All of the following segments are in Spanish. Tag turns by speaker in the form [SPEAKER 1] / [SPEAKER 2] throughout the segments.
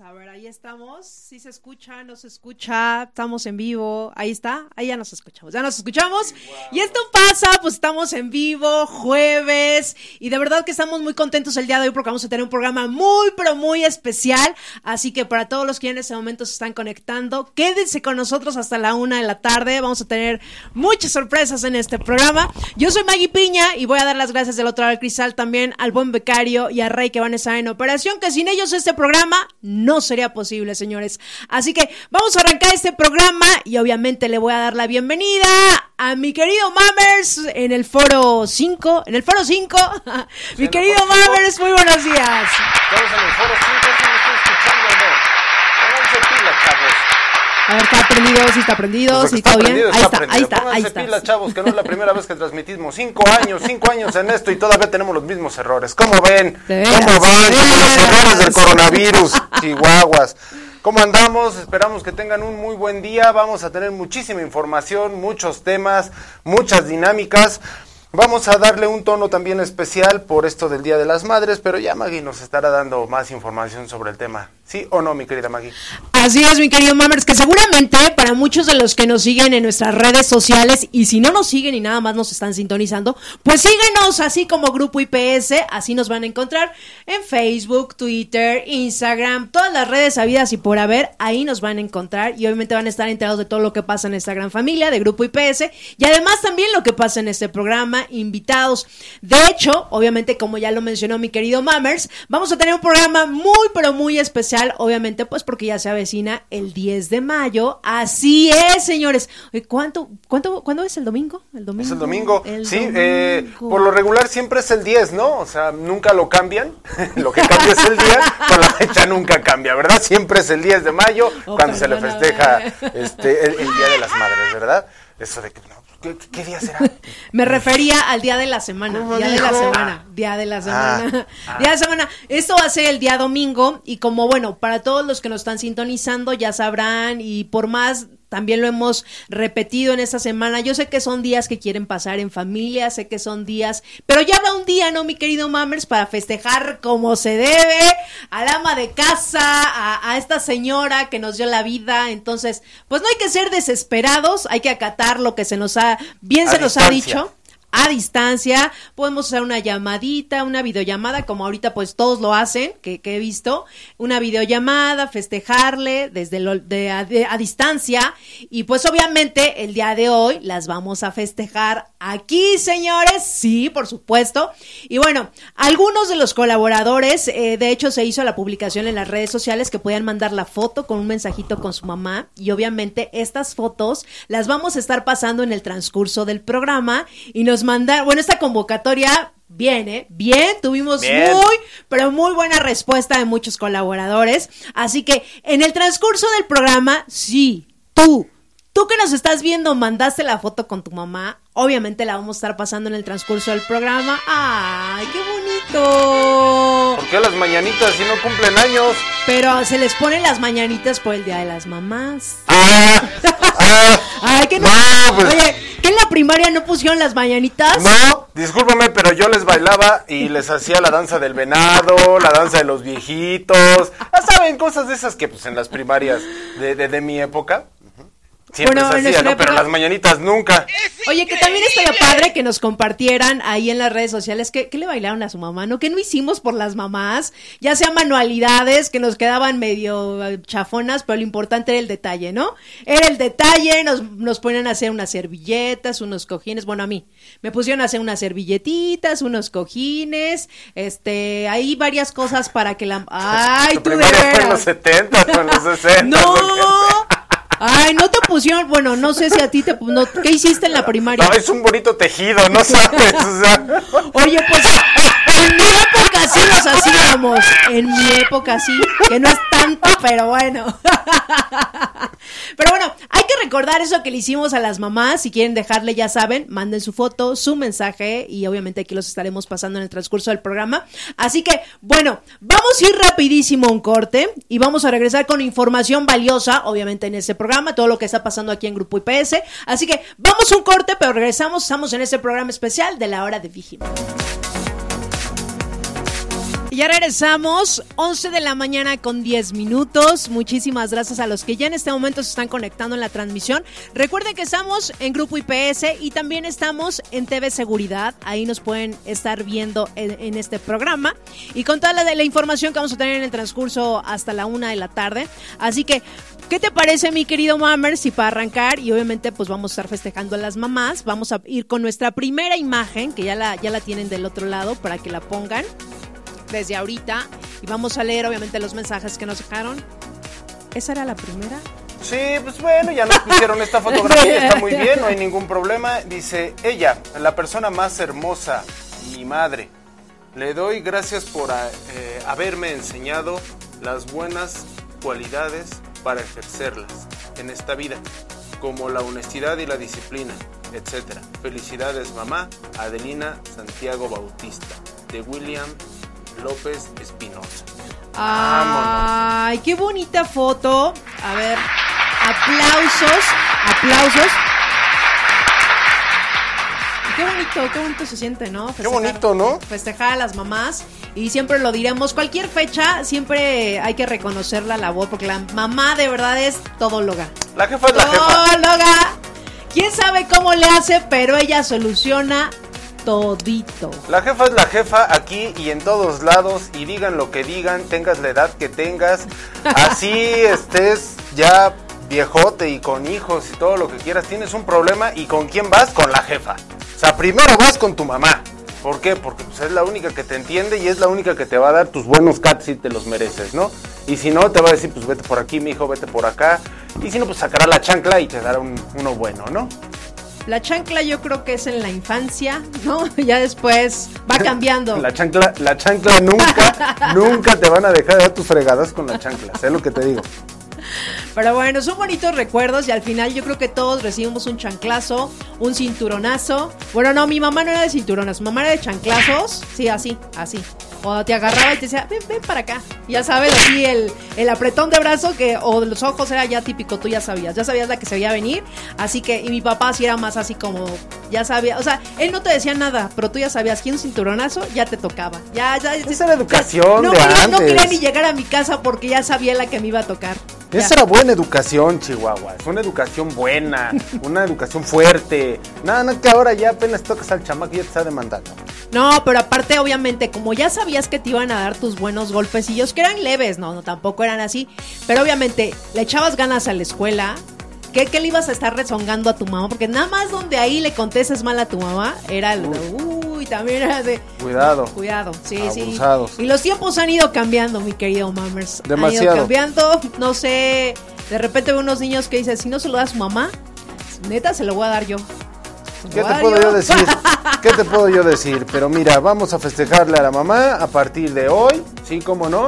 [SPEAKER 1] A ver, ahí estamos. Si se escucha, no se escucha, estamos en vivo. Ahí está, ahí ya nos escuchamos, ya nos escuchamos. Y esto pasa, pues estamos en vivo, jueves. Y de verdad que estamos muy contentos el día de hoy porque vamos a tener un programa muy, pero muy especial. Así que para todos los que en ese momento se están conectando, quédense con nosotros hasta la una de la tarde. Vamos a tener muchas sorpresas en este programa. Yo soy Maggie Piña y voy a dar las gracias del otro lado del cristal también al buen becario y a Rey que van a estar en operación, que sin ellos este programa no sería posible, señores. Así que vamos a arrancar este programa y obviamente le voy a dar la bienvenida a mi querido Mammers en el foro 5, en el foro 5. mi querido Mammers, muy buenos días.
[SPEAKER 2] Estamos en el foro 5, si me estoy escuchando o no. Pónganse pilas, chavos.
[SPEAKER 1] A ver, está prendido, sí está prendido,
[SPEAKER 2] Pues
[SPEAKER 1] sí
[SPEAKER 2] está
[SPEAKER 1] bien. Ahí está, ahí está, ahí
[SPEAKER 2] Pónganse
[SPEAKER 1] está.
[SPEAKER 2] pilas, chavos, que no es la primera vez que transmitimos. Cinco años, cinco años en esto y todavía tenemos los mismos errores. ¿Cómo ven? ¿Cómo van? los errores del coronavirus, chihuahuas. ¿Cómo andamos? Esperamos que tengan un muy buen día. Vamos a tener muchísima información, muchos temas, muchas dinámicas. Vamos a darle un tono también especial por esto del Día de las Madres, pero ya Maggie nos estará dando más información sobre el tema. ¿Sí o no, mi querida Maggie?
[SPEAKER 1] Así es, mi querido Mammers, que seguramente para muchos de los que nos siguen en nuestras redes sociales, y si no nos siguen y nada más nos están sintonizando, pues síguenos así como Grupo IPS, así nos van a encontrar en Facebook, Twitter, Instagram, todas las redes habidas y por haber, ahí nos van a encontrar y obviamente van a estar enterados de todo lo que pasa en esta gran familia de Grupo IPS y además también lo que pasa en este programa, invitados. De hecho, obviamente como ya lo mencionó mi querido Mammers, vamos a tener un programa muy pero muy especial, obviamente pues porque ya se avecina el 10 de mayo. Así es, señores. ¿Cuánto, cuánto, ¿Cuándo es el domingo? El domingo.
[SPEAKER 2] Es el domingo.
[SPEAKER 1] El
[SPEAKER 2] sí, eh, por lo regular siempre es el 10, ¿no? O sea, nunca lo cambian. lo que cambia es el día, pero la fecha nunca cambia, ¿verdad? Siempre es el 10 de mayo
[SPEAKER 1] Oh,
[SPEAKER 2] cuando se le festeja este, el, el Día de las Madres, ¿verdad? Eso de que, no, ¿qué, qué día será?
[SPEAKER 1] Me refería al día de la semana.
[SPEAKER 2] ¿Cómo
[SPEAKER 1] Día de la semana. Día de la semana.
[SPEAKER 2] Ah.
[SPEAKER 1] Día de la semana. Esto va a ser el día domingo. Y como bueno, para todos los que nos están sintonizando, ya sabrán. Y por más. También lo hemos repetido en esta semana. Yo sé que son días que quieren pasar en familia, sé que son días, pero ya habrá un día, ¿no, mi querido Mammers? Para festejar como se debe, al ama de casa, a, a esta señora que nos dio la vida. Entonces, pues no hay que ser desesperados, hay que acatar lo que se nos ha, bien
[SPEAKER 2] A
[SPEAKER 1] se nos ha dicho a distancia, podemos hacer una llamadita, una videollamada, como ahorita pues todos lo hacen, que, he visto, una videollamada, festejarle desde lo, de- a distancia, y pues obviamente el día de hoy las vamos a festejar aquí, señores, sí, por supuesto, y bueno, algunos de los colaboradores, eh, de hecho se hizo la publicación en las redes sociales que podían mandar la foto con un mensajito con su mamá, y obviamente estas fotos las vamos a estar pasando en el transcurso del programa, y nos mandar, bueno, esta convocatoria bien, ¿eh? Bien, tuvimos
[SPEAKER 2] Bien.
[SPEAKER 1] muy, pero muy buena respuesta de muchos colaboradores. Así que en el transcurso del programa, sí, tú, tú que nos estás viendo, mandaste la foto con tu mamá. Obviamente la vamos a estar pasando en el transcurso del programa. ¡Ay, qué bonito!
[SPEAKER 2] ¿Por qué las mañanitas si no cumplen años?
[SPEAKER 1] Pero se les ponen las mañanitas por el Día de las Mamás.
[SPEAKER 2] Ah, ah,
[SPEAKER 1] Ay, que no.
[SPEAKER 2] No, pues-
[SPEAKER 1] Oye, ¿que en la primaria no pusieron las mañanitas?
[SPEAKER 2] no, discúlpame, pero yo les bailaba y les hacía la danza del venado, la danza de los viejitos. Ya saben, cosas de esas que pues en las primarias de, de, de mi época. Siempre
[SPEAKER 1] Bueno,
[SPEAKER 2] hacía,
[SPEAKER 1] nuestra
[SPEAKER 2] ¿no? Pero las mañanitas nunca.
[SPEAKER 1] Oye, que también estaría padre que nos compartieran ahí en las redes sociales qué, qué le bailaron a su mamá, ¿no? ¿Qué no hicimos por las mamás? Ya sea manualidades que nos quedaban medio eh, chafonas, pero lo importante era el detalle, ¿no? Era el detalle, nos, nos ponían a hacer unas servilletas, unos cojines, bueno, a mí me pusieron a hacer unas servilletitas, unos cojines, este, hay varias cosas para que la... ¡Ay,
[SPEAKER 2] Tu
[SPEAKER 1] tú de
[SPEAKER 2] primaria fue en
[SPEAKER 1] veras!
[SPEAKER 2] los 70 o en los 60.
[SPEAKER 1] ¡No! Ay, no te pusieron, bueno, no sé si a ti te, no, ¿qué hiciste en la primaria?
[SPEAKER 2] No, es un bonito tejido, no sabes. O sea,
[SPEAKER 1] Oye, pues en mi época sí los hacíamos. en mi época, sí, que no es pero bueno. Pero bueno, hay que recordar eso que le hicimos a las mamás. Si quieren dejarle, ya saben, manden su foto, su mensaje y obviamente aquí los estaremos pasando en el transcurso del programa. Así que, bueno, vamos a ir rapidísimo a un corte y vamos a regresar con información valiosa, obviamente en este programa, todo lo que está pasando aquí en Grupo IPS. Así que vamos a un corte, pero regresamos, estamos en este programa especial de la hora de Vigima. Ya regresamos, 11 de la mañana con 10 minutos. Muchísimas gracias a los que ya en este momento se están conectando en la transmisión. Recuerden que estamos en Grupo IPS y también estamos en TV Seguridad. Ahí nos pueden estar viendo en, este programa. Y con toda la, la información que vamos a tener en el transcurso hasta la una de la tarde. Así que ¿Qué te parece, mi querido Mammer? Si para arrancar, y obviamente pues vamos a estar festejando a las mamás, vamos a ir con nuestra primera imagen, que ya la, ya la tienen del otro lado, para que la pongan desde ahorita. Y vamos a leer obviamente los mensajes que nos dejaron. ¿Esa era la primera?
[SPEAKER 2] Sí, pues bueno, ya nos pusieron esta fotografía, está muy bien, no hay ningún problema. Dice ella, la persona más hermosa, mi madre. Le doy gracias por eh, haberme enseñado las buenas cualidades para ejercerlas en esta vida, como la honestidad y la disciplina, etc. Felicidades mamá, Adelina Santiago Bautista, de William López Espinosa.
[SPEAKER 1] Ay, qué bonita foto. A ver, aplausos, aplausos. Qué bonito, qué bonito se siente, ¿no?
[SPEAKER 2] qué bonito, ¿no?
[SPEAKER 1] Festejar a las mamás y siempre lo diremos, cualquier fecha siempre hay que reconocer la labor porque la mamá de verdad es todóloga.
[SPEAKER 2] La jefa es la jefa.
[SPEAKER 1] Todóloga. ¿Quién sabe cómo le hace? Pero ella soluciona todito.
[SPEAKER 2] La jefa es la jefa aquí y en todos lados y digan lo que digan, tengas la edad que tengas, así estés ya viejote y con hijos y todo lo que quieras, tienes un problema y con quién vas? Con la jefa. O sea, primero vas con tu mamá. ¿Por qué? Porque pues, es la única que te entiende y es la única que te va a dar tus buenos cats si te los mereces, ¿no? Y si no, te va a decir, pues vete por aquí, mi hijo, vete por acá. Y si no, pues sacará la chancla y te dará uno bueno, ¿no?
[SPEAKER 1] La chancla yo creo que es en la infancia, ¿no? Ya después va cambiando.
[SPEAKER 2] la chancla, la chancla nunca, nunca te van a dejar de dar tus fregadas con la chancla, sé lo que te digo.
[SPEAKER 1] Pero bueno, son bonitos recuerdos y al final yo creo que todos recibimos un chanclazo, un cinturonazo. Bueno, no, mi mamá no era de cinturonas, mamá era de chanclazos. Sí, así, así. O te agarraba y te decía, ven, ven para acá. Ya sabes, así el, el apretón de brazo que, o de los ojos era ya típico, tú ya sabías, ya sabías la que se veía venir. Así que, y mi papá sí era más así como, ya sabía, o sea, él no te decía nada, pero tú ya sabías que un cinturonazo ya te tocaba. Ya, ya.
[SPEAKER 2] Esa era educación.
[SPEAKER 1] no,
[SPEAKER 2] de
[SPEAKER 1] quería, no quería ni llegar a mi casa porque ya sabía la que me iba a tocar.
[SPEAKER 2] Esa era buena educación, Chihuahua. Es una educación buena, una educación fuerte. Nada, no, que ahora ya apenas tocas al chamaco y ya te está demandando.
[SPEAKER 1] No, pero aparte, obviamente, como ya sabías que te iban a dar tus buenos golpecillos, que eran leves, no, no, tampoco eran así. Pero obviamente, le echabas ganas a la escuela. ¿Qué, qué le ibas a estar rezongando a tu mamá? Porque nada más donde ahí le contestes mal a tu mamá, era el de, uy, también era de...
[SPEAKER 2] Cuidado.
[SPEAKER 1] Cuidado, sí,
[SPEAKER 2] Abusados.
[SPEAKER 1] sí. Y los tiempos han ido cambiando, mi querido Mammers.
[SPEAKER 2] Demasiado.
[SPEAKER 1] Han ido cambiando, no sé, de repente veo unos niños que dicen, si no se lo da a su mamá, neta se lo voy a dar yo.
[SPEAKER 2] ¿Qué te puedo yo decir? ¿Qué te puedo yo decir? Pero mira, vamos a festejarle a la mamá a partir de hoy, sí, cómo no.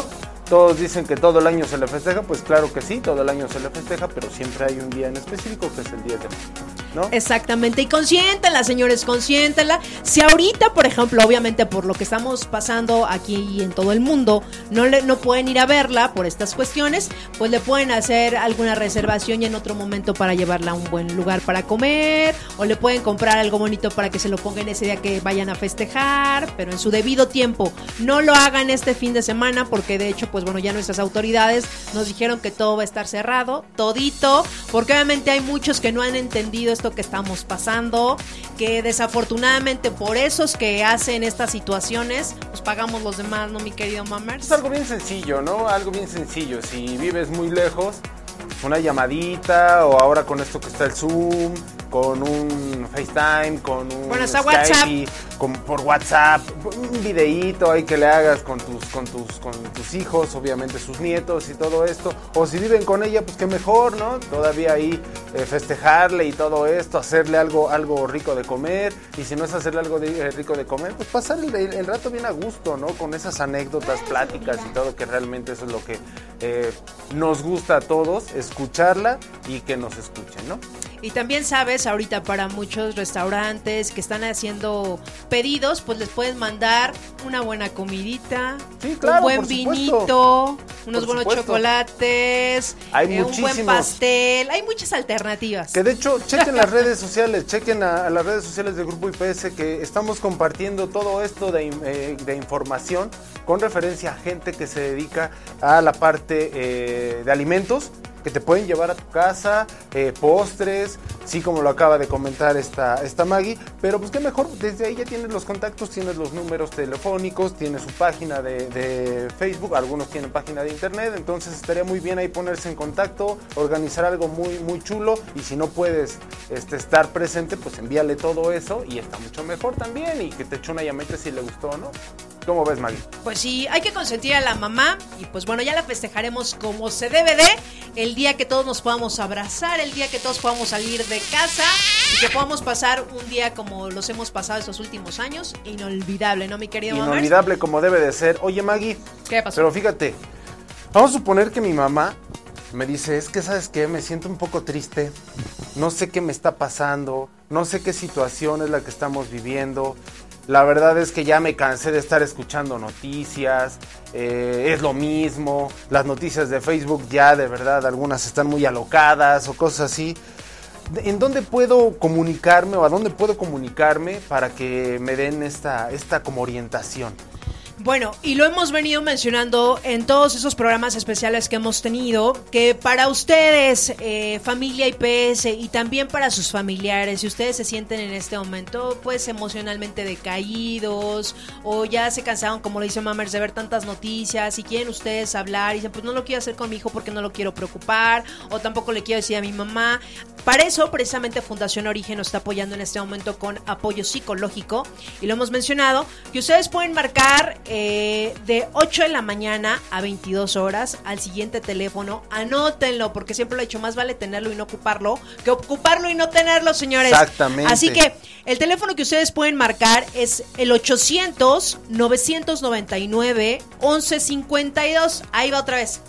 [SPEAKER 2] Todos dicen que todo el año se le festeja, pues claro que sí, todo el año se le festeja, pero siempre hay un día en específico que es el 10 de mayo. ¿No?
[SPEAKER 1] Exactamente, y consiéntela, señores, consiéntela. Si ahorita, por ejemplo, obviamente por lo que estamos pasando aquí y en todo el mundo, no, le, no pueden ir a verla por estas cuestiones, pues le pueden hacer alguna reservación y en otro momento para llevarla a un buen lugar para comer, o le pueden comprar algo bonito para que se lo pongan ese día que vayan a festejar, pero en su debido tiempo. No lo hagan este fin de semana porque de hecho, pues bueno, ya nuestras autoridades nos dijeron que todo va a estar cerrado, todito, porque obviamente hay muchos que no han entendido esto que estamos pasando, que desafortunadamente por esos que hacen estas situaciones, pues pagamos los demás, ¿no, mi querido Mammers?
[SPEAKER 2] Es algo bien sencillo, ¿no? Algo bien sencillo. Si vives muy lejos, una llamadita o ahora con esto que está el Zoom, con un FaceTime, con un
[SPEAKER 1] Bueno,
[SPEAKER 2] Skype,
[SPEAKER 1] WhatsApp.
[SPEAKER 2] con- por WhatsApp, un videíto ahí que le hagas con tus, con tus, con tus hijos, obviamente sus nietos y todo esto. O si viven con ella, pues que mejor, ¿no? Todavía ahí eh, festejarle y todo esto, hacerle algo, algo rico de comer. Y si no es hacerle algo de- eh, rico de comer, pues pasar el, el rato bien a gusto, ¿no? Con esas anécdotas, pláticas y todo, que realmente eso es lo que eh, nos gusta a todos, escucharla y que nos escuchen, ¿no?
[SPEAKER 1] Y también sabes, ahorita para muchos restaurantes que están haciendo pedidos, pues les pueden mandar una buena comidita,
[SPEAKER 2] Sí, claro,
[SPEAKER 1] un buen vinito, unos buenos chocolates,
[SPEAKER 2] Hay
[SPEAKER 1] eh, un buen pastel, hay muchas alternativas.
[SPEAKER 2] Que de hecho, chequen las redes sociales, chequen a, a las redes sociales del Grupo IPS que estamos compartiendo todo esto de, eh, de información con referencia a gente que se dedica a la parte eh, de alimentos que te pueden llevar a tu casa, eh, postres, sí como lo acaba de comentar esta, esta Maggie, pero pues qué mejor, desde ahí ya tienes los contactos, tienes los números telefónicos, tienes su página de, de Facebook, algunos tienen página de internet, entonces estaría muy bien ahí ponerse en contacto, organizar algo muy, muy chulo y si no puedes este, estar presente, pues envíale todo eso y está mucho mejor también y que te eche una llamita si le gustó, ¿no? ¿Cómo ves, Maggie?
[SPEAKER 1] Pues sí, hay que consentir a la mamá y pues bueno, ya la festejaremos como se debe de, el día que todos nos podamos abrazar, el día que todos podamos salir de casa y que podamos pasar un día como los hemos pasado estos últimos años, inolvidable, ¿no, mi querido mamá?
[SPEAKER 2] Inolvidable como debe de ser. Oye, Maggie,
[SPEAKER 1] ¿Qué pasó?
[SPEAKER 2] Pero fíjate, vamos a suponer que mi mamá me dice, es que sabes qué, me siento un poco triste, no sé qué me está pasando, no sé qué situación es la que estamos viviendo. La verdad es que ya me cansé de estar escuchando noticias, eh, es lo mismo, las noticias de Facebook ya de verdad algunas están muy alocadas o cosas así. ¿En dónde puedo comunicarme o a dónde puedo comunicarme para que me den esta, esta como orientación?
[SPEAKER 1] Bueno, y lo hemos venido mencionando en todos esos programas especiales que hemos tenido, que para ustedes, eh, familia IPS, y también para sus familiares, si ustedes se sienten en este momento, pues emocionalmente decaídos, o ya se cansaron, como le dice Mamers, de ver tantas noticias, y quieren ustedes hablar, y dicen, pues no lo quiero hacer con mi hijo porque no lo quiero preocupar, o tampoco le quiero decir a mi mamá. Para eso, precisamente, Fundación Origen nos está apoyando en este momento con apoyo psicológico, y lo hemos mencionado, que ustedes pueden marcar eh, de 8 de la mañana a 22 horas al siguiente teléfono. Anótenlo, porque siempre lo he dicho, más vale tenerlo y no ocuparlo que ocuparlo y no tenerlo, señores.
[SPEAKER 2] Exactamente.
[SPEAKER 1] Así que el teléfono que ustedes pueden marcar es el 800-999-1152. Ahí va otra vez.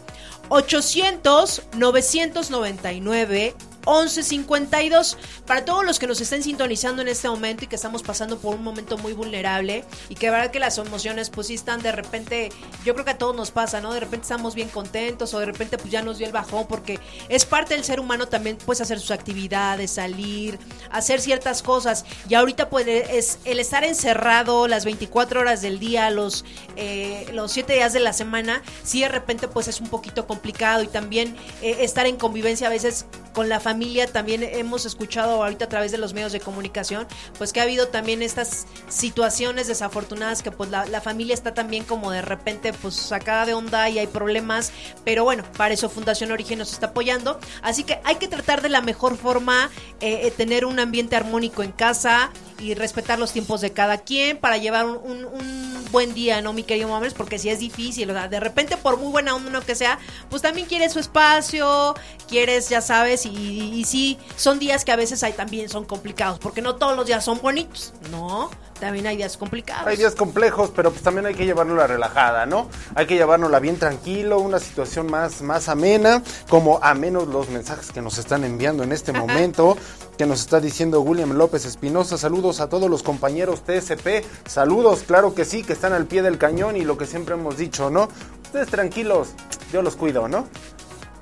[SPEAKER 1] 800-999. 1152. Para todos los que nos estén sintonizando en este momento y que estamos pasando por un momento muy vulnerable y que verdad que las emociones pues sí están de repente yo creo que a todos nos pasa no de repente estamos bien contentos o de repente pues ya nos dio el bajón porque es parte del ser humano también pues hacer sus actividades salir hacer ciertas cosas. Y ahorita pues es el estar encerrado las 24 horas del día los eh, los 7 días de la semana sí de repente pues es un poquito complicado y también eh, estar en convivencia a veces con la familia también hemos escuchado ahorita a través de los medios de comunicación, pues que ha habido también estas situaciones desafortunadas que pues la, familia está también como de repente pues sacada de onda y hay problemas, pero bueno, para eso Fundación Origen nos está apoyando, así que hay que tratar de la mejor forma eh, eh, tener un ambiente armónico en casa y respetar los tiempos de cada quien para llevar un buen día, ¿no, mi querido Mames? Porque si es difícil, o sea, de repente por muy buena onda uno que sea, pues también quieres su espacio, quieres, ya sabes, y, y sí, son días que a veces hay, también son complicados, porque no todos los días son bonitos, ¿no? También hay días complicados.
[SPEAKER 2] Hay días complejos, pero pues también hay que llevarnos relajada, ¿no? Hay que llevárnosla bien tranquilo, una situación más, más amena, como a menos los mensajes que nos están enviando en este momento, que nos está diciendo William López Espinosa. Saludos a todos los compañeros TSP, saludos, claro que sí, que están al pie del cañón y lo que siempre hemos dicho, ¿no? Ustedes tranquilos, yo los cuido, ¿no?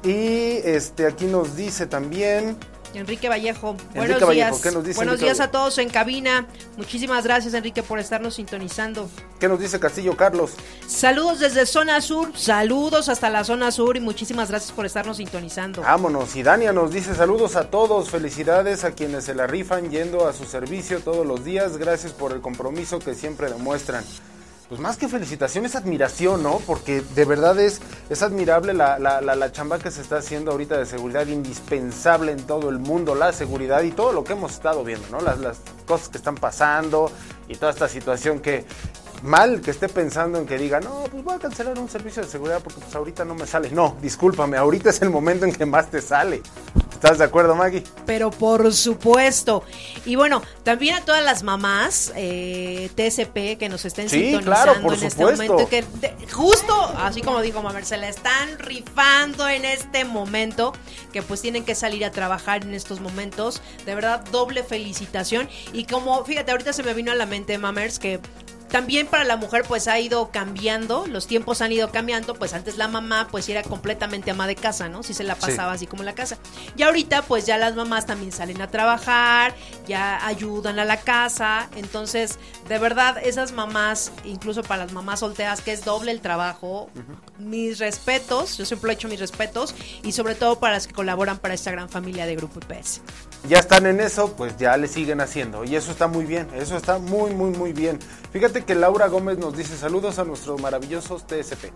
[SPEAKER 2] Y este aquí nos dice también.
[SPEAKER 1] Enrique Vallejo,
[SPEAKER 2] Enrique
[SPEAKER 1] buenos
[SPEAKER 2] Vallejo,
[SPEAKER 1] días.
[SPEAKER 2] ¿qué nos dice
[SPEAKER 1] buenos
[SPEAKER 2] Enrique
[SPEAKER 1] días a todos en cabina. Muchísimas gracias, Enrique, por estarnos sintonizando.
[SPEAKER 2] ¿Qué nos dice Castillo Carlos?
[SPEAKER 1] Saludos desde zona sur, saludos hasta la zona sur y muchísimas gracias por estarnos sintonizando.
[SPEAKER 2] Vámonos. Y Dania nos dice saludos a todos, felicidades a quienes se la rifan yendo a su servicio todos los días, gracias por el compromiso que siempre demuestran. Pues más que felicitación, es admiración, ¿no? Porque de verdad es, es admirable la, la, la, chamba que se está haciendo ahorita de seguridad, indispensable en todo el mundo, la seguridad y todo lo que hemos estado viendo, ¿no? Las, las cosas que están pasando y toda esta situación que mal que esté pensando en que diga, no, pues voy a cancelar un servicio de seguridad porque pues ahorita no me sale. No, discúlpame, ahorita es el momento en que más te sale. ¿Estás de acuerdo, Maggie?
[SPEAKER 1] Pero por supuesto. Y bueno, también a todas las mamás eh, TSP que nos estén sintonizando en este momento, que justo, así como dijo se la están rifando en este momento, que pues tienen que salir a trabajar en estos momentos. De verdad, doble felicitación. Y como, fíjate, ahorita se me vino a la mente, Mamers, que también para la mujer pues ha ido cambiando, los tiempos han ido cambiando, pues antes la mamá pues era completamente ama de casa, ¿no? Si se la pasaba así como en la casa. Y ahorita pues ya las mamás también salen a trabajar, ya ayudan a la casa, entonces de verdad esas mamás, incluso para las mamás solteras que es doble el trabajo, mis respetos, yo siempre he hecho mis respetos y sobre todo para las que colaboran para esta gran familia de Grupo IPS.
[SPEAKER 2] Ya están en eso, pues ya le siguen haciendo y eso está muy bien, eso está muy muy muy bien. Fíjate que Laura Gómez nos dice saludos a nuestros maravillosos TSP.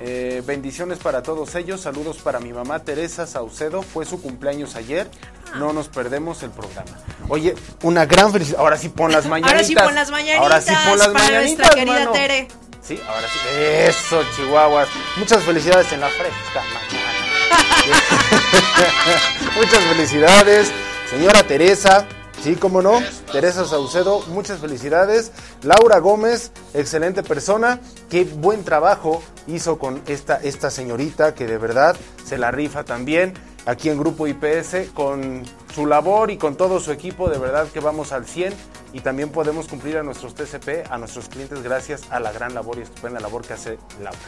[SPEAKER 2] Eh, bendiciones para todos ellos, saludos para mi mamá Teresa Saucedo, fue su cumpleaños ayer, no nos perdemos el programa. Oye, una gran felicidad, ahora sí pon las mañanitas.
[SPEAKER 1] ahora sí pon las mañanitas. Ahora sí pon las para Nuestra querida Tere.
[SPEAKER 2] Sí, ahora sí. Eso, Chihuahuas. Muchas felicidades en la fresca mañana. Muchas felicidades, señora Teresa. Sí, cómo no. Teresa Saucedo, muchas felicidades. Laura Gómez, excelente persona. Qué buen trabajo hizo con esta, esta señorita que de verdad se la rifa también aquí en Grupo IPS con su labor y con todo su equipo. De verdad que vamos al 100 y también podemos cumplir a nuestros TCP, a nuestros clientes, gracias a la gran labor y estupenda labor que hace Laura.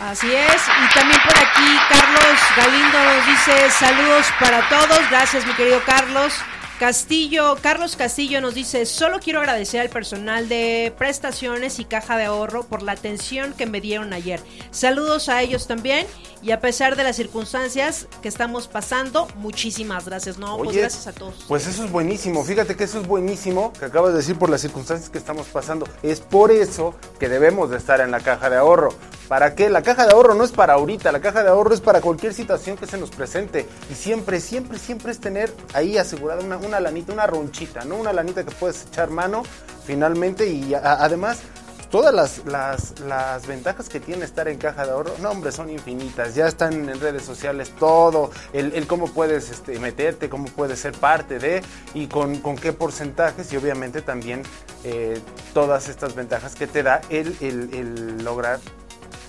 [SPEAKER 1] Así es, y también por aquí Carlos Galindo nos dice saludos para todos, gracias mi querido Carlos. Castillo, Carlos Castillo nos dice, solo quiero agradecer al personal de prestaciones y caja de ahorro por la atención que me dieron ayer. Saludos a ellos también y a pesar de las circunstancias que estamos pasando, muchísimas gracias. No, pues gracias a todos.
[SPEAKER 2] Pues eso es buenísimo, fíjate que eso es buenísimo que acabas de decir por las circunstancias que estamos pasando. Es por eso que debemos de estar en la caja de ahorro. ¿Para qué? La caja de ahorro no es para ahorita, la caja de ahorro es para cualquier situación que se nos presente. Y siempre, siempre, siempre es tener ahí asegurada una una lanita, una ronchita, ¿no? Una lanita que puedes echar mano finalmente y además todas las, las, ventajas que tiene estar en caja de ahorro, no hombre, son infinitas. Ya están en redes sociales todo, el, cómo puedes este, meterte, cómo puedes ser parte de y con, con qué porcentajes y obviamente también eh, todas estas ventajas que te da el, el, el lograr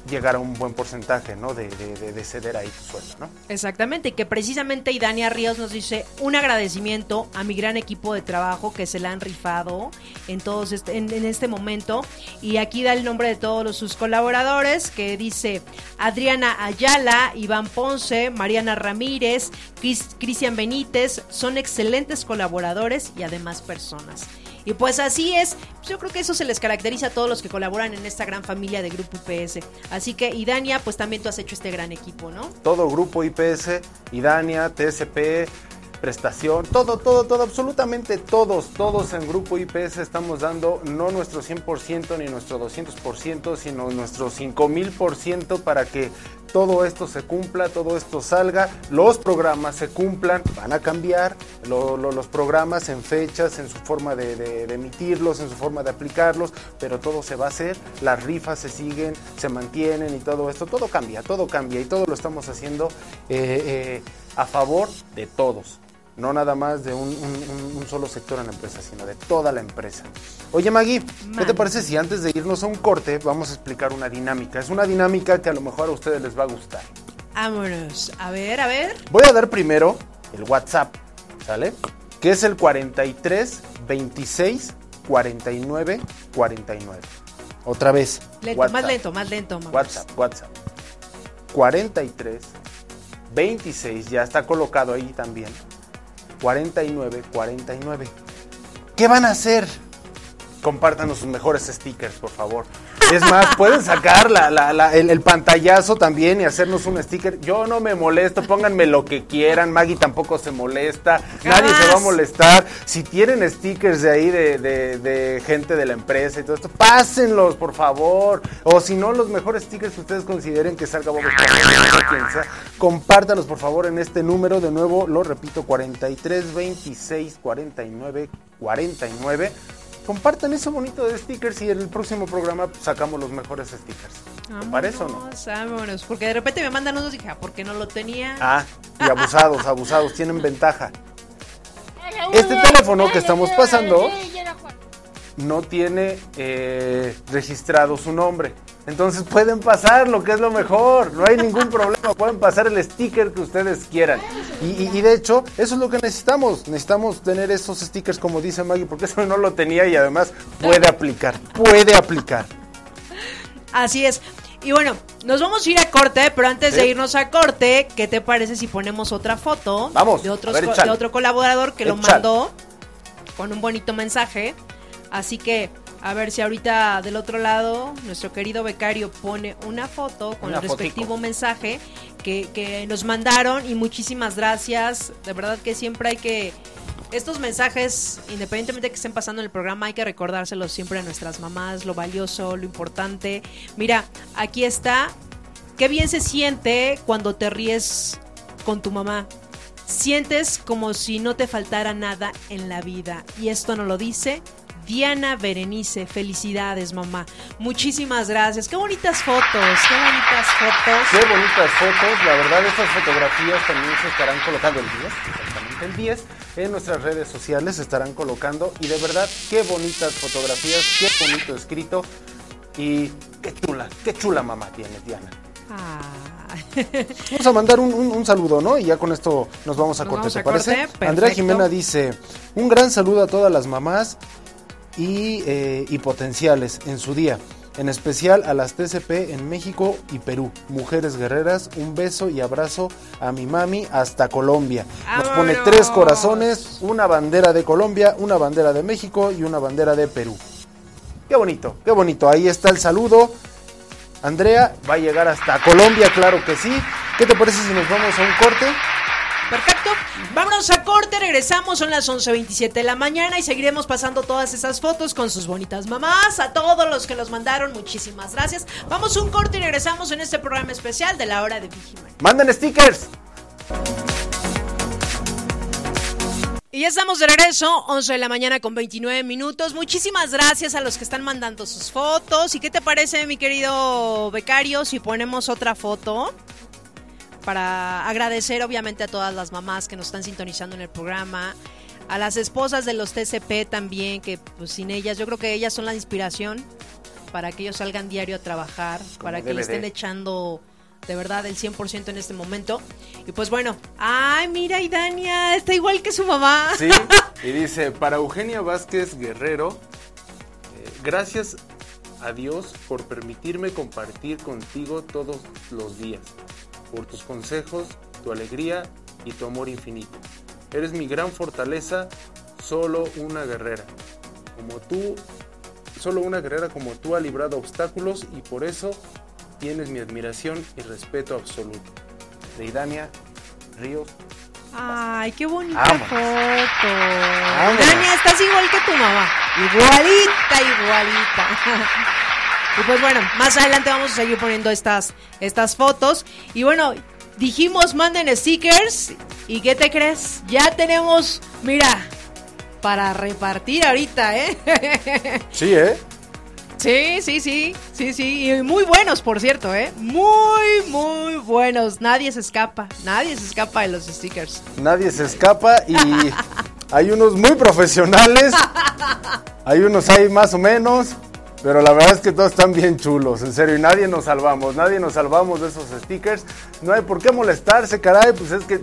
[SPEAKER 2] llegar a un buen porcentaje, ¿no? De, de, ceder ahí tu sueldo, ¿no?
[SPEAKER 1] Exactamente, que precisamente Idania Ríos nos dice un agradecimiento a mi gran equipo de trabajo que se la han rifado en todos este, en, este momento y aquí da el nombre de todos sus colaboradores que dice Adriana Ayala, Iván Ponce, Mariana Ramírez, Cristian Benítez, son excelentes colaboradores y además personas. Y pues así es, yo creo que eso se les caracteriza a todos los que colaboran en esta gran familia de Grupo IPS. Así que, Idania, pues también tú has hecho este gran equipo, ¿no?
[SPEAKER 2] Todo Grupo IPS, Idania, TSP, prestación, todo, todo, todo, absolutamente todos, todos en Grupo IPS estamos dando no nuestro 100% ni nuestro 200%, sino nuestro 5000% para que todo esto se cumpla, todo esto salga, los programas se cumplan, van a cambiar los programas en fechas, en su forma de, emitirlos, en su forma de aplicarlos, pero todo se va a hacer, las rifas se siguen, se mantienen y todo esto, todo cambia, todo cambia y todo lo estamos haciendo eh, eh, a favor de todos no nada más de un, solo sector en la empresa, sino de toda la empresa. Oye Maggie, ¿qué te parece si antes de irnos a un corte vamos a explicar una dinámica? Es una dinámica que a lo mejor a ustedes les va a gustar.
[SPEAKER 1] Vámonos, a ver, a ver.
[SPEAKER 2] Voy a dar primero el WhatsApp, ¿sale? Que es el 43 26 49 49. Otra vez.
[SPEAKER 1] Lento, más lento, más lento.
[SPEAKER 2] WhatsApp, WhatsApp. 43 26, ya está colocado ahí también. 49 49. ¿Qué van a hacer? Compártanos sus mejores stickers, por favor. Es más, pueden sacar la, la- la- el, el pantallazo también y hacernos un sticker. Yo no me molesto, pónganme lo que quieran. Maggie tampoco se molesta. Nadie se va a molestar. Si tienen stickers de ahí de, de- de gente de la empresa y todo esto, pásenlos, por favor. O si no, los mejores stickers que ustedes consideren que salga Bob Esponja, compártalos, por favor, en este número. De nuevo, lo repito, 43 26 49 49. Compartan ese bonito de stickers y en el próximo programa pues, sacamos los mejores stickers. ¿Te parece o no?
[SPEAKER 1] Vámonos, vámonos, porque de repente me mandan unos y dije, ah, ¿por qué no lo tenía?
[SPEAKER 2] Ah, y abusados, abusados, tienen ventaja. Este teléfono que estamos pasando no tiene eh, registrado su nombre. Entonces pueden pasar lo que es lo mejor, no hay ningún problema, pueden pasar el sticker que ustedes quieran. Y, y- y de hecho, eso es lo que necesitamos, necesitamos tener esos stickers como dice Maggie, porque eso no lo tenía y además puede aplicar, puede aplicar.
[SPEAKER 1] Así es. Y bueno, nos vamos a ir a corte, pero antes de irnos a corte, ¿qué te parece si ponemos otra foto
[SPEAKER 2] Vamos,
[SPEAKER 1] de, otros
[SPEAKER 2] ver,
[SPEAKER 1] de otro colaborador que lo mandó con un bonito mensaje? Así que a ver si ahorita del otro lado nuestro querido becario pone una foto con
[SPEAKER 2] Una
[SPEAKER 1] el respectivo
[SPEAKER 2] fotico.
[SPEAKER 1] mensaje que, que nos mandaron y muchísimas gracias. De verdad que siempre hay que... Estos mensajes, independientemente de que estén pasando en el programa, hay que recordárselos siempre a nuestras mamás, lo valioso, lo importante. Mira, aquí está. Qué bien se siente cuando te ríes con tu mamá. Sientes como si no te faltara nada en la vida. Y esto nos lo dice Diana Berenice. Felicidades, mamá. Muchísimas gracias. Qué bonitas fotos, qué bonitas fotos.
[SPEAKER 2] Qué bonitas fotos, la verdad estas fotografías también se estarán colocando el 10, exactamente el 10, en nuestras redes sociales se estarán colocando y de verdad qué bonitas fotografías, qué bonito escrito y qué chula, qué chula mamá tienes Diana.
[SPEAKER 1] Ah.
[SPEAKER 2] Vamos a mandar un, un- un saludo, ¿no? Y ya con esto nos vamos a
[SPEAKER 1] Nos
[SPEAKER 2] corte,
[SPEAKER 1] vamos
[SPEAKER 2] ¿te
[SPEAKER 1] a
[SPEAKER 2] parece?
[SPEAKER 1] corte,
[SPEAKER 2] Andrea. Jimena dice, un gran saludo a todas las mamás y, eh, y potenciales en su día. En especial a las TCP en México y Perú. Mujeres guerreras, un beso y abrazo a mi mami hasta Colombia. Nos pone tres corazones, una bandera de Colombia, una bandera de México y una bandera de Perú. Qué bonito, qué bonito. Ahí está el saludo. Andrea va a llegar hasta Colombia, claro que sí. ¿Qué te parece si nos vamos a un corte?
[SPEAKER 1] Vámonos a corte, regresamos, son las 11.27 de la mañana y seguiremos pasando todas esas fotos con sus bonitas mamás. A todos los que los mandaron, muchísimas gracias. Vamos a un corte y regresamos en este programa especial de la hora de Vigiman.
[SPEAKER 2] ¡Manden stickers!
[SPEAKER 1] Y ya estamos de regreso, 11 de la mañana con 29 minutos. Muchísimas gracias a los que están mandando sus fotos. ¿Y qué te parece, mi querido becario, si ponemos otra foto? Para agradecer obviamente a todas las mamás que nos están sintonizando en el programa. A las esposas de los TCP también, que pues sin ellas, yo creo que ellas son la inspiración para que ellos salgan diario a trabajar, para que le estén echando de verdad el 100% en este momento. Y pues bueno, ay, mira, y Dania está igual que su mamá.
[SPEAKER 2] Sí, y dice, para Eugenia Vázquez Guerrero, eh, gracias a Dios por permitirme compartir contigo todos los días, por tus consejos, tu alegría y tu amor infinito. Eres mi gran fortaleza, solo una guerrera. Como tú, solo una guerrera como tú ha librado obstáculos y por eso tienes mi admiración y respeto absoluto. De Idania Ríos
[SPEAKER 1] Ay, qué bonita
[SPEAKER 2] Vámonos.
[SPEAKER 1] foto.
[SPEAKER 2] Vámonos.
[SPEAKER 1] Dania, estás igual que tu mamá. Igualita, igualita. y pues bueno, más adelante vamos a seguir poniendo estas, estas fotos. Y bueno, dijimos manden stickers. ¿Y qué te crees? Ya tenemos, mira, para repartir ahorita, ¿eh?
[SPEAKER 2] Sí, ¿eh?
[SPEAKER 1] Sí, sí, sí, sí, sí, y muy buenos, por cierto, ¿eh? Muy, muy buenos. Nadie se escapa, nadie se escapa de los stickers.
[SPEAKER 2] Nadie se escapa y hay unos muy profesionales, hay unos ahí más o menos, pero la verdad es que todos están bien chulos, en serio, y nadie nos salvamos, nadie nos salvamos de esos stickers. No hay por qué molestarse, caray, pues es que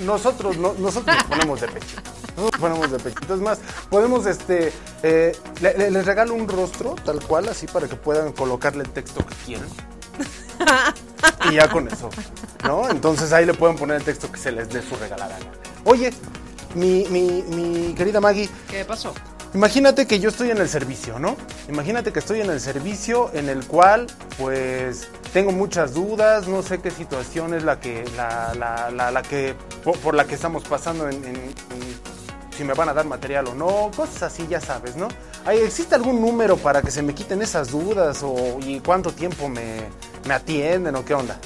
[SPEAKER 2] nosotros, no, nosotros nos ponemos de pechito. Nosotros nos ponemos de pechito. Es más, podemos, este, eh, le- le- les regalo un rostro, tal cual, así para que puedan colocarle el texto que quieran. Y ya con eso, ¿no? Entonces ahí le pueden poner el texto que se les dé su regalada. Oye, mi, mi, mi querida Maggie,
[SPEAKER 1] ¿Qué pasó?
[SPEAKER 2] Imagínate que yo estoy en el servicio, ¿no? Imagínate que estoy en el servicio en el cual, pues, tengo muchas dudas, no sé qué situación es la que, la, la, la, la que, por, por, la que estamos pasando en, en, en, si me van a dar material o no, cosas así, ya sabes, ¿no? ¿Existe algún número para que se me quiten esas dudas o y cuánto tiempo me, me atienden o qué onda?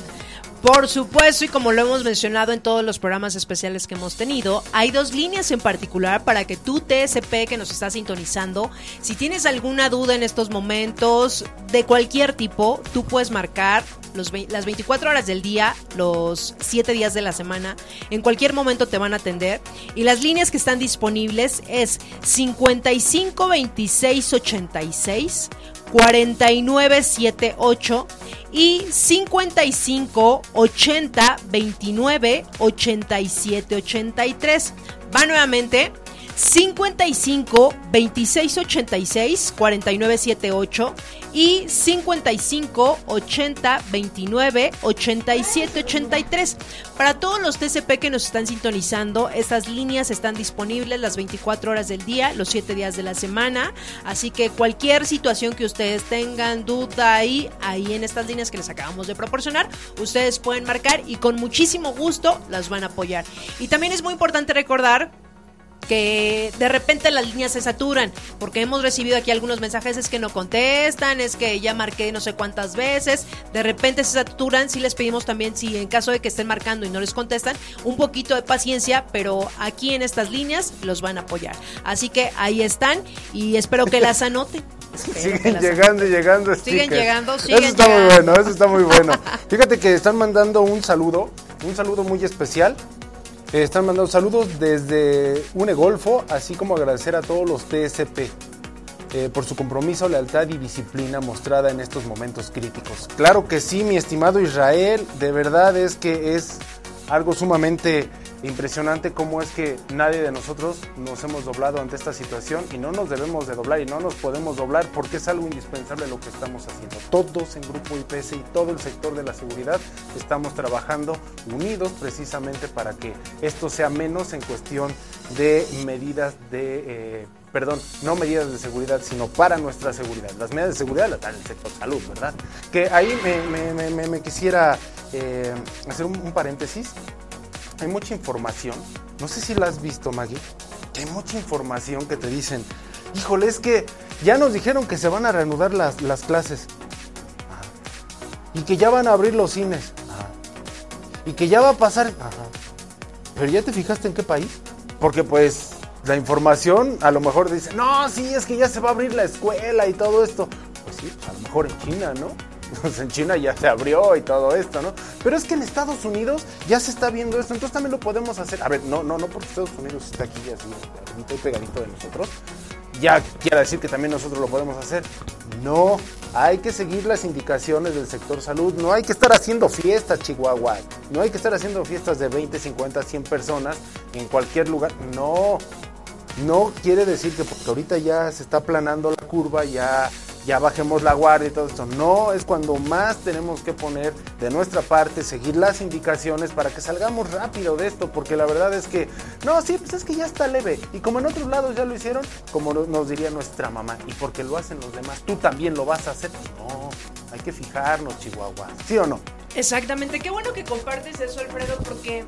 [SPEAKER 1] Por supuesto, y como lo hemos mencionado en todos los programas especiales que hemos tenido, hay dos líneas en particular para que tú, TSP, que nos estás sintonizando, si tienes alguna duda en estos momentos de cualquier tipo, tú puedes marcar las 24 horas del día, los 7 días de la semana, en cualquier momento te van a atender. Y las líneas que están disponibles es 55 26 86 4978 y 55 80 29 87 83. Va nuevamente 55 26 86 49 78 y 55 80 29 87 83. Para todos los TCP que nos están sintonizando, estas líneas están disponibles las 24 horas del día, los 7 días de la semana. Así que cualquier situación que ustedes tengan duda ahí, ahí en estas líneas que les acabamos de proporcionar, ustedes pueden marcar y con muchísimo gusto las van a apoyar. Y también es muy importante recordar que de repente las líneas se saturan, porque hemos recibido aquí algunos mensajes es que no contestan, es que ya marqué no sé cuántas veces, de repente se saturan, si les pedimos también si en caso de que estén marcando y no les contestan, un poquito de paciencia, pero aquí en estas líneas los van a apoyar. Así que ahí están y espero que las anoten.
[SPEAKER 2] siguen llegando y llegando.
[SPEAKER 1] Siguen llegando, siguen
[SPEAKER 2] Eso está
[SPEAKER 1] llegando.
[SPEAKER 2] muy bueno, eso está muy bueno. Fíjate que están mandando un saludo, un saludo muy especial están mandando saludos desde Unegolfo, así como agradecer a todos los TSP eh, por su compromiso, lealtad y disciplina mostrada en estos momentos críticos. Claro que sí, mi estimado Israel, de verdad es que es algo sumamente impresionante cómo es que nadie de nosotros nos hemos doblado ante esta situación y no nos debemos de doblar y no nos podemos doblar porque es algo indispensable lo que estamos haciendo. Todos en Grupo IPS y todo el sector de la seguridad estamos trabajando unidos precisamente para que esto sea menos en cuestión de medidas de... Eh, perdón, no medidas de seguridad, sino para nuestra seguridad. Las medidas de seguridad las da el sector salud, ¿verdad? Que ahí me, quisiera eh, hacer un, un paréntesis hay mucha información, no sé si la has visto, Maggie, que hay mucha información que te dicen, híjole, es que ya nos dijeron que se van a reanudar las, las clases Ajá. y que ya van a abrir los cines Ajá. y que ya va a pasar... Ajá. Pero ya te fijaste en qué país? Porque pues la información a lo mejor dice, no, sí, es que ya se va a abrir la escuela y todo esto. Pues sí, a lo mejor en China, ¿no? Pues en China ya se abrió y todo esto, ¿no? Pero es que en Estados Unidos ya se está viendo esto, entonces también lo podemos hacer. A ver, no, no, no porque Estados Unidos está aquí así, pegadito pegadito de nosotros, ya quiere decir que también nosotros lo podemos hacer. No, hay que seguir las indicaciones del sector salud, no hay que estar haciendo fiestas, Chihuahua, no hay que estar haciendo fiestas de 20, 50, 100 personas en cualquier lugar, no. No quiere decir que porque ahorita ya se está aplanando la curva, ya ya bajemos la guardia y todo esto. No, es cuando más tenemos que poner de nuestra parte, seguir las indicaciones para que salgamos rápido de esto, porque la verdad es que, no, sí, pues es que ya está leve. Y como en otros lados ya lo hicieron, como nos diría nuestra mamá, y porque lo hacen los demás, tú también lo vas a hacer. No, hay que fijarnos, Chihuahua. ¿Sí o no?
[SPEAKER 1] Exactamente, qué bueno que compartes eso, Alfredo, porque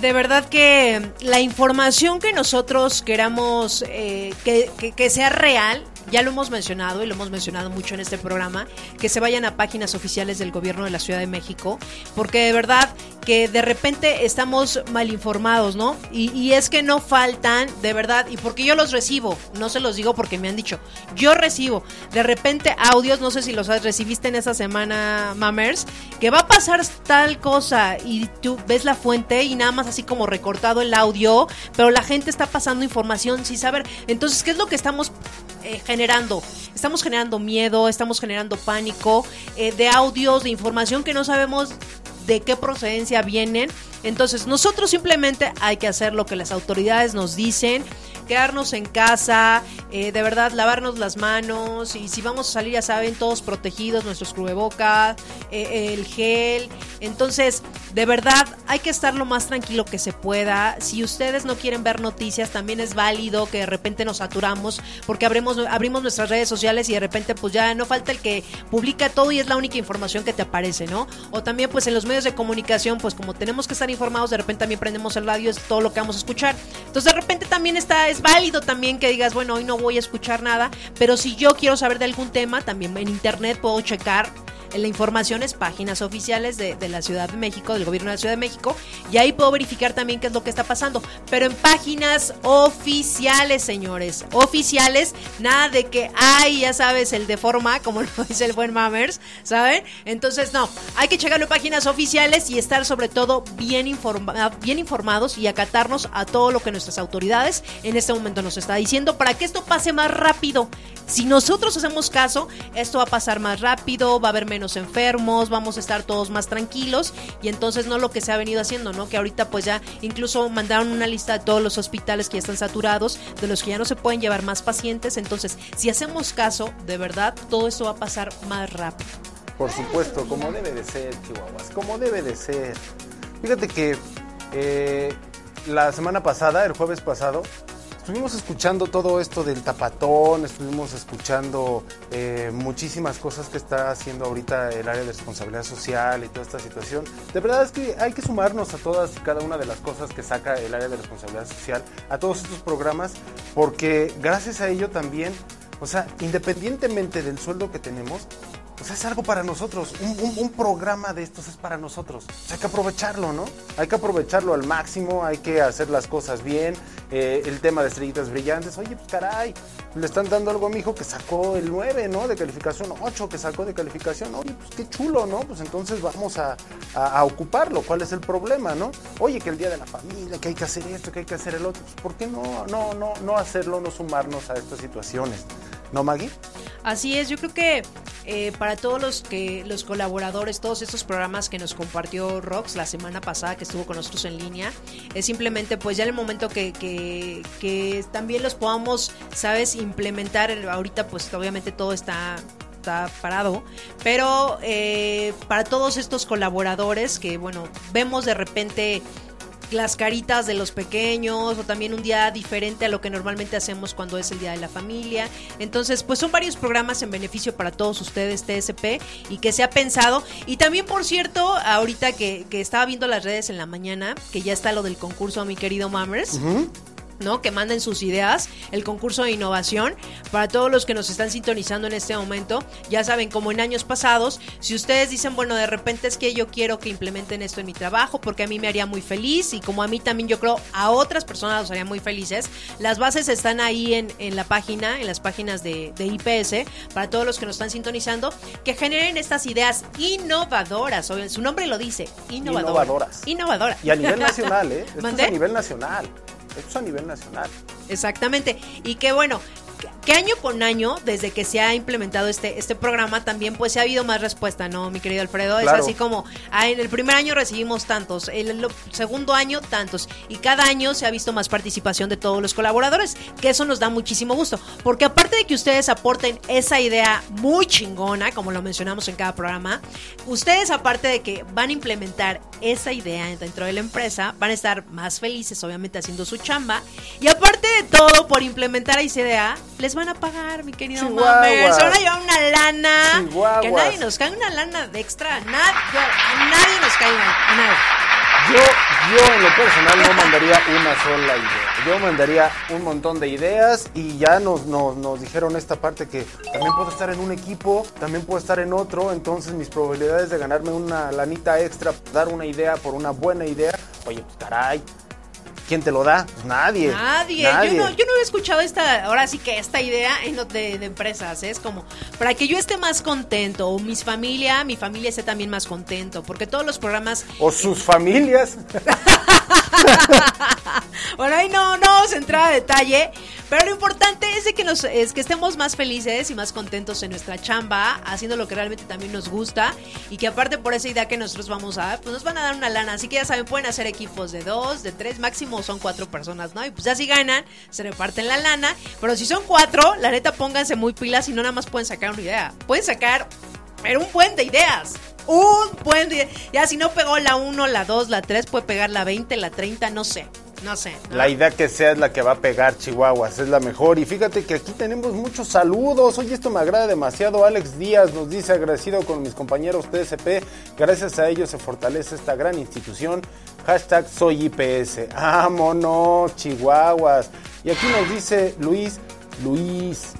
[SPEAKER 1] de verdad que la información que nosotros queramos eh, que, sea real, ya lo hemos mencionado y lo hemos mencionado mucho en este programa, que se vayan a páginas oficiales del gobierno de la Ciudad de México, porque de verdad que de repente estamos mal informados, ¿no? Y, y es que no faltan, de verdad, y porque yo los recibo, no se los digo porque me han dicho, yo recibo de repente audios, no sé si los recibiste en esa semana, Mamers, que va a pasar tal cosa y tú ves la fuente y nada más así como recortado el audio, pero la gente está pasando información sin saber. Entonces, ¿qué es lo que estamos eh, generando? Estamos generando miedo, estamos generando pánico eh, de audios, de información que no sabemos de qué procedencia vienen. Entonces, nosotros simplemente hay que hacer lo que las autoridades nos dicen, quedarnos en casa, eh, de verdad lavarnos las manos y si vamos a salir ya saben, todos protegidos, nuestros cubrebocas, eh, el gel, Entonces, de verdad, hay que estar lo más tranquilo que se pueda. Si ustedes no quieren ver noticias, también es válido que de repente nos saturamos porque abrimos, abrimos nuestras redes sociales y de repente pues ya no falta el que publica todo y es la única información que te aparece, ¿no? O también pues en los medios de comunicación, pues como tenemos que estar informados, de repente también prendemos el radio, es todo lo que vamos a escuchar. Entonces de repente también está, es válido también que digas, bueno, hoy no voy a escuchar nada, pero si yo quiero saber de algún tema, también en internet puedo checar la información es páginas oficiales de, la Ciudad de México, del gobierno de la Ciudad de México, y ahí puedo verificar también qué es lo que está pasando. Pero en páginas oficiales, señores, oficiales, nada de que, ay, ya sabes, el de forma, como lo dice el buen Mammers, ¿saben? Entonces, no, hay que checarlo en páginas oficiales y estar sobre todo bien, informa bien informados y acatarnos a todo lo que nuestras autoridades en este momento nos está diciendo para que esto pase más rápido. Si nosotros hacemos caso, esto va a pasar más rápido, va a haber menos enfermos, vamos a estar todos más tranquilos y entonces no lo que se ha venido haciendo, ¿no? Que ahorita pues ya incluso mandaron una lista de todos los hospitales que ya están saturados, de los que ya no se pueden llevar más pacientes, entonces si hacemos caso, de verdad, todo esto va a pasar más rápido.
[SPEAKER 2] Por supuesto, como debe de ser, Chihuahuas, como debe de ser. Fíjate que eh, la semana pasada, el jueves pasado, Estuvimos escuchando todo esto del tapatón, estuvimos escuchando eh, muchísimas cosas que está haciendo ahorita el área de responsabilidad social y toda esta situación. De verdad es que hay que sumarnos a todas y cada una de las cosas que saca el área de responsabilidad social, a todos estos programas, porque gracias a ello también, o sea, independientemente del sueldo que tenemos, pues es algo para nosotros. Un, programa de estos es para nosotros. hay que aprovecharlo, ¿no? Hay que aprovecharlo al máximo, hay que hacer las cosas bien. Eh, el tema de estrellitas brillantes, oye, pues caray, le están dando algo a mi hijo que sacó el 9, ¿no? De calificación, 8 que sacó de calificación. Oye, pues qué chulo, ¿no? Pues entonces vamos a, ocuparlo. ¿Cuál es el problema, no? Oye, que el día de la familia, que hay que hacer esto, que hay que hacer el otro. Pues, ¿por qué no, no, no, no hacerlo, no sumarnos a estas situaciones? ¿No, Maggie?
[SPEAKER 1] Así es, yo creo que eh, para todos los que los colaboradores, todos estos programas que nos compartió Rox la semana pasada que estuvo con nosotros en línea, es simplemente pues ya el momento que, que, también los podamos, sabes, implementar, ahorita pues obviamente todo está está parado, pero eh, para todos estos colaboradores que, bueno, vemos de repente las caritas de los pequeños o también un día diferente a lo que normalmente hacemos cuando es el Día de la Familia. Entonces, pues son varios programas en beneficio para todos ustedes, TSP, y que se ha pensado. Y también, por cierto, ahorita que, que estaba viendo las redes en la mañana, que ya está lo del concurso, mi querido Mammers. ¿No? Que manden sus ideas, el concurso de innovación. Para todos los que nos están sintonizando en este momento, ya saben, como en años pasados, si ustedes dicen, bueno, de repente es que yo quiero que implementen esto en mi trabajo porque a mí me haría muy feliz y como a mí también yo creo a otras personas los haría muy felices, las bases están ahí en, en la página, en las páginas de, de, IPS, para todos los que nos están sintonizando, que generen estas ideas innovadoras. Su nombre lo dice, innovadoras.
[SPEAKER 2] Innovadoras. Y a nivel nacional, ¿eh? Esto es a nivel nacional. Esto es a nivel nacional.
[SPEAKER 1] Exactamente. Y qué bueno, que año con año, desde que se ha implementado este, este programa, también pues se ha habido más respuesta, ¿no, mi querido Alfredo? Es así como, ah, en el primer año recibimos tantos, en el segundo año tantos, y cada año se ha visto más participación de todos los colaboradores, que eso nos da muchísimo gusto, porque aparte de que ustedes aporten esa idea muy chingona, como lo mencionamos en cada programa, ustedes aparte de que van a implementar esa idea dentro de la empresa, van a estar más felices, obviamente, haciendo su chamba, y aparte de todo, por implementar esa idea, les van a pagar, mi querido Mamer. Se van a llevar una lana. Que nadie nos cae una lana de extra. Nadie, nadie nos cae nada.
[SPEAKER 2] Yo, yo en lo personal no mandaría una sola idea. Yo mandaría un montón de ideas y ya nos, nos, nos, dijeron esta parte que también puedo estar en un equipo, también puedo estar en otro, entonces mis probabilidades de ganarme una lanita extra, dar una idea por una buena idea, oye, pues caray, ¿Quién te lo da? Pues nadie,
[SPEAKER 1] nadie. Yo, no, yo no había escuchado esta, ahora sí que esta idea de, de empresas. ¿eh? Es como, para que yo esté más contento, o mi familia, mi familia esté también más contento, porque todos los programas...
[SPEAKER 2] O sus familias.
[SPEAKER 1] bueno, ahí no, no vamos a entrar a detalle, pero lo importante es de que nos es que estemos más felices y más contentos en nuestra chamba, haciendo lo que realmente también nos gusta y que aparte por esa idea que nosotros vamos a, pues nos van a dar una lana, así que ya saben, pueden hacer equipos de dos, de tres, máximo son cuatro personas, ¿no? Y pues ya si ganan, se reparten la lana, pero si son cuatro, la neta pónganse muy pilas y no nada más pueden sacar una idea, pueden sacar pero un buen de ideas. Un buen día. Ya si no pegó la 1, la 2, la 3, puede pegar la 20, la 30, no sé. No sé. ¿no?
[SPEAKER 2] La idea que sea es la que va a pegar Chihuahuas, es la mejor. Y fíjate que aquí tenemos muchos saludos. Oye, esto me agrada demasiado. Alex Díaz nos dice agradecido con mis compañeros TSP. Gracias a ellos se fortalece esta gran institución. Hashtag soy IPS. Vámonos, Chihuahuas. Y aquí nos dice Luis, Luis.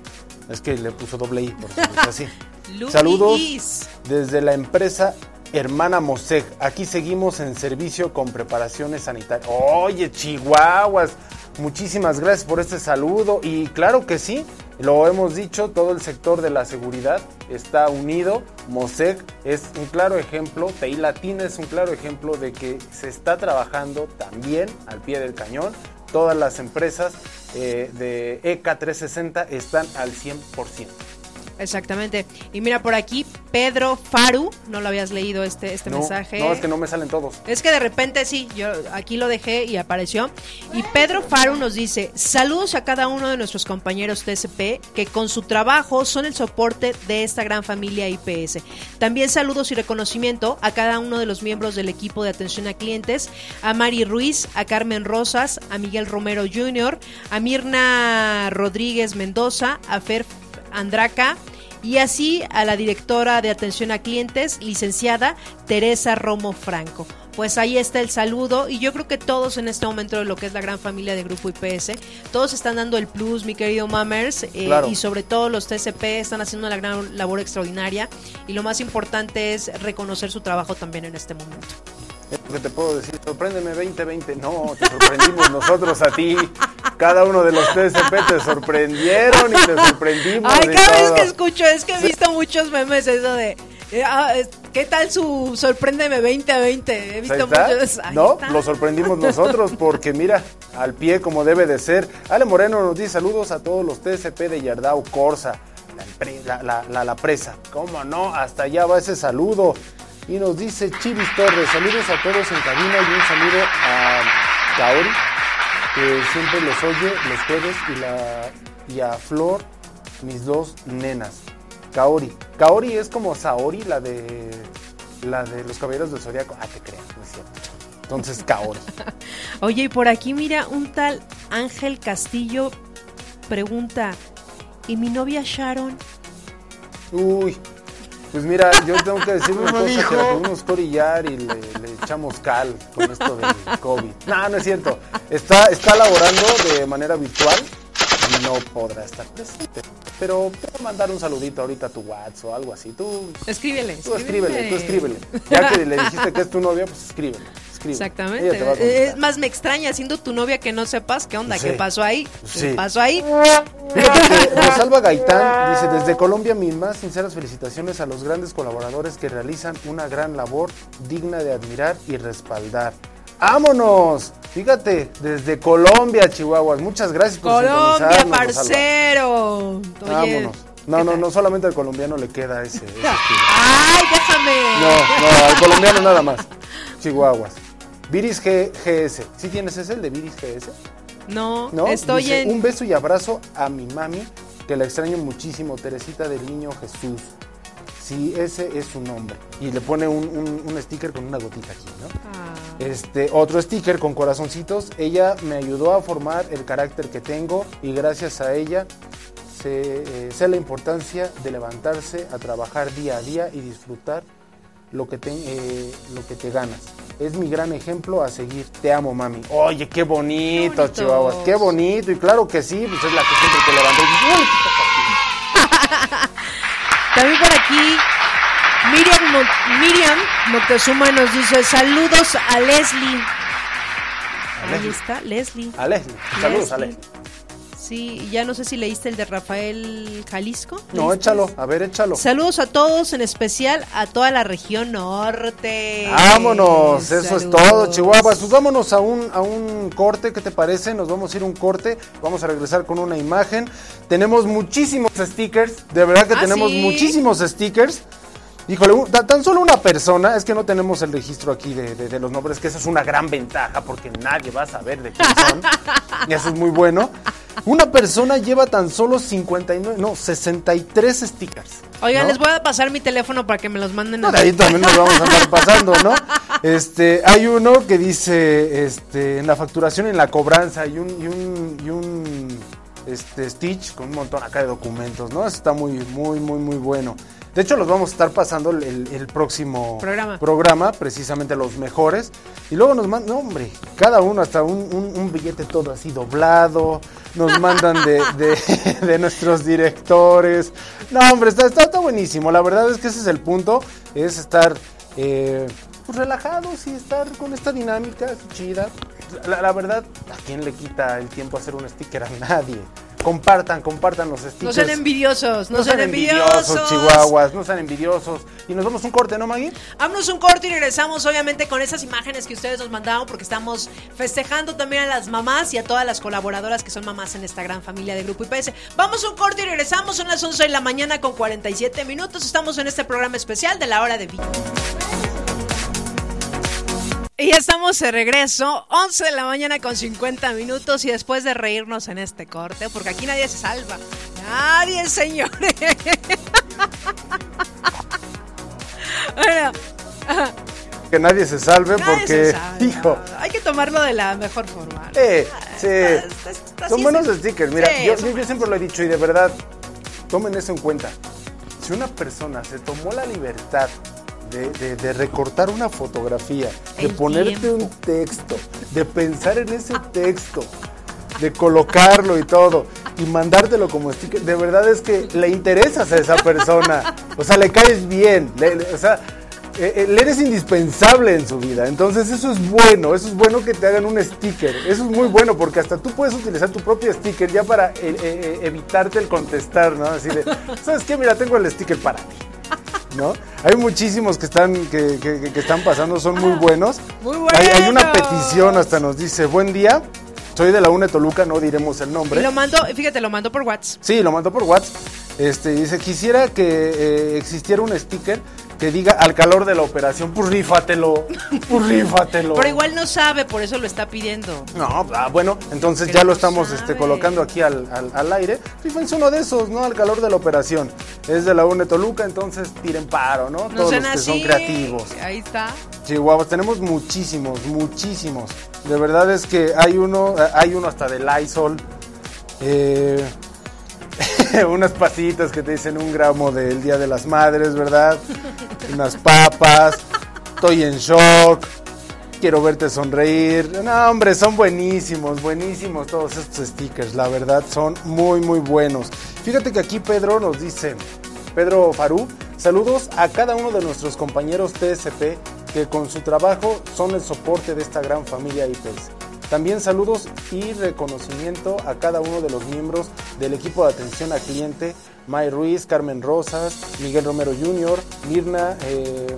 [SPEAKER 2] Es que le puso doble I, por es así.
[SPEAKER 1] Luis.
[SPEAKER 2] Saludos desde la empresa Hermana Mosec. Aquí seguimos en servicio con preparaciones sanitarias. Oye, Chihuahuas, muchísimas gracias por este saludo. Y claro que sí, lo hemos dicho, todo el sector de la seguridad está unido. Mosec es un claro ejemplo, TI Latina es un claro ejemplo de que se está trabajando también al pie del cañón. Todas las empresas eh, de EK 360 están al 100%.
[SPEAKER 1] Exactamente. Y mira por aquí, Pedro Faru, no lo habías leído este, este
[SPEAKER 2] No,
[SPEAKER 1] mensaje.
[SPEAKER 2] no, es que no me salen todos.
[SPEAKER 1] Es que de repente sí, yo aquí lo dejé y apareció. Y Pedro Faru nos dice, saludos a cada uno de nuestros compañeros TSP que con su trabajo son el soporte de esta gran familia IPS. También saludos y reconocimiento a cada uno de los miembros del equipo de atención a clientes, a Mari Ruiz, a Carmen Rosas, a Miguel Romero Jr., a Mirna Rodríguez Mendoza, a Fer Andraca, y así a la directora de atención a clientes, licenciada Teresa Romo Franco. Pues ahí está el saludo y yo creo que todos en este momento de lo que es la gran familia de Grupo IPS, todos están dando el plus, mi querido Mammers, eh,
[SPEAKER 2] Claro.
[SPEAKER 1] y sobre todo los TCP están haciendo una gran labor extraordinaria y lo más importante es reconocer su trabajo también en este momento.
[SPEAKER 2] Es lo que te puedo decir, sorpréndeme 2020. No, te sorprendimos nosotros a ti. Cada uno de los TSP te sorprendieron y te sorprendimos.
[SPEAKER 1] Ay, cada vez
[SPEAKER 2] todo.
[SPEAKER 1] que escucho, es que he visto muchos memes eso de... eh, ah, ¿Qué tal su sorpréndeme 2020? He visto muchos.
[SPEAKER 2] No,
[SPEAKER 1] está.
[SPEAKER 2] lo sorprendimos nosotros porque mira, al pie como debe de ser. Ale Moreno nos dice saludos a todos los TSP de Yardao Corsa, la- la presa. ¿Cómo no? Hasta allá va ese saludo. Y nos dice Chivis Torres, saludos a todos en cabina y un saludo a Kaori, que siempre los oye los jueves, y, la, y a Flor, mis dos nenas. Kaori. Kaori es como Saori, la de la de los caballeros del Zodíaco. Ah, te creas, no es cierto. Entonces, Kaori.
[SPEAKER 1] Oye, y por aquí mira, un tal Ángel Castillo pregunta, ¿y mi novia Sharon?
[SPEAKER 2] Uy. Pues mira, yo tengo que decir una
[SPEAKER 3] me
[SPEAKER 2] cosa,
[SPEAKER 3] dijo.
[SPEAKER 2] que la pudimos corillar y le, le echamos cal con esto del COVID. No, no es cierto. Está, está laborando de manera virtual y no podrá estar presente. Pero te voy a mandar un saludito ahorita a tu WhatsApp o algo así. Tú,
[SPEAKER 1] Escríbele.
[SPEAKER 2] tú escríbele, tú escríbele. Ya que le dijiste que es tu novia, pues escríbele.
[SPEAKER 1] Exactamente. Eh. Es más, me extraña siendo tu novia que no sepas qué onda,
[SPEAKER 2] Sí.
[SPEAKER 1] qué pasó ahí.
[SPEAKER 2] Sí.
[SPEAKER 1] ¿Qué pasó ahí?
[SPEAKER 2] Fíjate Rosalba Gaitán dice, desde Colombia mis más sinceras felicitaciones a los grandes colaboradores que realizan una gran labor digna de admirar y respaldar. ¡Vámonos! Fíjate, desde Colombia, Chihuahuas. Muchas gracias por
[SPEAKER 1] Colombia, parcero.
[SPEAKER 2] Vámonos. No,
[SPEAKER 1] ¿qué
[SPEAKER 2] no, no, solamente al colombiano le queda ese, ese.
[SPEAKER 1] ¡Ay, déjame!
[SPEAKER 2] No, no, al colombiano nada más. Chihuahuas. Viris G- GS. ¿Sí tienes ese, el de Viris GS?
[SPEAKER 1] No,
[SPEAKER 2] ¿no?
[SPEAKER 1] estoy
[SPEAKER 2] Dice,
[SPEAKER 1] en...
[SPEAKER 2] Un beso y abrazo a mi mami, que la extraño muchísimo, Teresita del Niño Jesús. Sí, ese es su nombre. Y le pone un, un- un sticker con una gotita aquí, ¿no?
[SPEAKER 1] Ah.
[SPEAKER 2] Este, otro sticker con corazoncitos. Ella me ayudó a formar el carácter que tengo y gracias a ella sé, eh, sé la importancia de levantarse a trabajar día a día y disfrutar lo que, te, eh, lo que te ganas. Es mi gran ejemplo a seguir. Te amo, mami. Oye, qué bonito,
[SPEAKER 1] Qué.
[SPEAKER 2] Chihuahuas. Qué bonito. Y claro que sí, pues es la que siempre te "Uy,
[SPEAKER 1] También por aquí, Miriam, Mon- Miriam Moctezuma nos dice saludos a Leslie.
[SPEAKER 2] A
[SPEAKER 1] Ahí
[SPEAKER 2] Leslie.
[SPEAKER 1] está, Leslie.
[SPEAKER 2] A Leslie. Saludos a
[SPEAKER 1] Leslie. Sí, ya no sé si leíste el de Rafael Jalisco.
[SPEAKER 2] No,
[SPEAKER 1] ¿Leíste?
[SPEAKER 2] échalo. A ver, échalo.
[SPEAKER 1] Saludos a todos, en especial a toda la región norte.
[SPEAKER 2] Vámonos, eso es todo, Chihuahuas. Pues vámonos a un, a un corte, ¿qué te parece? Nos vamos a ir a un corte, vamos a regresar con una imagen. Tenemos muchísimos stickers, de verdad que
[SPEAKER 1] Ah,
[SPEAKER 2] tenemos
[SPEAKER 1] ¿sí?
[SPEAKER 2] muchísimos stickers. Híjole, tan solo una persona, es que no tenemos el registro aquí de, de- de los nombres, que eso es una gran ventaja porque nadie va a saber de quién son. y eso es muy bueno. Una persona lleva tan solo 59, no, 63 stickers.
[SPEAKER 1] Oigan,
[SPEAKER 2] ¿no?
[SPEAKER 1] les voy a pasar mi teléfono para que me los manden.
[SPEAKER 2] No,
[SPEAKER 1] a-
[SPEAKER 2] ahí también nos vamos a andar pasando, ¿no? Este, hay uno que dice, este, en la facturación y en la cobranza y un, y un, y un, este, Stitch con un montón acá de documentos, ¿no? Eso está muy, muy, muy, muy bueno. De hecho, los vamos a estar pasando el, próximo
[SPEAKER 1] Programa.
[SPEAKER 2] programa, precisamente los mejores. Y luego nos mandan, no, hombre, cada uno hasta un, un- un billete todo así doblado. Nos mandan de, de- de nuestros directores. No, hombre, está, está, está buenísimo. La verdad es que ese es el punto, es estar eh, pues, relajados y estar con esta dinámica chida. La, la verdad, ¿a quién le quita el tiempo hacer un sticker? A nadie. Compartan, compartan los stickers.
[SPEAKER 1] No sean envidiosos, no,
[SPEAKER 2] No
[SPEAKER 1] sean
[SPEAKER 2] sean
[SPEAKER 1] envidiosos.
[SPEAKER 2] envidiosos, chihuahuas, no sean envidiosos. Y nos damos un corte, ¿no, Maggie?
[SPEAKER 1] Vámonos un corte y regresamos obviamente con esas imágenes que ustedes nos mandaron porque estamos festejando también a las mamás y a todas las colaboradoras que son mamás en esta gran familia de Grupo IPS. Vamos un corte y regresamos, son las 11 de la mañana con 47 minutos. Estamos en este programa especial de la hora de vida. Y ya estamos de regreso, 11 de la mañana con 50 minutos y después de reírnos en este corte, porque aquí nadie se salva. Nadie, señores. bueno,
[SPEAKER 2] Que nadie se salve
[SPEAKER 1] Nadie
[SPEAKER 2] porque,
[SPEAKER 1] se
[SPEAKER 2] hijo,
[SPEAKER 1] hay que tomarlo de la mejor forma. ¿no?
[SPEAKER 2] eh, sí,
[SPEAKER 1] Está- está- está-
[SPEAKER 2] son buenos stickers. Mira,
[SPEAKER 1] Sí,
[SPEAKER 2] yo, yo- siempre lo he dicho y de verdad, tomen eso en cuenta. Si una persona se tomó la libertad de, de- de recortar una fotografía, de
[SPEAKER 1] El
[SPEAKER 2] ponerte
[SPEAKER 1] tiempo.
[SPEAKER 2] un texto, de pensar en ese texto, de colocarlo y todo, y mandártelo como sticker, de verdad es que le interesas a esa persona. O sea, le caes bien. le- le- o sea, eh, eh, le eres indispensable en su vida. Entonces eso es bueno, eso es bueno que te hagan un sticker. Eso es muy bueno porque hasta tú puedes utilizar tu propio sticker ya para eh, evitarte el contestar, ¿no? Así de, ¿sabes qué? Mira, tengo el sticker para ti. ¿No? Hay muchísimos que están, que, que- que están pasando, son muy buenos.
[SPEAKER 1] Muy
[SPEAKER 2] Hay, hay una
[SPEAKER 1] buenos.
[SPEAKER 2] petición, hasta nos dice, buen día, soy de la UNE Toluca, no diremos el nombre.
[SPEAKER 1] Y lo mando, fíjate, lo mando por WhatsApp.
[SPEAKER 2] Sí, lo mandó por WhatsApp. Este, dice, quisiera que eh, existiera un sticker que diga al calor de la operación, pues rífatelo, pues rífatelo.
[SPEAKER 1] Pero igual no sabe, por eso lo está pidiendo.
[SPEAKER 2] No, ah, bueno, entonces
[SPEAKER 1] Pero
[SPEAKER 2] ya lo estamos este, colocando aquí al, al, al aire. Fíjense uno de esos, ¿no? Al calor de la operación. Es de la UNE Toluca, entonces tiren paro, ¿no?
[SPEAKER 1] No
[SPEAKER 2] Todos los que
[SPEAKER 1] así.
[SPEAKER 2] son creativos.
[SPEAKER 1] Ahí está.
[SPEAKER 2] Chihuahuas, tenemos muchísimos, muchísimos. De verdad es que hay uno, eh, hay uno hasta de Lysol. Eh, unas pasitas que te dicen un gramo del Día de las Madres, ¿verdad? Unas papas. Estoy en shock. Quiero verte sonreír. No, hombre, son buenísimos, buenísimos todos estos stickers. La verdad, son muy, muy buenos. Fíjate que aquí Pedro nos dice, Pedro Farú, saludos a cada uno de nuestros compañeros TSP que con su trabajo son el soporte de esta gran familia IPS. También saludos y reconocimiento a cada uno de los miembros del equipo de atención al cliente, May Ruiz, Carmen Rosas, Miguel Romero Jr., Mirna eh,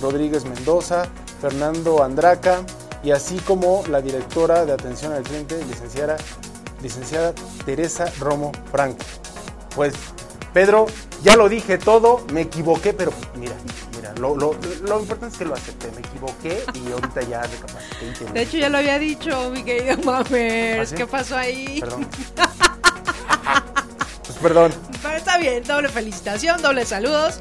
[SPEAKER 2] Rodríguez Mendoza, Fernando Andraca y así como la directora de atención al cliente, licenciada, licenciada Teresa Romo Franco. Pues Pedro, ya lo dije todo, me equivoqué, pero mira, mira, lo, lo, lo importante es que lo acepté, me equivoqué y ahorita ya recapacité.
[SPEAKER 1] De hecho, ya lo había dicho, mi querido Mamers.
[SPEAKER 2] ¿Ah?
[SPEAKER 1] ¿Qué pasó ahí?
[SPEAKER 2] Perdón. Pues perdón.
[SPEAKER 1] Pero está bien, doble felicitación, doble saludos.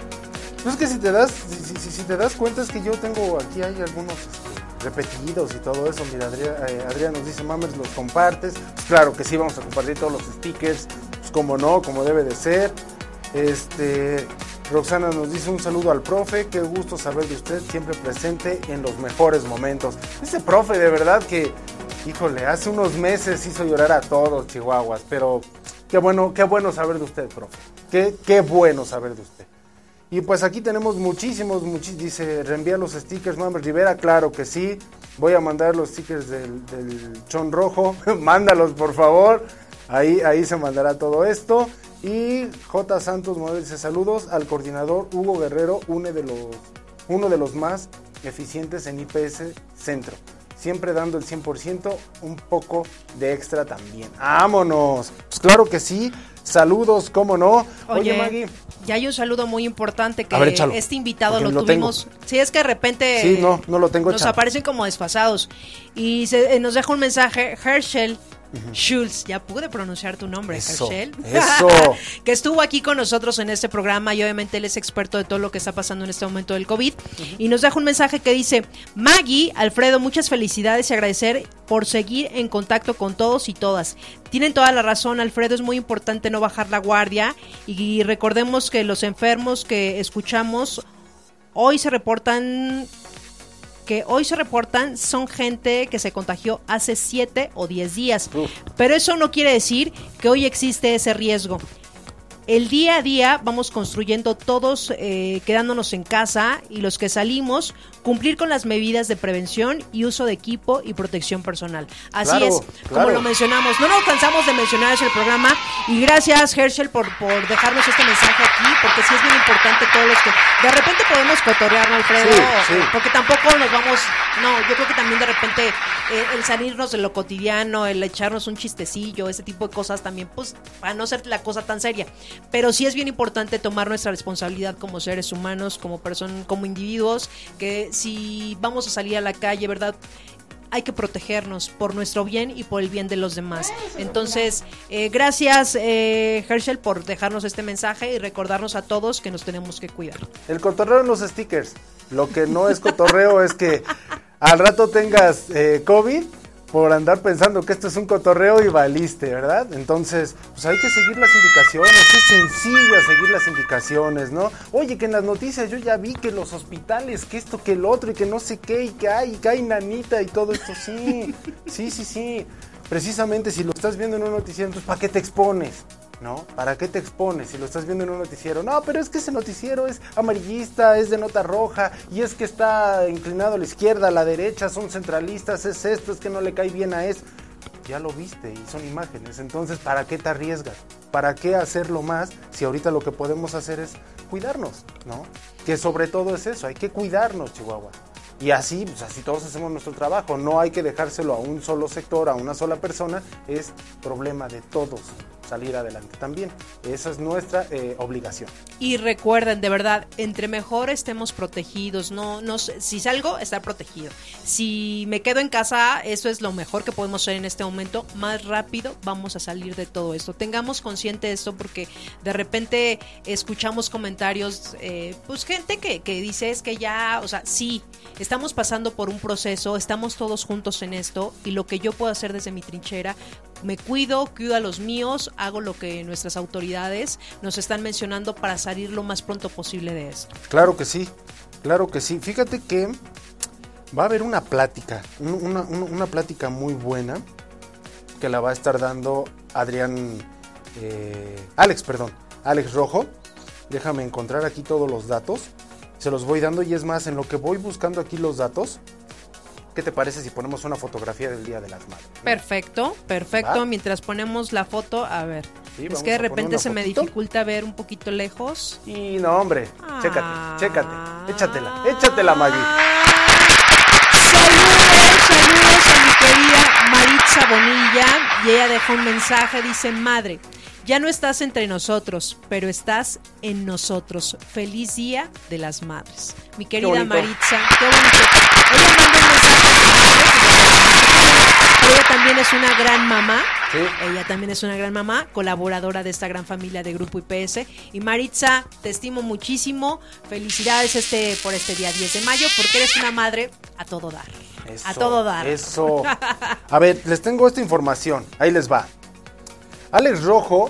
[SPEAKER 2] No es que si te das, si, si- si te das cuenta es que yo tengo aquí hay algunos este, repetidos y todo eso. Mira, Adrián, eh, Adrián nos dice, Mamers, los compartes. Pues claro que sí, vamos a compartir todos los stickers, pues como no, como debe de ser. Este, Roxana nos dice un saludo al profe, qué gusto saber de usted, siempre presente en los mejores momentos. Ese profe, de verdad que, híjole, hace unos meses hizo llorar a todos, chihuahuas, pero qué bueno, qué bueno saber de usted, profe. Qué, qué bueno saber de usted. Y pues aquí tenemos muchísimos, muchis- dice, reenvía los stickers, Mamer Rivera, claro que sí. Voy a mandar los stickers del, del chon rojo, mándalos por favor. Ahí, ahí se mandará todo esto. Y J. Santos Morales dice, saludos al coordinador Hugo Guerrero, uno de los, uno de los más eficientes en IPS Centro. Siempre dando el 100%, un poco de extra también. ¡Vámonos! Pues claro que sí. Saludos, ¿cómo no?
[SPEAKER 1] Oye,
[SPEAKER 2] Maggie.
[SPEAKER 1] ya hay un saludo muy importante que
[SPEAKER 2] ver,
[SPEAKER 1] este invitado lo
[SPEAKER 2] lo tengo.
[SPEAKER 1] tuvimos. Sí, es que de repente
[SPEAKER 2] Sí, no, no lo tengo
[SPEAKER 1] nos aparecen como desfasados. Y se- eh, nos deja un mensaje, Herschel Schultz. Ya pude pronunciar tu nombre,
[SPEAKER 2] Eso, eso.
[SPEAKER 1] que estuvo aquí con nosotros en este programa y obviamente él es experto de todo lo que está pasando en este momento del COVID. Y nos deja un mensaje que dice, Maggie, Alfredo, muchas felicidades y agradecer por seguir en contacto con todos y todas. Tienen toda la razón, Alfredo, es muy importante no bajar la guardia y recordemos que los enfermos que escuchamos hoy se reportan que hoy se reportan son gente que se contagió hace 7 o 10 días.
[SPEAKER 2] Uf.
[SPEAKER 1] Pero eso no quiere decir que hoy existe ese riesgo. El día a día vamos construyendo todos eh, quedándonos en casa y los que salimos cumplir con las medidas de prevención y uso de equipo y protección personal. Así
[SPEAKER 2] Claro,
[SPEAKER 1] es, como lo mencionamos. No nos cansamos de mencionar el programa y gracias Herschel por, por dejarnos este mensaje aquí porque sí es bien importante todos los que de repente podemos cotorrear, ¿no, Alfredo?
[SPEAKER 2] Sí, sí.
[SPEAKER 1] Porque tampoco nos vamos, no, yo creo que también de repente eh, el salirnos de lo cotidiano, el echarnos un chistecillo, ese tipo de cosas también, pues para no ser la cosa tan seria. Pero sí es bien importante tomar nuestra responsabilidad como seres humanos, como personas, como individuos, que si vamos a salir a la calle, ¿verdad? hay que protegernos por nuestro bien y por el bien de los demás. Entonces, eh, gracias eh, Herschel por dejarnos este mensaje y recordarnos a todos que nos tenemos que cuidar.
[SPEAKER 2] El cotorreo en los stickers. Lo que no es cotorreo es que al rato tengas eh, COVID por andar pensando que esto es un cotorreo y valiste, ¿verdad? Entonces, pues hay que seguir las indicaciones. Es sencillo seguir las indicaciones, ¿no? Oye, que en las noticias yo ya vi que los hospitales, que esto, que el otro, y que no sé qué, y que hay, y que hay nanita y todo esto. Sí, sí, sí, sí. Precisamente si lo estás viendo en un noticiero, entonces ¿para qué te expones? ¿No? ¿Para qué te expones si lo estás viendo en un noticiero? No, pero es que ese noticiero es amarillista, es de nota roja, y es que está inclinado a la izquierda, a la derecha, son centralistas, es esto, es que no le cae bien a eso. Ya lo viste y son imágenes, entonces ¿para qué te arriesgas? ¿Para qué hacerlo más si ahorita lo que podemos hacer es cuidarnos, ¿no? Que sobre todo es eso, hay que cuidarnos, Chihuahua. Y así, pues así todos hacemos nuestro trabajo. No hay que dejárselo a un solo sector, a una sola persona. Es problema de todos salir adelante también. Esa es nuestra eh, obligación.
[SPEAKER 1] Y recuerden, de verdad, entre mejor estemos protegidos, no, no, si salgo, estar protegido. Si me quedo en casa, eso es lo mejor que podemos hacer en este momento. Más rápido vamos a salir de todo esto. Tengamos consciente esto porque de repente escuchamos comentarios, eh, pues gente que, que dice es que ya, o sea, sí, estamos pasando por un proceso, estamos todos juntos en esto y lo que yo puedo hacer desde mi trinchera, me cuido, cuido a los míos, hago lo que nuestras autoridades nos están mencionando para salir lo más pronto posible de esto.
[SPEAKER 2] Claro que sí, claro que sí. Fíjate que va a haber una plática, un- una, una- una plática muy buena que la va a estar dando Adrián, eh, Alex, perdón, Alex Rojo. Déjame encontrar aquí todos los datos. Se los voy dando y es más, en lo que voy buscando aquí los datos, ¿qué te parece si ponemos una fotografía del Día de las Madres?
[SPEAKER 1] Perfecto, perfecto.
[SPEAKER 2] ¿Va?
[SPEAKER 1] Mientras ponemos la foto, a ver.
[SPEAKER 2] Sí,
[SPEAKER 1] es que de repente se me dificulta ver un poquito lejos.
[SPEAKER 2] Y no, hombre, chécate,
[SPEAKER 1] Ah.
[SPEAKER 2] chécate, échatela, échatela, Maggie.
[SPEAKER 1] Saludos, saludos a mi querida Maritza Bonilla. Y ella dejó un mensaje, dice, madre, ya no estás entre nosotros, pero estás en nosotros. Feliz Día de las Madres. Mi querida. Maritza, qué bonito. Ella un mensaje ella también es una gran mamá.
[SPEAKER 2] Sí.
[SPEAKER 1] Ella también es una gran mamá, colaboradora de esta gran familia de Grupo IPS. Y Maritza, te estimo muchísimo. Felicidades este, por este día 10 de mayo, porque eres una madre a todo dar. a todo dar.
[SPEAKER 2] Eso. A ver, les tengo esta información. Ahí les va. Alex Rojo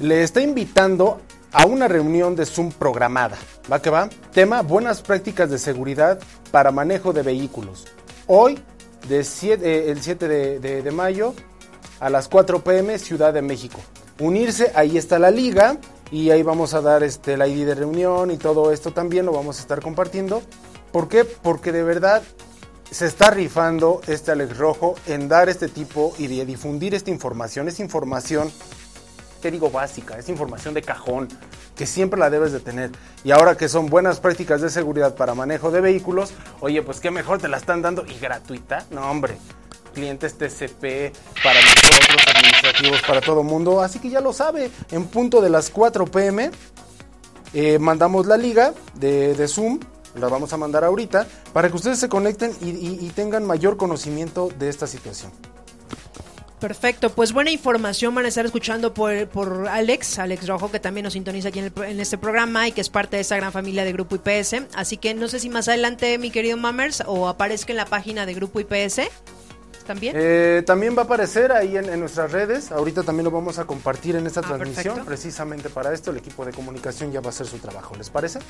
[SPEAKER 2] le está invitando a una reunión de Zoom programada. ¿Va que va? Tema, buenas prácticas de seguridad para manejo de vehículos. Hoy, de siete- eh, el 7 de, mayo, a las 4 pm, Ciudad de México. Unirse, ahí está la liga. Y ahí vamos a dar este, el ID de reunión y todo esto también lo vamos a estar compartiendo. ¿Por qué? Porque de verdad se está rifando este Alex Rojo en dar este tipo y de difundir esta información. Es información, te digo, básica, es información de cajón, que siempre la debes de tener. Y ahora que son buenas prácticas de seguridad para manejo de vehículos, oye, pues qué mejor te la están dando y gratuita. No, hombre. Clientes TCP para nosotros, administrativos para todo mundo. Así que ya lo sabe, en punto de las 4 pm eh, mandamos la liga de, de Zoom, la vamos a mandar ahorita, para que ustedes se conecten y, tengan mayor conocimiento de esta situación.
[SPEAKER 1] Perfecto, pues buena información van a estar escuchando por, por Alex, Alex Rojo, que también nos sintoniza aquí en, el- en este programa y que es parte de esa gran familia de Grupo IPS. Así que no sé si más adelante, mi querido Mammers, o aparezca en la página de Grupo IPS también.
[SPEAKER 2] Eh, también va a aparecer ahí en, en nuestras redes. Ahorita también lo vamos a compartir en esta
[SPEAKER 1] Ah,
[SPEAKER 2] transmisión.
[SPEAKER 1] perfecto.
[SPEAKER 2] Precisamente para esto, el equipo de comunicación ya va a hacer su trabajo. ¿Les parece?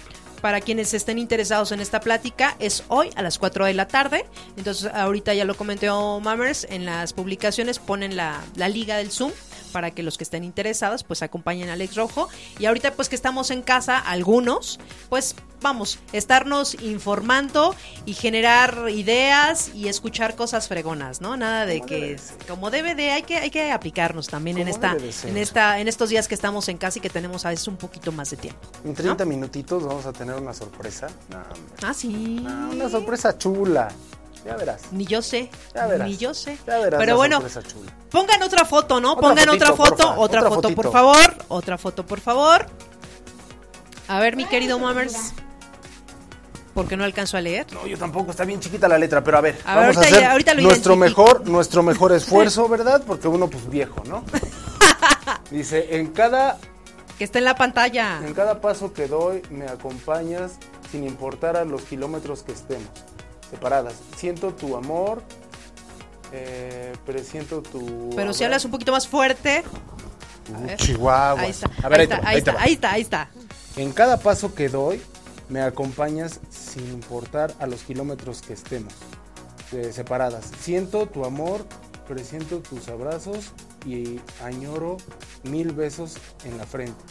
[SPEAKER 1] Para quienes estén interesados en esta plática, es hoy a las 4 de la tarde. Entonces, ahorita ya lo comentó Mammers, en las publicaciones ponen la, la liga del Zoom para que los que estén interesados pues acompañen a Alex Rojo. Y ahorita pues que estamos en casa, algunos, pues vamos, estarnos informando y generar ideas y escuchar cosas fregonas, ¿no? Nada de que
[SPEAKER 2] de
[SPEAKER 1] como debe de, hay que, hay que aplicarnos también en esta, en esta, en estos días que estamos en casa y que tenemos a veces un poquito más de tiempo.
[SPEAKER 2] En 30 minutitos vamos a tener una sorpresa. No.
[SPEAKER 1] Ah, sí.
[SPEAKER 2] Una sorpresa chula. Ya verás.
[SPEAKER 1] Ni yo sé.
[SPEAKER 2] Ya verás.
[SPEAKER 1] Ni yo sé.
[SPEAKER 2] Ya verás
[SPEAKER 1] Pero bueno, pongan otra foto, ¿no?
[SPEAKER 2] Otra
[SPEAKER 1] pongan otra foto,
[SPEAKER 2] porfa.
[SPEAKER 1] otra,
[SPEAKER 2] Otra
[SPEAKER 1] foto, por favor. Otra foto, por favor. A ver, mi querido Mammers. Porque no alcanzo a leer.
[SPEAKER 2] No, yo tampoco, está bien chiquita la letra, pero a ver,
[SPEAKER 1] A ver,
[SPEAKER 2] vamos a
[SPEAKER 1] ahorita
[SPEAKER 2] hacer
[SPEAKER 1] ya- ahorita lo
[SPEAKER 2] nuestro mejor, nuestro mejor esfuerzo, ¿verdad? Porque uno pues viejo, ¿no? Dice, en cada
[SPEAKER 1] Que está en la pantalla.
[SPEAKER 2] En cada paso que doy me acompañas sin importar a los kilómetros que estemos separadas. Siento tu amor, eh, presiento tu...
[SPEAKER 1] Pero si hablas un poquito más fuerte.
[SPEAKER 2] Uh,
[SPEAKER 1] a ver.
[SPEAKER 2] Chihuahuas.
[SPEAKER 1] Ahí está.
[SPEAKER 2] A ver,
[SPEAKER 1] ahí está,
[SPEAKER 2] va,
[SPEAKER 1] ahí está, ahí está, ahí está.
[SPEAKER 2] En cada paso que doy me acompañas sin importar a los kilómetros que estemos eh, separadas. Siento tu amor, presiento tus abrazos y añoro mil besos en la frente.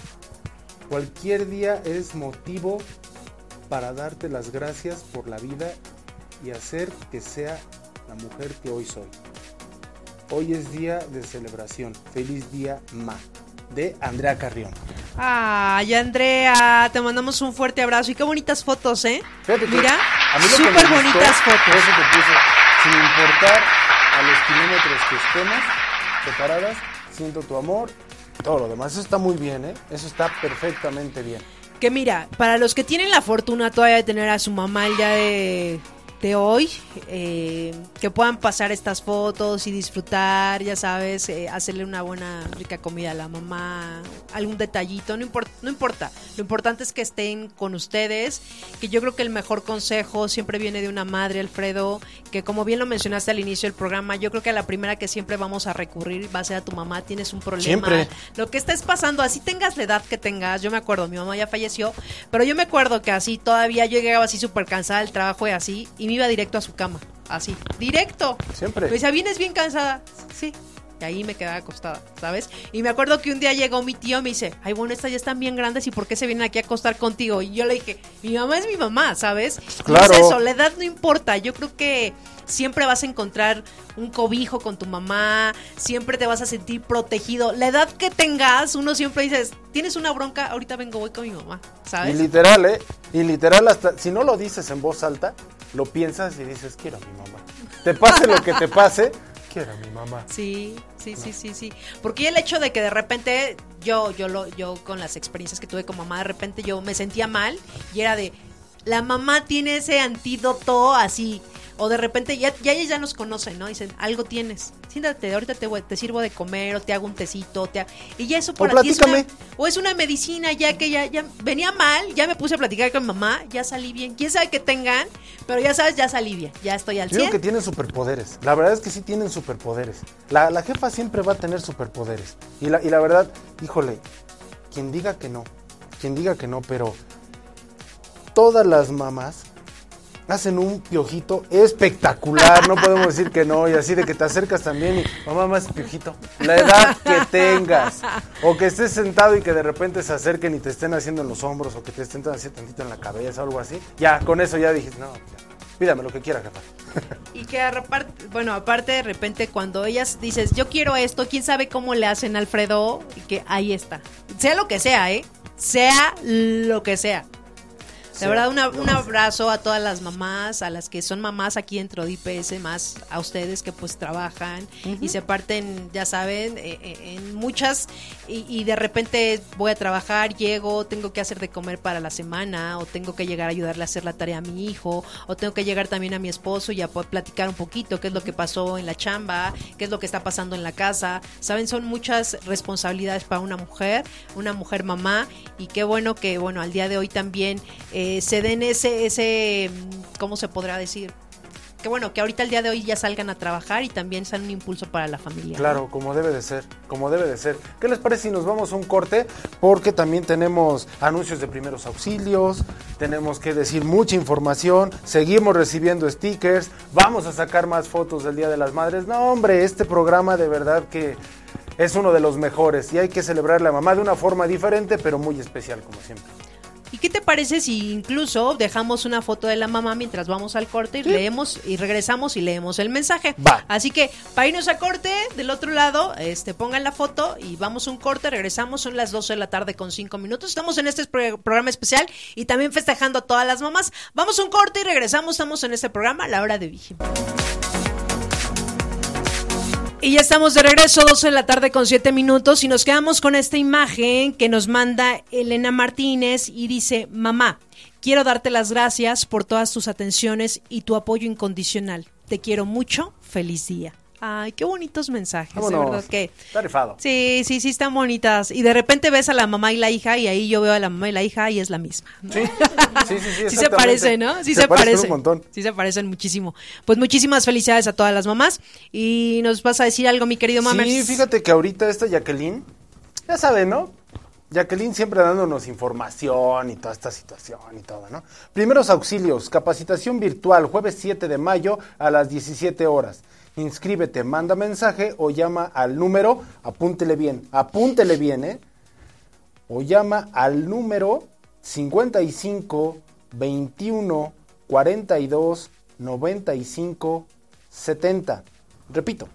[SPEAKER 2] Cualquier día es motivo para darte las gracias por la vida y hacer que sea la mujer que hoy soy. Hoy es día de celebración. Feliz día, Ma. De Andrea Carrión.
[SPEAKER 1] Ay, Andrea, te mandamos un fuerte abrazo y qué bonitas fotos, ¿eh?
[SPEAKER 2] Fíjate
[SPEAKER 1] Mira, súper bonitas fotos.
[SPEAKER 2] Eso que puso, sin importar a los kilómetros que estemos separadas, siento tu amor, todo lo demás. Eso está muy bien, ¿eh? Eso está perfectamente bien.
[SPEAKER 1] Que mira, para los que tienen la fortuna todavía de tener a su mamá el día de, de hoy, eh, que puedan pasar estas fotos y disfrutar, ya sabes, eh, hacerle una buena, rica comida a la mamá, algún detallito, no, importa no importa. Lo importante es que estén con ustedes, que yo creo que el mejor consejo siempre viene de una madre, Alfredo, que como bien lo mencionaste al inicio del programa, yo creo que a la primera que siempre vamos a recurrir va a ser a tu mamá, tienes un problema.
[SPEAKER 2] Siempre.
[SPEAKER 1] Lo que estés pasando, así tengas la edad que tengas, yo me acuerdo, mi mamá ya falleció, pero yo me acuerdo que así todavía yo llegaba así súper cansada del trabajo y así, y me iba directo a su cama, así, directo.
[SPEAKER 2] Siempre.
[SPEAKER 1] Me decía, ¿vienes bien cansada? Sí. Y ahí me quedaba acostada, ¿sabes? Y me acuerdo que un día llegó mi tío y me dice, ay, bueno, estas ya están bien grandes y ¿por qué se vienen aquí a acostar contigo? Y yo le dije, mi mamá es mi mamá, ¿sabes? Y
[SPEAKER 2] Claro.
[SPEAKER 1] es eso, la edad no importa. Yo creo que siempre vas a encontrar un cobijo con tu mamá, siempre te vas a sentir protegido. La edad que tengas, uno siempre dices, tienes una bronca, ahorita vengo, voy con mi mamá,
[SPEAKER 2] Y
[SPEAKER 1] ¿sabes?
[SPEAKER 2] literal, ¿eh? Y literal, hasta si no lo dices en voz alta, lo piensas y dices, quiero a mi mamá. Te pase lo que te pase, quiero a mi mamá.
[SPEAKER 1] Sí, sí, sí, sí, sí. Porque el hecho de que de repente yo, yo lo, yo con las experiencias que tuve con mamá, de repente yo me sentía mal y era de la mamá tiene ese antídoto así. O de repente ya, ya ellas ya nos conocen, ¿no? Dicen, algo tienes. Siéntate, ahorita te, voy- te sirvo de comer o te hago un tecito. Te ha- Y ya eso para ti es una, o es una medicina ya que ya, ya venía mal, ya me puse a platicar con mamá, ya salí bien. Quién sabe que tengan, pero ya sabes, ya salí bien. Ya estoy al 100.
[SPEAKER 2] que tienen superpoderes. La verdad es que sí tienen superpoderes. La, la jefa siempre va a tener superpoderes. Y la, y la verdad, híjole, quien diga que no, quien diga que no, pero todas las mamás hacen un piojito espectacular. No podemos decir que no. Y así de que te acercas también y mamá más piojito. La edad que tengas. O que estés sentado y que de repente se acerquen y te estén haciendo en los hombros o que te estén haciendo tantito en la cabeza o algo así. Ya, con eso ya dijiste, no. Pídame lo que quiera, jefa.
[SPEAKER 1] Y que aparte, bueno, aparte de repente cuando ellas dices, yo quiero esto, quién sabe cómo le hacen a Alfredo, y que ahí está. Sea lo que sea, ¿eh? Sea lo que sea. De verdad, un abrazo a todas las mamás, a las que son mamás aquí dentro de IPS, más a ustedes que pues trabajan y se parten, ya saben, eh, eh, en muchas y, de repente voy a trabajar, llego, tengo que hacer de comer para la semana o tengo que llegar a ayudarle a hacer la tarea a mi hijo o tengo que llegar también a mi esposo y a platicar un poquito qué es lo que pasó en la chamba, qué es lo que está pasando en la casa. Saben, son muchas responsabilidades para una mujer, una mujer mamá y qué bueno que, bueno, al día de hoy también eh, se den ese, ese, ¿cómo se podrá decir? Que bueno, que ahorita el día de hoy ya salgan a trabajar y también sean un impulso para la familia.
[SPEAKER 2] Claro, como debe de ser, como debe de ser. ¿Qué les parece si nos vamos a un corte? Porque también tenemos anuncios de primeros auxilios, tenemos que decir mucha información, seguimos recibiendo stickers, vamos a sacar más fotos del Día de las Madres. No, hombre, este programa de verdad que es uno de los mejores y hay que celebrar la mamá de una forma diferente, pero muy especial como siempre.
[SPEAKER 1] ¿Y qué te parece si incluso dejamos una foto de la mamá mientras vamos al corte y leemos y regresamos y leemos el mensaje?
[SPEAKER 2] Va.
[SPEAKER 1] Así que para irnos a corte, del otro lado, este pongan la foto y vamos a un corte, regresamos, son las 12 de la tarde con 5 minutos. Estamos en este programa especial y también festejando a todas las mamás. Vamos a un corte y regresamos, estamos en este programa, La Hora de Vigil. Y ya estamos de regreso, 12 de la tarde con 7 minutos, y nos quedamos con esta imagen que nos manda Elena Martínez y dice, mamá, quiero darte las gracias por todas tus atenciones y tu apoyo incondicional. Te quiero mucho, feliz día. Ay, qué bonitos mensajes, de verdad que.
[SPEAKER 2] Está rifado.
[SPEAKER 1] Sí, sí, sí, están bonitas. Y de repente ves a la mamá y la hija, y ahí yo veo a la mamá y la hija y es la misma.
[SPEAKER 2] Sí, sí, sí.
[SPEAKER 1] Sí, se parecen, ¿no? Sí se, parecen. Un montón. Sí se parecen muchísimo. Pues muchísimas felicidades a todas las mamás. Y nos vas a decir algo, mi querido mamá.
[SPEAKER 2] Sí, fíjate que ahorita esta Jacqueline, ya sabe, ¿no? Jacqueline siempre dándonos información y toda esta situación y todo, ¿no? Primeros auxilios, capacitación virtual, jueves 7 de mayo a las 17 horas inscríbete, manda mensaje o llama al número, apúntele bien, apúntele bien, ¿eh? O llama al número 55 21 42 95 70. Repito,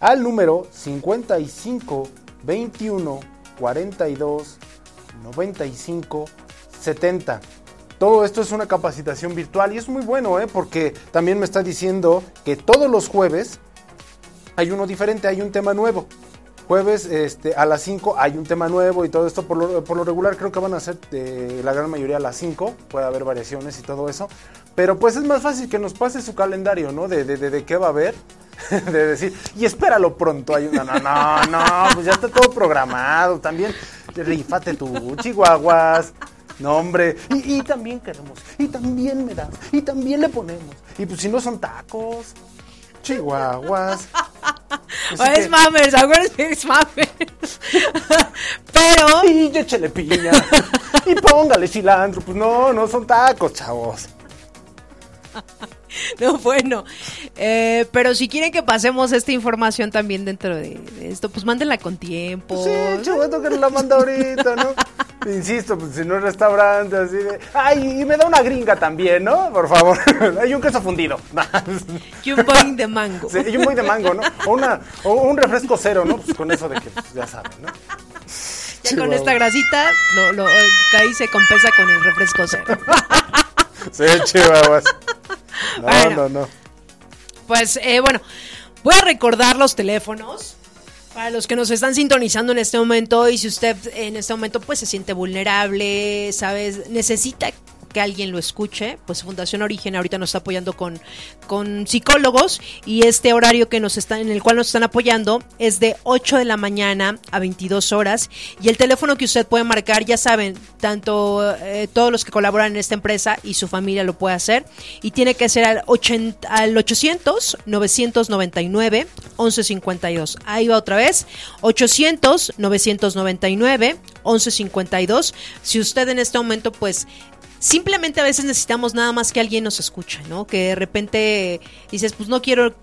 [SPEAKER 2] al número 55 21 42 95 70. Todo esto es una capacitación virtual y es muy bueno, ¿eh? porque también me está diciendo que todos los jueves hay uno diferente, hay un tema nuevo. Jueves este, a las 5 hay un tema nuevo y todo esto. Por lo, regular creo que van a ser de la gran mayoría a las 5. Puede haber variaciones y todo eso. Pero pues es más fácil que nos pase su calendario, ¿no? De, qué va a haber. de decir, y espéralo pronto. Hay una, no, no, no, pues ya está todo programado. También rifate tu chihuahuas. No, hombre. Y, también queremos. Y también me das. Y también le ponemos. Y pues si no son tacos. Chihuahuas.
[SPEAKER 1] o es mamers, acuérdense es mamers. Pero.
[SPEAKER 2] Y échale piña. y póngale cilantro. Pues no, no son tacos, chavos.
[SPEAKER 1] No, bueno. Eh, pero si quieren que pasemos esta información también dentro de, esto, pues mándenla con tiempo.
[SPEAKER 2] Sí, chaval, que la manda ahorita, ¿no? Insisto, pues si no es restaurante, así de. Ay, y me da una gringa también, ¿no? Por favor. Hay un queso fundido.
[SPEAKER 1] y un boing de mango.
[SPEAKER 2] Sí, y un boing de mango, ¿no? O, una, o un refresco cero, ¿no? Pues con eso de que, pues, ya saben, ¿no?
[SPEAKER 1] Ya con esta grasita, lo, lo, ahí se compensa con el refresco cero.
[SPEAKER 2] Sí, chihuahuas. No, no, no.
[SPEAKER 1] Pues, eh, bueno, voy a recordar los teléfonos para los que nos están sintonizando en este momento y si usted en este momento pues se siente vulnerable, sabes, necesita que alguien lo escuche, pues Fundación Origen ahorita nos está apoyando con, con psicólogos y este horario que nos están, en el cual nos están apoyando es de 8 de la mañana a 22 horas y el teléfono que usted puede marcar, ya saben, tanto eh, todos los que colaboran en esta empresa y su familia lo puede hacer y tiene que ser al, 80, al 800 999 1152. Ahí va otra vez, 800 999 1152. Si usted en este momento pues simplemente a veces necesitamos nada más que alguien nos escuche, ¿no? Que de repente dices, pues no quiero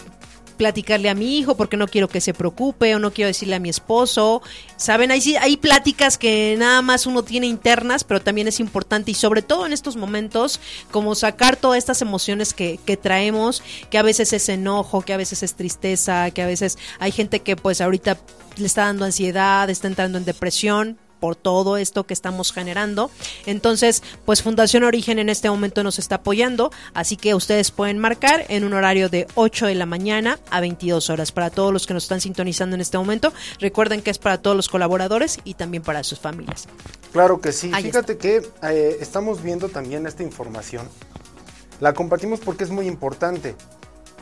[SPEAKER 1] platicarle a mi hijo porque no quiero que se preocupe o no quiero decirle a mi esposo. Saben, hay, hay pláticas que nada más uno tiene internas, pero también es importante y sobre todo en estos momentos, como sacar todas estas emociones que, que traemos, que a veces es enojo, que a veces es tristeza, que a veces hay gente que pues ahorita le está dando ansiedad, está entrando en depresión por todo esto que estamos generando. Entonces, pues Fundación Origen en este momento nos está apoyando, así que ustedes pueden marcar en un horario de 8 de la mañana a 22 horas para todos los que nos están sintonizando en este momento. Recuerden que es para todos los colaboradores y también para sus familias.
[SPEAKER 2] Claro que sí. Fíjate que eh, estamos viendo también esta información. La compartimos porque es muy importante.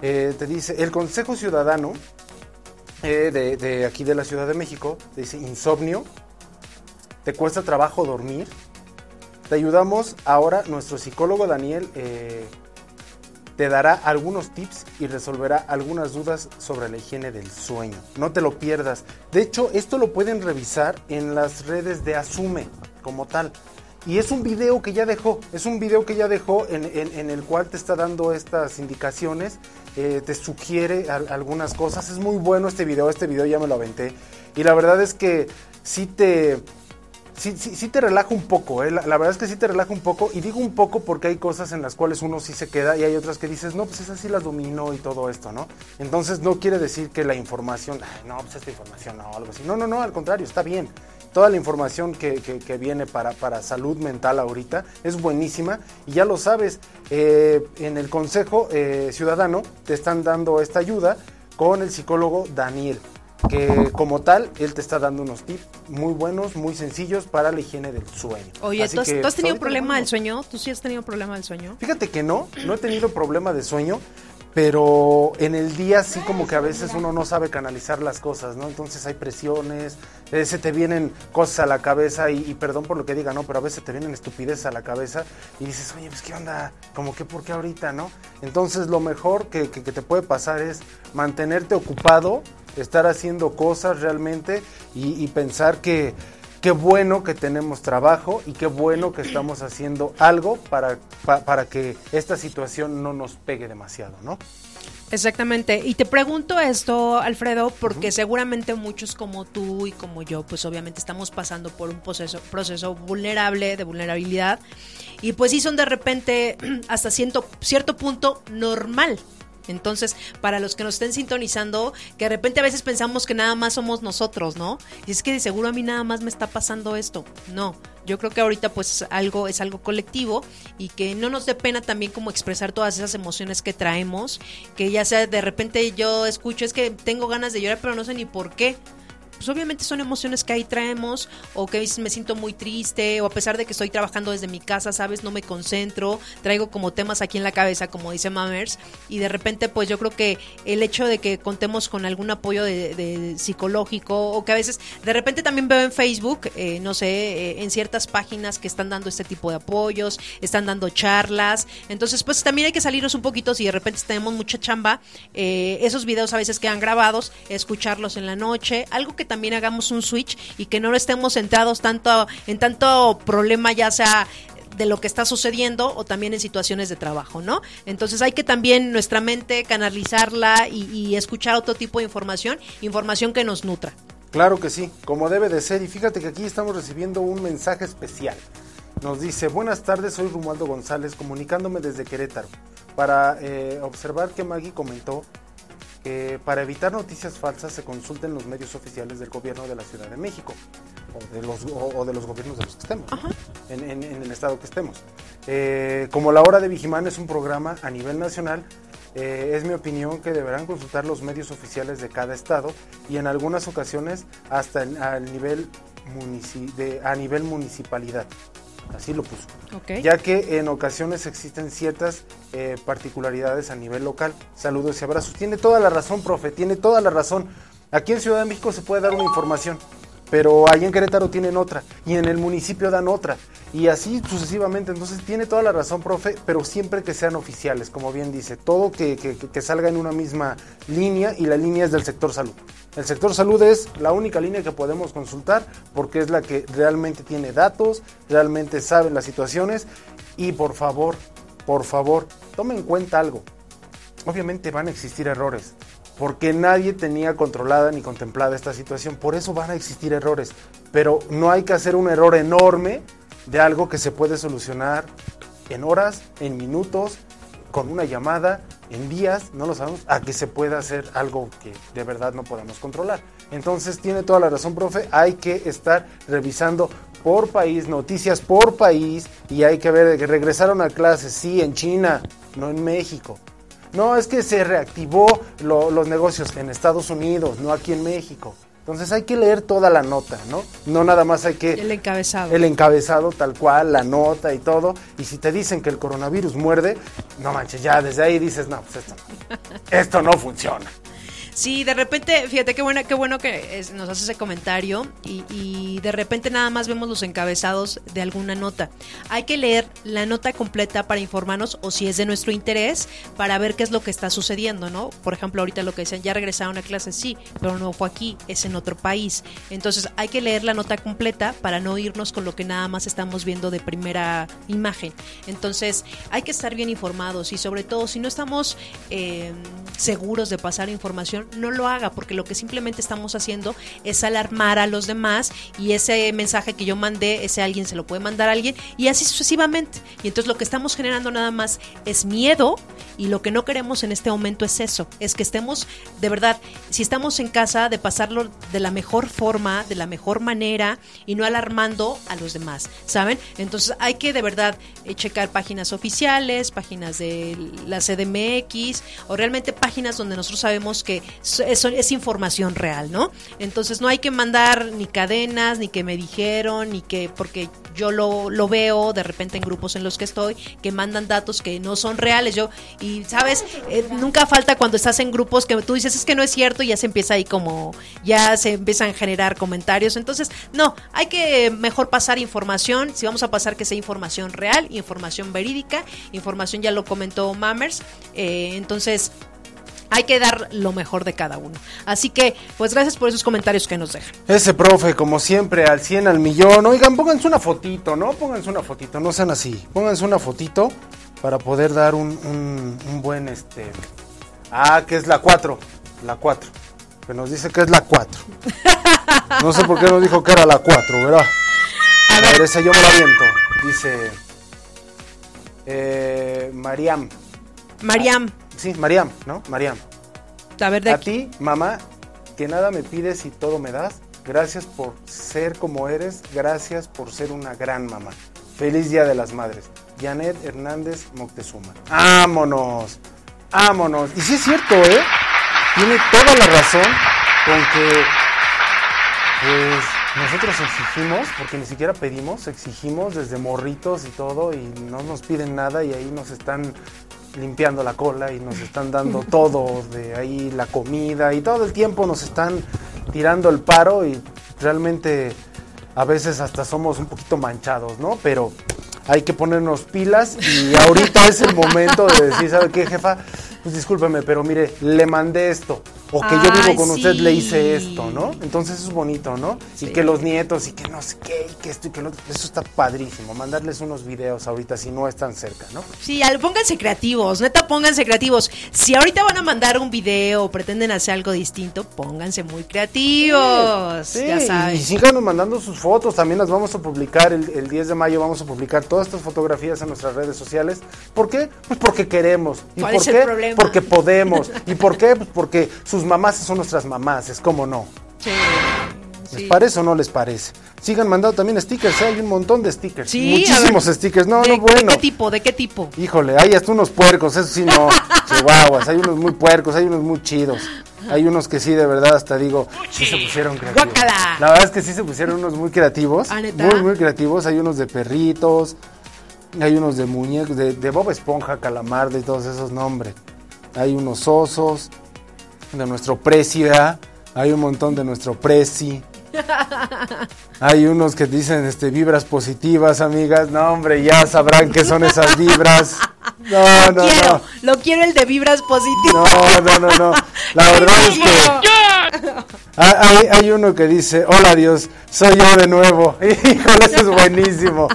[SPEAKER 2] Eh, te dice, el Consejo Ciudadano eh, de, aquí de la Ciudad de México, dice insomnio, te cuesta trabajo dormir. Te ayudamos ahora, nuestro psicólogo Daniel eh, te dará algunos tips y resolverá algunas dudas sobre la higiene del sueño. No te lo pierdas. De hecho, esto lo pueden revisar en las redes de Asume como tal. Y es un video que ya dejó, es un video que ya dejó en, el cual te está dando estas indicaciones, eh, te sugiere algunas cosas. Es muy bueno este video, este video ya me lo aventé. Y la verdad es que sí te, sí, sí, te relaja un poco, ¿eh? la, verdad es que sí te relaja un poco. Y digo un poco porque hay cosas en las cuales uno sí se queda y hay otras que dices, no, pues esas sí las dominó y todo esto, ¿no? Entonces no quiere decir que la información, no, pues esta información no, algo así. No, no, no, al contrario, está bien toda la información que, viene para, para, salud mental ahorita es buenísima y ya lo sabes, eh, en el Consejo eh, Ciudadano te están dando esta ayuda con el psicólogo Daniel que como tal, él te está dando unos tips muy buenos, muy sencillos para la higiene del sueño.
[SPEAKER 1] Oye, ¿tú has, ¿tú has, tenido problema del sueño? ¿Tú sí has tenido problema del sueño?
[SPEAKER 2] Fíjate que no, no he tenido problema de sueño, pero en el día sí como que a veces uno no sabe canalizar las cosas, ¿no? Entonces hay presiones, eh, se te vienen cosas a la cabeza y, perdón por lo que diga, ¿no? Pero a veces te vienen estupideces a la cabeza y dices, oye, pues qué onda, como que por qué ahorita, ¿no? Entonces lo mejor que, te puede pasar es mantenerte ocupado, estar haciendo cosas realmente y pensar que qué bueno que tenemos trabajo y qué bueno que estamos haciendo algo para, para, que esta situación no nos pegue demasiado, ¿no?
[SPEAKER 1] Exactamente. Y te pregunto esto, Alfredo, porque seguramente muchos como tú y como yo, pues obviamente estamos pasando por un proceso, proceso vulnerable, de vulnerabilidad, y pues sí son de repente hasta cierto, cierto punto normal, entonces, para los que nos estén sintonizando, que de repente a veces pensamos que nada más somos nosotros, ¿no? Y es que de seguro a mí nada más me está pasando esto. No, yo creo que ahorita pues algo es algo colectivo y que no nos dé pena también como expresar todas esas emociones que traemos, que ya sea de repente yo escucho es que tengo ganas de llorar pero no sé ni por qué pues obviamente son emociones que ahí traemos, o que me siento muy triste, o a pesar de que estoy trabajando desde mi casa, ¿sabes? No me concentro, traigo como temas aquí en la cabeza, como dice Mammers, y de repente pues yo creo que el hecho de que contemos con algún apoyo de, psicológico, o que a veces de repente también veo en Facebook, eh, no sé, eh, en ciertas páginas que están dando este tipo de apoyos, están dando charlas, entonces pues también hay que salirnos un poquito si de repente tenemos mucha chamba, eh, esos videos a veces quedan grabados, escucharlos en la noche, algo que también hagamos un switch y que no estemos centrados tanto en tanto problema ya sea de lo que está sucediendo o también en situaciones de trabajo, ¿no? Entonces hay que también nuestra mente canalizarla y, escuchar otro tipo de información, información que nos nutra.
[SPEAKER 2] Claro que sí, como debe de ser. Y fíjate que aquí estamos recibiendo un mensaje especial. Nos dice, buenas tardes, soy Romualdo González, comunicándome desde Querétaro, para eh, observar que Maggie comentó que para evitar noticias falsas se consulten los medios oficiales del gobierno de la Ciudad de México o de los, o, de los gobiernos de los que estemos, en, el estado que estemos. Eh, como La Hora de Vigimán es un programa a nivel nacional, eh, es mi opinión que deberán consultar los medios oficiales de cada estado y en algunas ocasiones hasta al nivel de, a nivel municipalidad así lo puso. Ya que en ocasiones existen ciertas eh, particularidades a nivel local. Saludos y abrazos. Tiene toda la razón, profe, tiene toda la razón. Aquí en Ciudad de México se puede dar una información, pero ahí en Querétaro tienen otra y en el municipio dan otra y así sucesivamente. Entonces tiene toda la razón, profe, pero siempre que sean oficiales, como bien dice, todo que, que salga en una misma línea y la línea es del sector salud. El sector salud es la única línea que podemos consultar porque es la que realmente tiene datos, realmente sabe las situaciones y por favor, por favor, tomen en cuenta algo. Obviamente van a existir errores porque nadie tenía controlada ni contemplada esta situación, por eso van a existir errores, pero no hay que hacer un error enorme de algo que se puede solucionar en horas, en minutos, con una llamada, en días, no lo sabemos, a que se pueda hacer algo que de verdad no podemos controlar. Entonces tiene toda la razón, profe, hay que estar revisando por país, noticias por país, y hay que ver que regresaron a clases, sí, en China, no en México. No, es que se reactivó los negocios en Estados Unidos, no aquí en México. Entonces hay que leer toda la nota, ¿no? No nada más hay que...
[SPEAKER 1] El encabezado.
[SPEAKER 2] El encabezado tal cual, la nota y todo. Y si te dicen que el coronavirus muerde, no manches, ya desde ahí dices, no, pues esto, esto no funciona.
[SPEAKER 1] Sí, de repente, fíjate qué bueno, qué bueno que nos hace ese comentario y, de repente nada más vemos los encabezados de alguna nota. Hay que leer la nota completa para informarnos o si es de nuestro interés para ver qué es lo que está sucediendo, ¿no? Por ejemplo, ahorita lo que decían, ya regresaron a clase, sí, pero no fue aquí, es en otro país. Entonces hay que leer la nota completa para no irnos con lo que nada más estamos viendo de primera imagen. Entonces hay que estar bien informados y sobre todo si no estamos eh, seguros de pasar información, no lo haga, porque lo que simplemente estamos haciendo es alarmar a los demás y ese mensaje que yo mandé, ese alguien se lo puede mandar a alguien y así sucesivamente. Y entonces lo que estamos generando nada más es miedo y lo que no queremos en este momento es eso, es que estemos de verdad, si estamos en casa, de pasarlo de la mejor forma, de la mejor manera y no alarmando a los demás, ¿saben? Entonces hay que de verdad eh, checar páginas oficiales, páginas de la CDMX o realmente páginas donde nosotros sabemos que es, es, información real, ¿no? Entonces no hay que mandar ni cadenas, ni que me dijeron, ni que, porque yo lo, lo veo de repente en grupos en los que estoy, que mandan datos que no son reales. Yo, y sabes, eh, nunca falta cuando estás en grupos que tú dices es que no es cierto y ya se empieza ahí como, ya se empiezan a generar comentarios. Entonces, no, hay que mejor pasar información, si vamos a pasar que sea información real, información verídica, información ya lo comentó Mammers, eh, entonces hay que dar lo mejor de cada uno. Así que, pues gracias por esos comentarios que nos dejan.
[SPEAKER 2] Ese profe, como siempre, al 100, al millón. Oigan, pónganse una fotito, ¿no? Pónganse una fotito, no sean así. Pónganse una fotito para poder dar un, un, buen, este... Ah, que es la 4, la 4. Que nos dice que es la 4. No sé por qué nos dijo que era la 4, ¿verdad? A ver, ese yo me lo aviento. Dice... Eh, Mariam.
[SPEAKER 1] Mariam.
[SPEAKER 2] Sí, Mariam, ¿no? Mariam.
[SPEAKER 1] A ver, de
[SPEAKER 2] A ti, mamá, que nada me pides y todo me das. Gracias por ser como eres. Gracias por ser una gran mamá. Feliz Día de las Madres. Janet Hernández Moctezuma. ¡Ámonos! ¡Ámonos! Y sí es cierto, ¿eh? Tiene toda la razón con que pues nosotros exigimos, porque ni siquiera pedimos, exigimos desde morritos y todo y no nos piden nada y ahí nos están limpiando la cola y nos están dando todo de ahí la comida y todo el tiempo nos están tirando el paro y realmente a veces hasta somos un poquito manchados, ¿no? Pero hay que ponernos pilas y ahorita es el momento de decir, ¿sabe qué, jefa? Pues discúlpeme, pero mire, le mandé esto o que yo vivo con usted le hice esto, ¿no? Entonces es bonito, ¿no? Y que los nietos y que no sé qué, y que esto y que lo otro, eso está padrísimo, mandarles unos videos ahorita si no están cerca, ¿no?
[SPEAKER 1] Sí, pónganse creativos, neta, pónganse creativos. Si ahorita van a mandar un video o pretenden hacer algo distinto, pónganse muy creativos, sí, ya saben.
[SPEAKER 2] Y, síganos mandando sus fotos, también las vamos a publicar el, el 10 de mayo, vamos a publicar todas estas fotografías en nuestras redes sociales. ¿Por qué? Pues porque queremos. ¿Y por qué? Porque podemos. ¿Y por qué? Pues porque sus mamás son nuestras mamás, es como no. Sí. ¿Les parece o no les parece? Sigan mandando también stickers, ¿eh? hay un montón de stickers. Muchísimos stickers. No, no, bueno.
[SPEAKER 1] ¿De qué tipo? ¿De qué tipo?
[SPEAKER 2] Híjole, hay hasta unos puercos, eso sí no. Chihuahuas, hay unos muy puercos, hay unos muy chidos. Hay unos que sí, de verdad, hasta digo, sí se pusieron creativos. La verdad es que sí se pusieron unos muy creativos. ¿Ah, muy, muy creativos. Hay unos de perritos, hay unos de muñecos, de, de Bob Esponja, Calamar, de todos esos nombres. Hay unos osos de nuestro preci, Hay un montón de nuestro preci. Hay unos que dicen este vibras positivas, amigas. No, hombre, ya sabrán qué son esas vibras. No, no, no.
[SPEAKER 1] Lo quiero el de vibras positivas.
[SPEAKER 2] No, no, no, no. La verdad es que hay, hay uno que dice, "Hola Dios, soy yo de nuevo." Híjole, eso es buenísimo.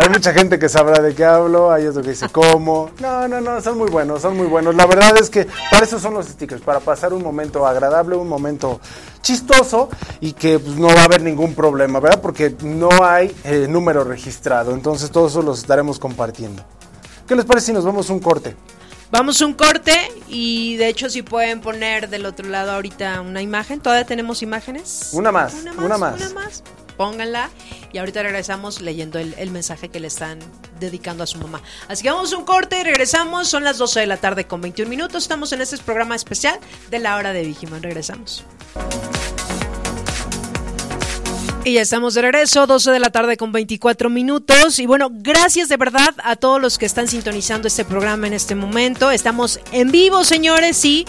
[SPEAKER 2] Hay mucha gente que sabrá de qué hablo, hay otro que dice cómo. No, no, no, son muy buenos, son muy buenos. La verdad es que para eso son los stickers, para pasar un momento agradable, un momento chistoso y que pues, no va a haber ningún problema, ¿verdad? Porque no hay eh, número registrado, entonces todo eso los estaremos compartiendo. ¿Qué les parece si nos vamos un corte?
[SPEAKER 1] Vamos a un corte y de hecho si pueden poner del otro lado ahorita una imagen. ¿Todavía tenemos imágenes?
[SPEAKER 2] Una más, una más.
[SPEAKER 1] Una más. Pónganla y ahorita regresamos leyendo el, mensaje que le están dedicando a su mamá. Así que vamos a un corte y regresamos. Son las 12 de la tarde con 21 minutos. Estamos en este programa especial de la hora de Vigiman. Regresamos. Y ya estamos de regreso, 12 de la tarde con 24 minutos. Y bueno, gracias de verdad a todos los que están sintonizando este programa en este momento. Estamos en vivo, señores, sí.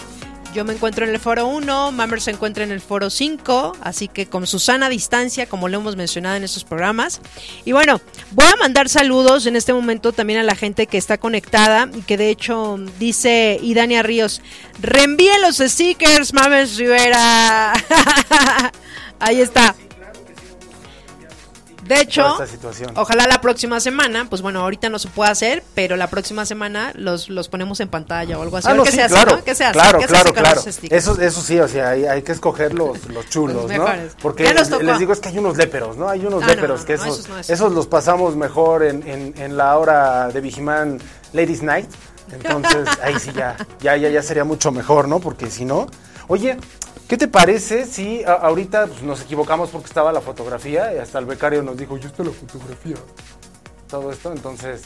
[SPEAKER 1] Yo me encuentro en el foro 1, Mammer se encuentra en el foro 5, así que con Susana a distancia, como lo hemos mencionado en estos programas. Y bueno, voy a mandar saludos en este momento también a la gente que está conectada y que de hecho dice Idania Ríos, reenvíe los stickers, Mames Rivera. Ahí está. De hecho, ojalá la próxima semana, pues bueno, ahorita no se puede hacer, pero la próxima semana los, los ponemos en pantalla o algo así.
[SPEAKER 2] Ah, no,
[SPEAKER 1] ¿Qué
[SPEAKER 2] sí,
[SPEAKER 1] se hace,
[SPEAKER 2] claro,
[SPEAKER 1] ¿no? ¿Qué se hace?
[SPEAKER 2] claro,
[SPEAKER 1] ¿Qué se
[SPEAKER 2] claro,
[SPEAKER 1] hace
[SPEAKER 2] claro.
[SPEAKER 1] los?
[SPEAKER 2] Eso, eso sí, o sea, hay, hay que escoger los, los chulos,
[SPEAKER 1] Los
[SPEAKER 2] ¿no? Porque les, digo, es que hay unos léperos, ¿no? Hay unos
[SPEAKER 1] Ah,
[SPEAKER 2] léperos
[SPEAKER 1] no,
[SPEAKER 2] que esos
[SPEAKER 1] esos
[SPEAKER 2] los pasamos mejor en, en, en la hora de Vigimán Ladies Night. Entonces, ahí sí ya, ya, ya, ya sería mucho mejor, ¿no? Porque si no, oye, ¿qué te parece si a- ahorita pues, nos equivocamos porque estaba la fotografía y hasta el becario nos dijo, yo está la fotografía? Todo esto, entonces,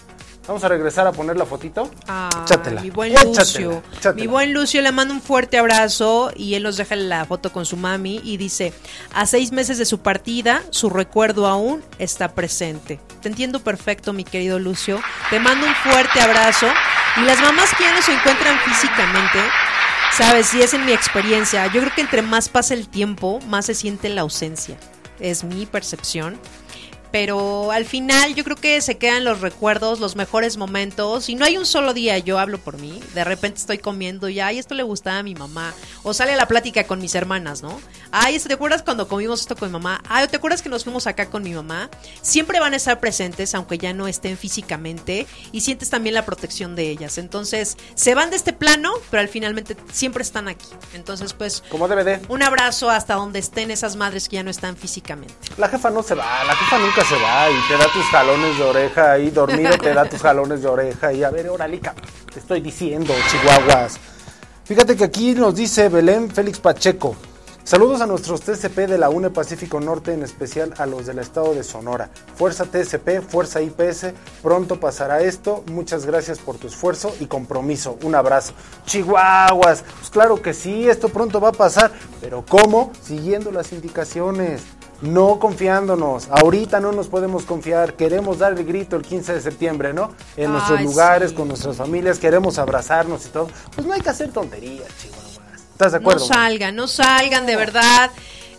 [SPEAKER 2] vamos a regresar a poner la fotito.
[SPEAKER 1] Ah,
[SPEAKER 2] Échatela,
[SPEAKER 1] mi buen Lucio.
[SPEAKER 2] échatela.
[SPEAKER 1] Mi buen Lucio le manda un fuerte abrazo y él nos deja la foto con su mami y dice, a seis meses de su partida, su recuerdo aún está presente. Te entiendo perfecto, mi querido Lucio. Te mando un fuerte abrazo. Y las mamás que ya no se encuentran físicamente, sabes, si es en mi experiencia, yo creo que entre más pasa el tiempo, más se siente la ausencia. Es mi percepción pero al final yo creo que se quedan los recuerdos, los mejores momentos, y no hay un solo día, yo hablo por mí, de repente estoy comiendo y, ay, esto le gustaba a mi mamá, o sale la plática con mis hermanas, ¿no? Ay, ¿te acuerdas cuando comimos esto con mi mamá? Ay, ¿te acuerdas que nos fuimos acá con mi mamá? Siempre van a estar presentes, aunque ya no estén físicamente, y sientes también la protección de ellas. Entonces, se van de este plano, pero al finalmente siempre están aquí. Entonces, pues,
[SPEAKER 2] Como DVD.
[SPEAKER 1] un abrazo hasta donde estén esas madres que ya no están físicamente.
[SPEAKER 2] La jefa no se va, la jefa nunca se va y te da tus jalones de oreja ahí, dormido te da tus jalones de oreja y a ver, órale, te estoy diciendo, chihuahuas. Fíjate que aquí nos dice Belén Félix Pacheco. Saludos a nuestros TCP de la UNE Pacífico Norte, en especial a los del estado de Sonora. Fuerza TCP, Fuerza IPS, pronto pasará esto. Muchas gracias por tu esfuerzo y compromiso. Un abrazo. Chihuahuas, pues claro que sí, esto pronto va a pasar. Pero ¿cómo? Siguiendo las indicaciones. No confiándonos, ahorita no nos podemos confiar, queremos dar el grito el 15 de septiembre, ¿no? En nuestros lugares,
[SPEAKER 1] sí.
[SPEAKER 2] con nuestras familias, queremos abrazarnos y todo. Pues no hay que hacer tonterías, chihuahuas. ¿Estás de acuerdo?
[SPEAKER 1] No salgan, no salgan, de verdad.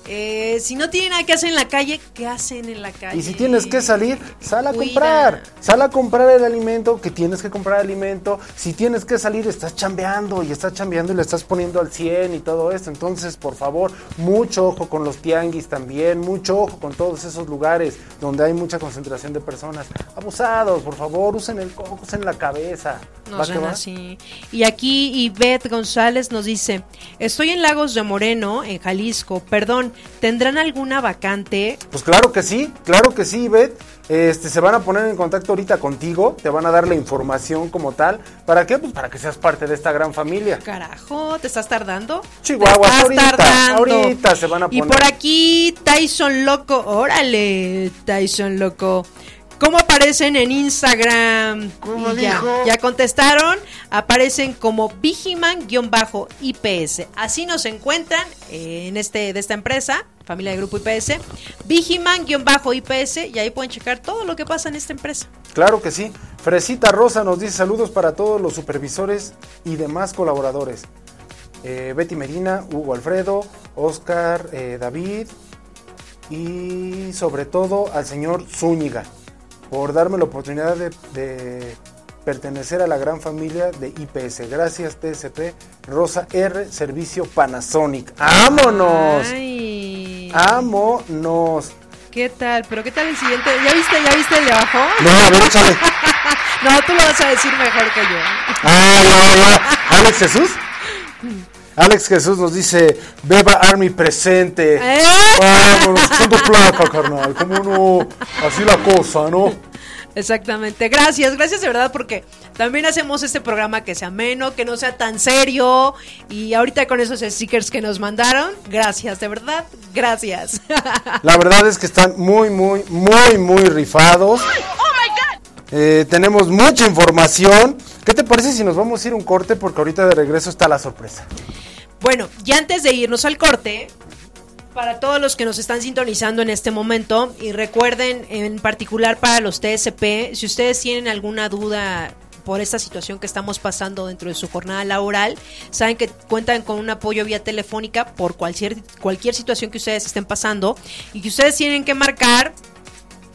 [SPEAKER 1] Eh, si no tienen nada que hacer en la calle, ¿qué hacen en la calle?
[SPEAKER 2] Y si tienes que salir, sal a
[SPEAKER 1] Cuida.
[SPEAKER 2] comprar. Sal a comprar el alimento que tienes que comprar alimento. Si tienes que salir, estás chambeando y estás chambeando y le estás poniendo al 100 y todo esto. Entonces, por favor, mucho ojo con los tianguis también. Mucho ojo con todos esos lugares donde hay mucha concentración de personas. Abusados, por favor, usen el coco, usen la cabeza.
[SPEAKER 1] No
[SPEAKER 2] ¿Va que
[SPEAKER 1] sean así. Y aquí Ivette González nos dice, estoy en Lagos de Moreno, en Jalisco. Perdón, ¿tendrán alguna vacante?
[SPEAKER 2] Pues claro que sí, claro que sí, Beth. Este, se van a poner en contacto ahorita contigo, te van a dar la información como tal. ¿Para qué? Pues para que seas parte de esta gran familia.
[SPEAKER 1] Carajo, ¿te estás tardando?
[SPEAKER 2] Chihuahua,
[SPEAKER 1] estás
[SPEAKER 2] ahorita, ahorita se van a
[SPEAKER 1] Y
[SPEAKER 2] poner.
[SPEAKER 1] por aquí, Tyson Loco, órale, Tyson Loco. ¿Cómo aparecen en Instagram?
[SPEAKER 2] ¿Cómo
[SPEAKER 1] Y ya,
[SPEAKER 2] dijo?
[SPEAKER 1] ya contestaron, aparecen como Vigiman-IPS. Así nos encuentran en este de esta empresa, familia de grupo IPS, Vigiman-IPS y ahí pueden checar todo lo que pasa en esta empresa.
[SPEAKER 2] Claro que sí. Fresita Rosa nos dice saludos para todos los supervisores y demás colaboradores. Eh, Betty Medina, Hugo Alfredo, Oscar, eh, David y sobre todo al señor Zúñiga por darme la oportunidad de, de pertenecer a la gran familia de IPS. Gracias TSP Rosa R Servicio Panasonic. ¡Vámonos!
[SPEAKER 1] Ay.
[SPEAKER 2] ¡Vámonos!
[SPEAKER 1] ¿Qué tal? ¿Pero qué tal el siguiente? ¿Ya viste, ya viste el de abajo?
[SPEAKER 2] No, a ver, échale.
[SPEAKER 1] No, tú lo vas a decir mejor que yo.
[SPEAKER 2] Ah, ya, ya. Alex Jesús. Alex Jesús nos dice, Beba Army presente.
[SPEAKER 1] ¿Eh?
[SPEAKER 2] Vámonos, echando placa, carnal. ¿Cómo no? Así la cosa, ¿no?
[SPEAKER 1] Exactamente. Gracias, gracias de verdad porque también hacemos este programa que sea ameno, que no sea tan serio y ahorita con esos stickers que nos mandaron, gracias, de verdad, gracias.
[SPEAKER 2] La verdad es que están muy, muy, muy, muy rifados. Eh, tenemos mucha información. ¿Qué te parece si nos vamos a ir un corte? Porque ahorita de regreso está la sorpresa.
[SPEAKER 1] Bueno, y antes de irnos al corte, para todos los que nos están sintonizando en este momento, y recuerden en particular para los TSP, si ustedes tienen alguna duda por esta situación que estamos pasando dentro de su jornada laboral. Saben que cuentan con un apoyo vía telefónica por cualquier, cualquier situación que ustedes estén pasando y que ustedes tienen que marcar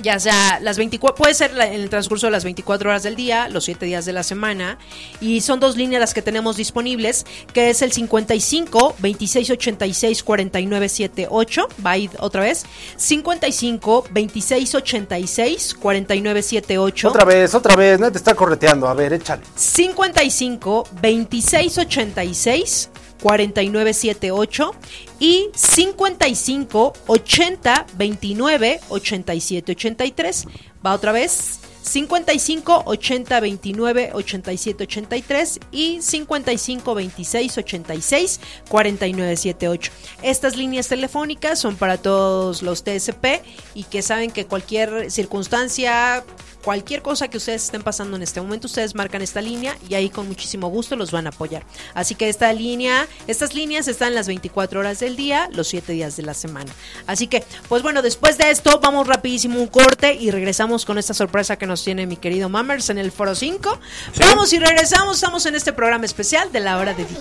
[SPEAKER 1] ya sea las 24, puede ser en el transcurso de las 24 horas del día, los 7 días de la semana, y son dos líneas las que tenemos disponibles, que es el 55 26 86 49 78, va a ir otra vez, 55 26 86 49 78.
[SPEAKER 2] Otra vez, otra vez, no te está correteando, a ver, échale.
[SPEAKER 1] 55 26 86 4978 y 55 80 29 87 83. Va otra vez. 55 80 29 87 83 y 55 26 86 49 78. Estas líneas telefónicas son para todos los TSP y que saben que cualquier circunstancia cualquier cosa que ustedes estén pasando en este momento, ustedes marcan esta línea y ahí con muchísimo gusto los van a apoyar. Así que esta línea, estas líneas están las 24 horas del día, los 7 días de la semana. Así que, pues bueno, después de esto, vamos rapidísimo un corte y regresamos con esta sorpresa que nos tiene mi querido Mammers en el Foro 5. Vamos y regresamos, estamos en este programa especial de la hora de Digi.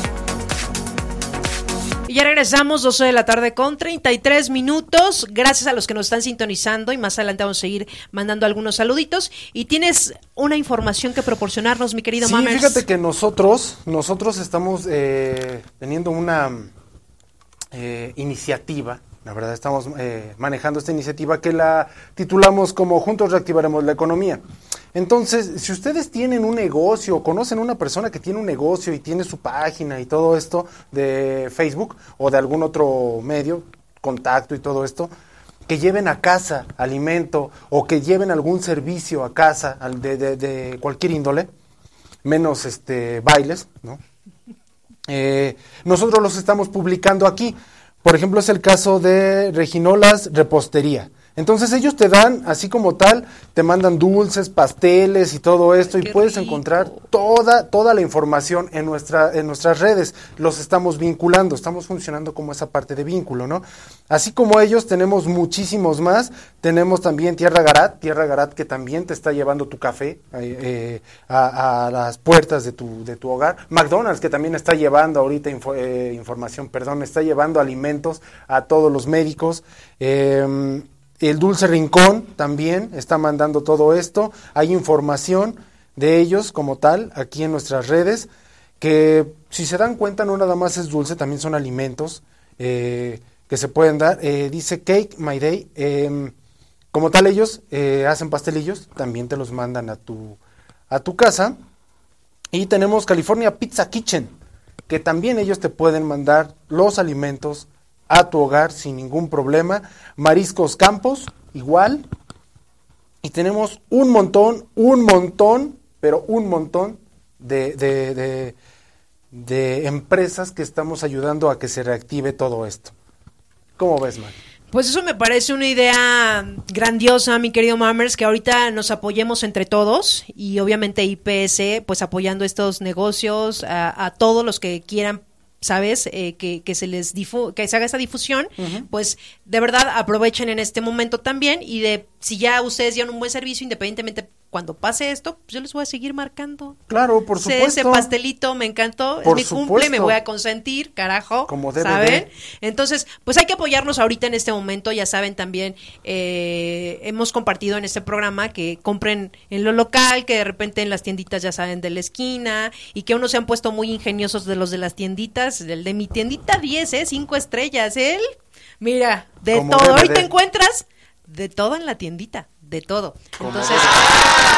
[SPEAKER 1] Y ya regresamos, 12 de la tarde con 33 minutos. Gracias a los que nos están sintonizando y más adelante vamos a seguir mandando algunos saluditos. Y tienes una información que proporcionarnos, mi querido
[SPEAKER 2] Sí, fíjate que nosotros, nosotros estamos eh, teniendo una eh, iniciativa, la verdad estamos eh, manejando esta iniciativa que la titulamos como Juntos reactivaremos la economía. Entonces, si ustedes tienen un negocio, conocen una persona que tiene un negocio y tiene su página y todo esto de Facebook o de algún otro medio, contacto y todo esto, que lleven a casa alimento o que lleven algún servicio a casa de, de- de cualquier índole, menos este bailes, ¿no? Eh, nosotros los estamos publicando aquí. Por ejemplo, es el caso de Reginolas Repostería. Entonces ellos te dan, así como tal, te mandan dulces, pasteles y todo esto y puedes
[SPEAKER 1] rico.
[SPEAKER 2] encontrar toda, toda la información en, nuestra, en nuestras redes. Los estamos vinculando, estamos funcionando como esa parte de vínculo, ¿no? Así como ellos, tenemos muchísimos más. Tenemos también Tierra Garat, Tierra Garat que también te está llevando tu café eh, eh, a, a las puertas de tu, de tu hogar. McDonald's que también está llevando ahorita info- eh, información, perdón, está llevando alimentos a todos los médicos. El Dulce Rincón también está mandando todo esto. Hay información de ellos como tal aquí en nuestras redes que si se dan cuenta no nada más es dulce, también son alimentos eh, que se pueden dar. Eh, dice Cake My Day. em, como tal ellos eh, hacen pastelillos, también te los mandan a tu, a tu casa. Y tenemos California Pizza Kitchen, que también ellos te pueden mandar los alimentos a tu hogar sin ningún problema. Mariscos Campos, igual. Y tenemos un montón, un montón, pero un montón de, de, de- de empresas que estamos ayudando a que se reactive todo esto. ¿Cómo ves, man?
[SPEAKER 1] Pues eso me parece una idea grandiosa, mi querido Mammers, que ahorita nos apoyemos entre todos y obviamente IPS, pues apoyando estos negocios a, a todos los que quieran. ¿Sabes? Eh, que, que se les difu que se haga esta difusión, pues de verdad aprovechen en este momento también y de si ya ustedes dieron un buen servicio, independientemente cuando pase esto, pues yo les voy a seguir marcando.
[SPEAKER 2] Claro, por supuesto.
[SPEAKER 1] Ese pastelito me encantó,
[SPEAKER 2] Por
[SPEAKER 1] es mi cumple,
[SPEAKER 2] supuesto.
[SPEAKER 1] me voy a consentir, carajo.
[SPEAKER 2] Como debe
[SPEAKER 1] ¿Saben?
[SPEAKER 2] de.
[SPEAKER 1] Entonces, pues hay que apoyarnos ahorita en este momento. Ya saben también, eh, hemos compartido en este programa que compren en lo local, que de repente en las tienditas ya saben de la esquina y que unos se han puesto muy ingeniosos de los de las tienditas. El de mi tiendita 10, ¿eh? 5 estrellas, él. Mira, de
[SPEAKER 2] Como
[SPEAKER 1] todo. Ahorita
[SPEAKER 2] de.
[SPEAKER 1] encuentras de todo en la tiendita, de todo. Entonces,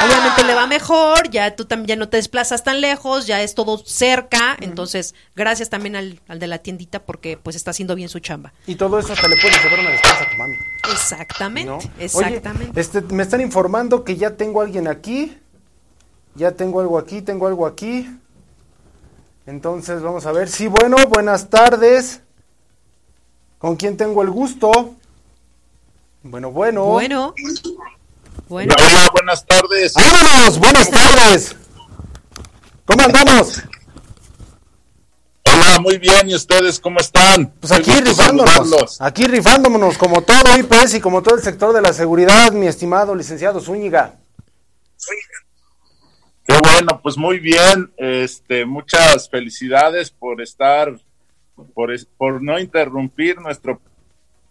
[SPEAKER 1] obviamente le va mejor, ya tú también ya no te desplazas tan lejos, ya es todo cerca, entonces gracias también al, al de la tiendita porque pues está haciendo bien su chamba.
[SPEAKER 2] Y todo eso hasta le puedes llevar una despensa a tu mami.
[SPEAKER 1] Exactamente,
[SPEAKER 2] ¿no?
[SPEAKER 1] exactamente.
[SPEAKER 2] Oye, este, me están informando que ya tengo a alguien aquí. Ya tengo algo aquí, tengo algo aquí. Entonces vamos a ver. Sí, bueno, buenas tardes. ¿Con quién tengo el gusto? Bueno, bueno.
[SPEAKER 1] Bueno, bueno,
[SPEAKER 4] Hola, buenas tardes.
[SPEAKER 2] ¡Vámonos! ¡Buenas tardes! ¿Cómo andamos?
[SPEAKER 4] Hola, muy bien. ¿Y ustedes cómo están?
[SPEAKER 2] Pues aquí rifándonos.
[SPEAKER 4] saludarlos.
[SPEAKER 2] Aquí rifándonos como todo IPS y como todo el sector de la seguridad, mi estimado licenciado Zúñiga.
[SPEAKER 4] Qué bueno, pues muy bien. Este, muchas felicidades por estar, por, es- por no interrumpir nuestro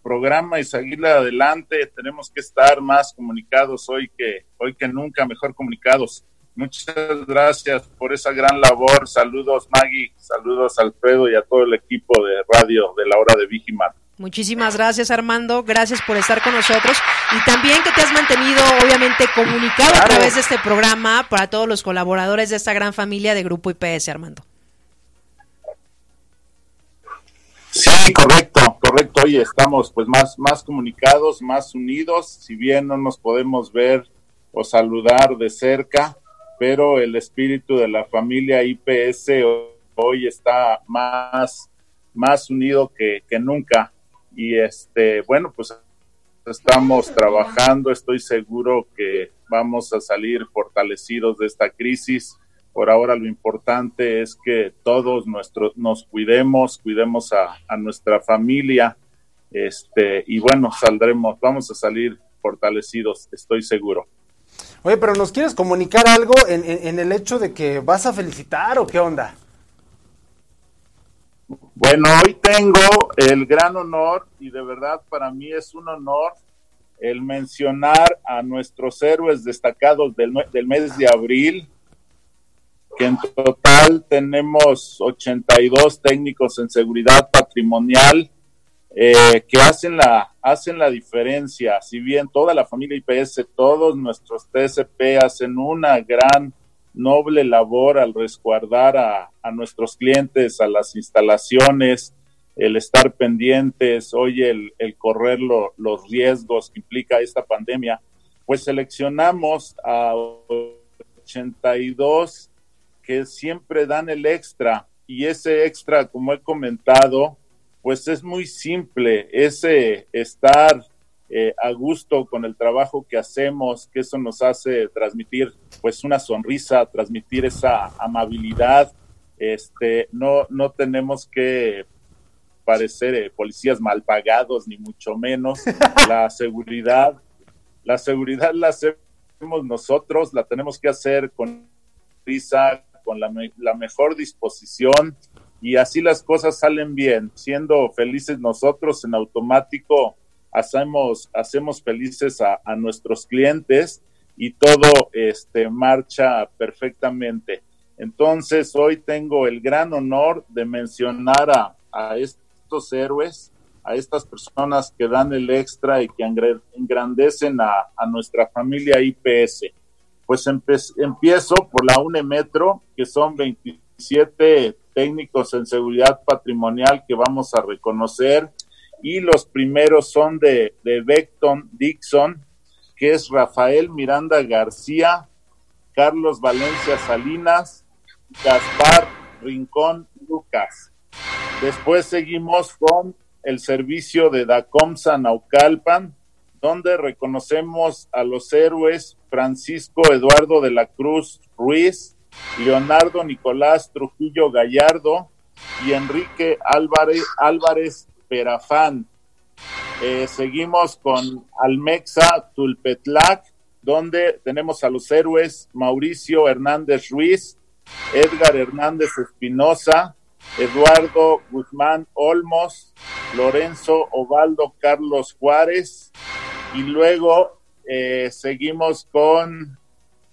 [SPEAKER 4] programa y seguir adelante. Tenemos que estar más comunicados hoy que hoy que nunca, mejor comunicados. Muchas gracias por esa gran labor. Saludos Maggie, saludos Alfredo y a todo el equipo de radio de la hora de Vigimar.
[SPEAKER 1] muchísimas gracias Armando, gracias por estar con nosotros y también que te has mantenido obviamente comunicado a través de este programa para todos los colaboradores de esta gran familia de Grupo IPS, Armando.
[SPEAKER 4] Sí, correcto, correcto. Oye, estamos pues más, más comunicados, más unidos, si bien no nos podemos ver o saludar de cerca, pero el espíritu de la familia IPS ho- hoy está más, más unido que, que nunca. Y este, bueno, pues estamos trabajando, estoy seguro que vamos a salir fortalecidos de esta crisis. Por ahora lo importante es que todos nuestros nos cuidemos, cuidemos a, a nuestra familia, este, y bueno, saldremos, vamos a salir fortalecidos, estoy seguro.
[SPEAKER 2] Oye, pero ¿nos quieres comunicar algo en, en- en el hecho de que vas a felicitar o qué onda?
[SPEAKER 4] Bueno, hoy tengo el gran honor y de verdad para mí es un honor el mencionar a nuestros héroes destacados del mes de abril, que en total tenemos 82 técnicos en seguridad patrimonial eh, que hacen la, hacen la diferencia. Si bien toda la familia IPS, todos nuestros TSP hacen una gran noble labor al resguardar a, nuestros clientes, a las instalaciones, el estar pendientes, hoy el, el correr lo- los riesgos que implica esta pandemia, pues seleccionamos a 82 que siempre dan el extra y ese extra, como he comentado, pues es muy simple, ese estar eh, a gusto con el trabajo que hacemos, que eso nos hace transmitir pues una sonrisa, transmitir esa amabilidad, este, no, no tenemos que parecer eh, policías mal pagados, ni mucho menos. La seguridad, la seguridad la hacemos nosotros, la tenemos que hacer con risa, con la, me- la mejor disposición y así las cosas salen bien, siendo felices nosotros en automático, hacemos, hacemos felices a, a nuestros clientes y todo este, marcha perfectamente. Entonces, hoy tengo el gran honor de mencionar a, a estos héroes, a estas personas que dan el extra y que engrandecen a, a nuestra familia IPS. Pues empiezo por la UNE Metro, que son 27 técnicos en seguridad patrimonial que vamos a reconocer, y los primeros son de, de Beckton Dixon, que es Rafael Miranda García, Carlos Valencia Salinas, Gaspar Rincón Lucas. Después seguimos con el servicio de Dacomsa Naucalpan, donde reconocemos a los héroes Francisco Eduardo de la Cruz Ruiz, Leonardo Nicolás Trujillo Gallardo y Enrique Álvarez, Álvarez Perafán. Eh, seguimos con Almexa Tulpetlac, donde tenemos a los héroes Mauricio Hernández Ruiz, Edgar Hernández Espinosa, Eduardo Guzmán Olmos, Lorenzo Ovaldo Carlos Juárez, y luego eh, seguimos con,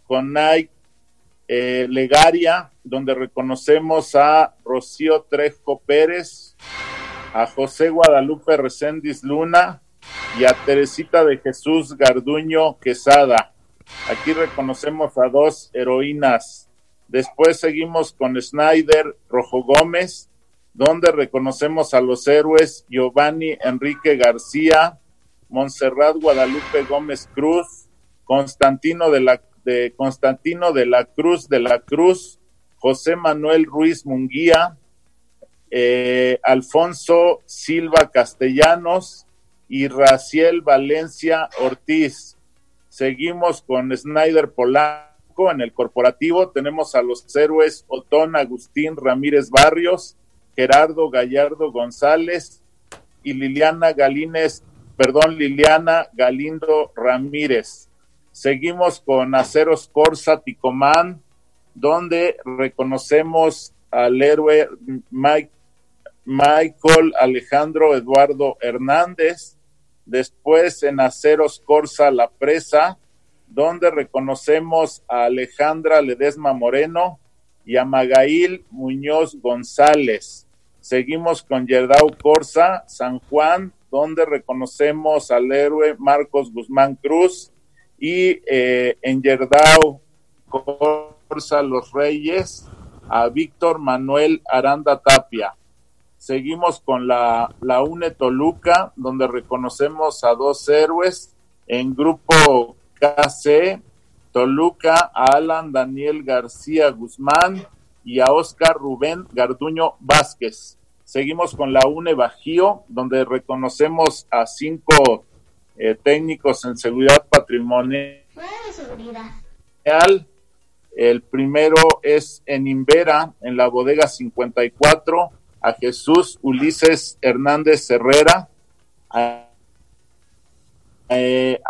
[SPEAKER 4] con Nike eh, Legaria, donde reconocemos a Rocío Trejo Pérez, a José Guadalupe Recendis Luna y a Teresita de Jesús Garduño Quesada. Aquí reconocemos a dos heroínas. Después seguimos con Snyder Rojo Gómez, donde reconocemos a los héroes Giovanni Enrique García, Montserrat Guadalupe Gómez Cruz, Constantino de la de Constantino de la Cruz de la Cruz, José Manuel Ruiz Munguía, eh, Alfonso Silva Castellanos y Raciel Valencia Ortiz. Seguimos con Snyder Polanco en el corporativo. Tenemos a los héroes Otón Agustín Ramírez Barrios, Gerardo Gallardo González y Liliana Galines, perdón, Liliana Galindo Ramírez. Seguimos con Aceros Corsa Ticomán, donde reconocemos al héroe Mike, Michael Alejandro Eduardo Hernández. Después en Aceros Corsa La Presa, donde reconocemos a Alejandra Ledesma Moreno y a Magail Muñoz González. Seguimos con Yerdau Corsa San Juan, donde reconocemos al héroe Marcos Guzmán Cruz y eh, en Yerdao, Corsa Los Reyes, a Víctor Manuel Aranda Tapia. Seguimos con la, la UNE Toluca, donde reconocemos a dos héroes en grupo KC, Toluca, a Alan Daniel García Guzmán y a Oscar Rubén Garduño Vázquez. Seguimos con la UNE Bajío, donde reconocemos a cinco eh, técnicos en seguridad patrimonial. El primero es en Invera, en la bodega 54, a Jesús Ulises Hernández Herrera. Eh,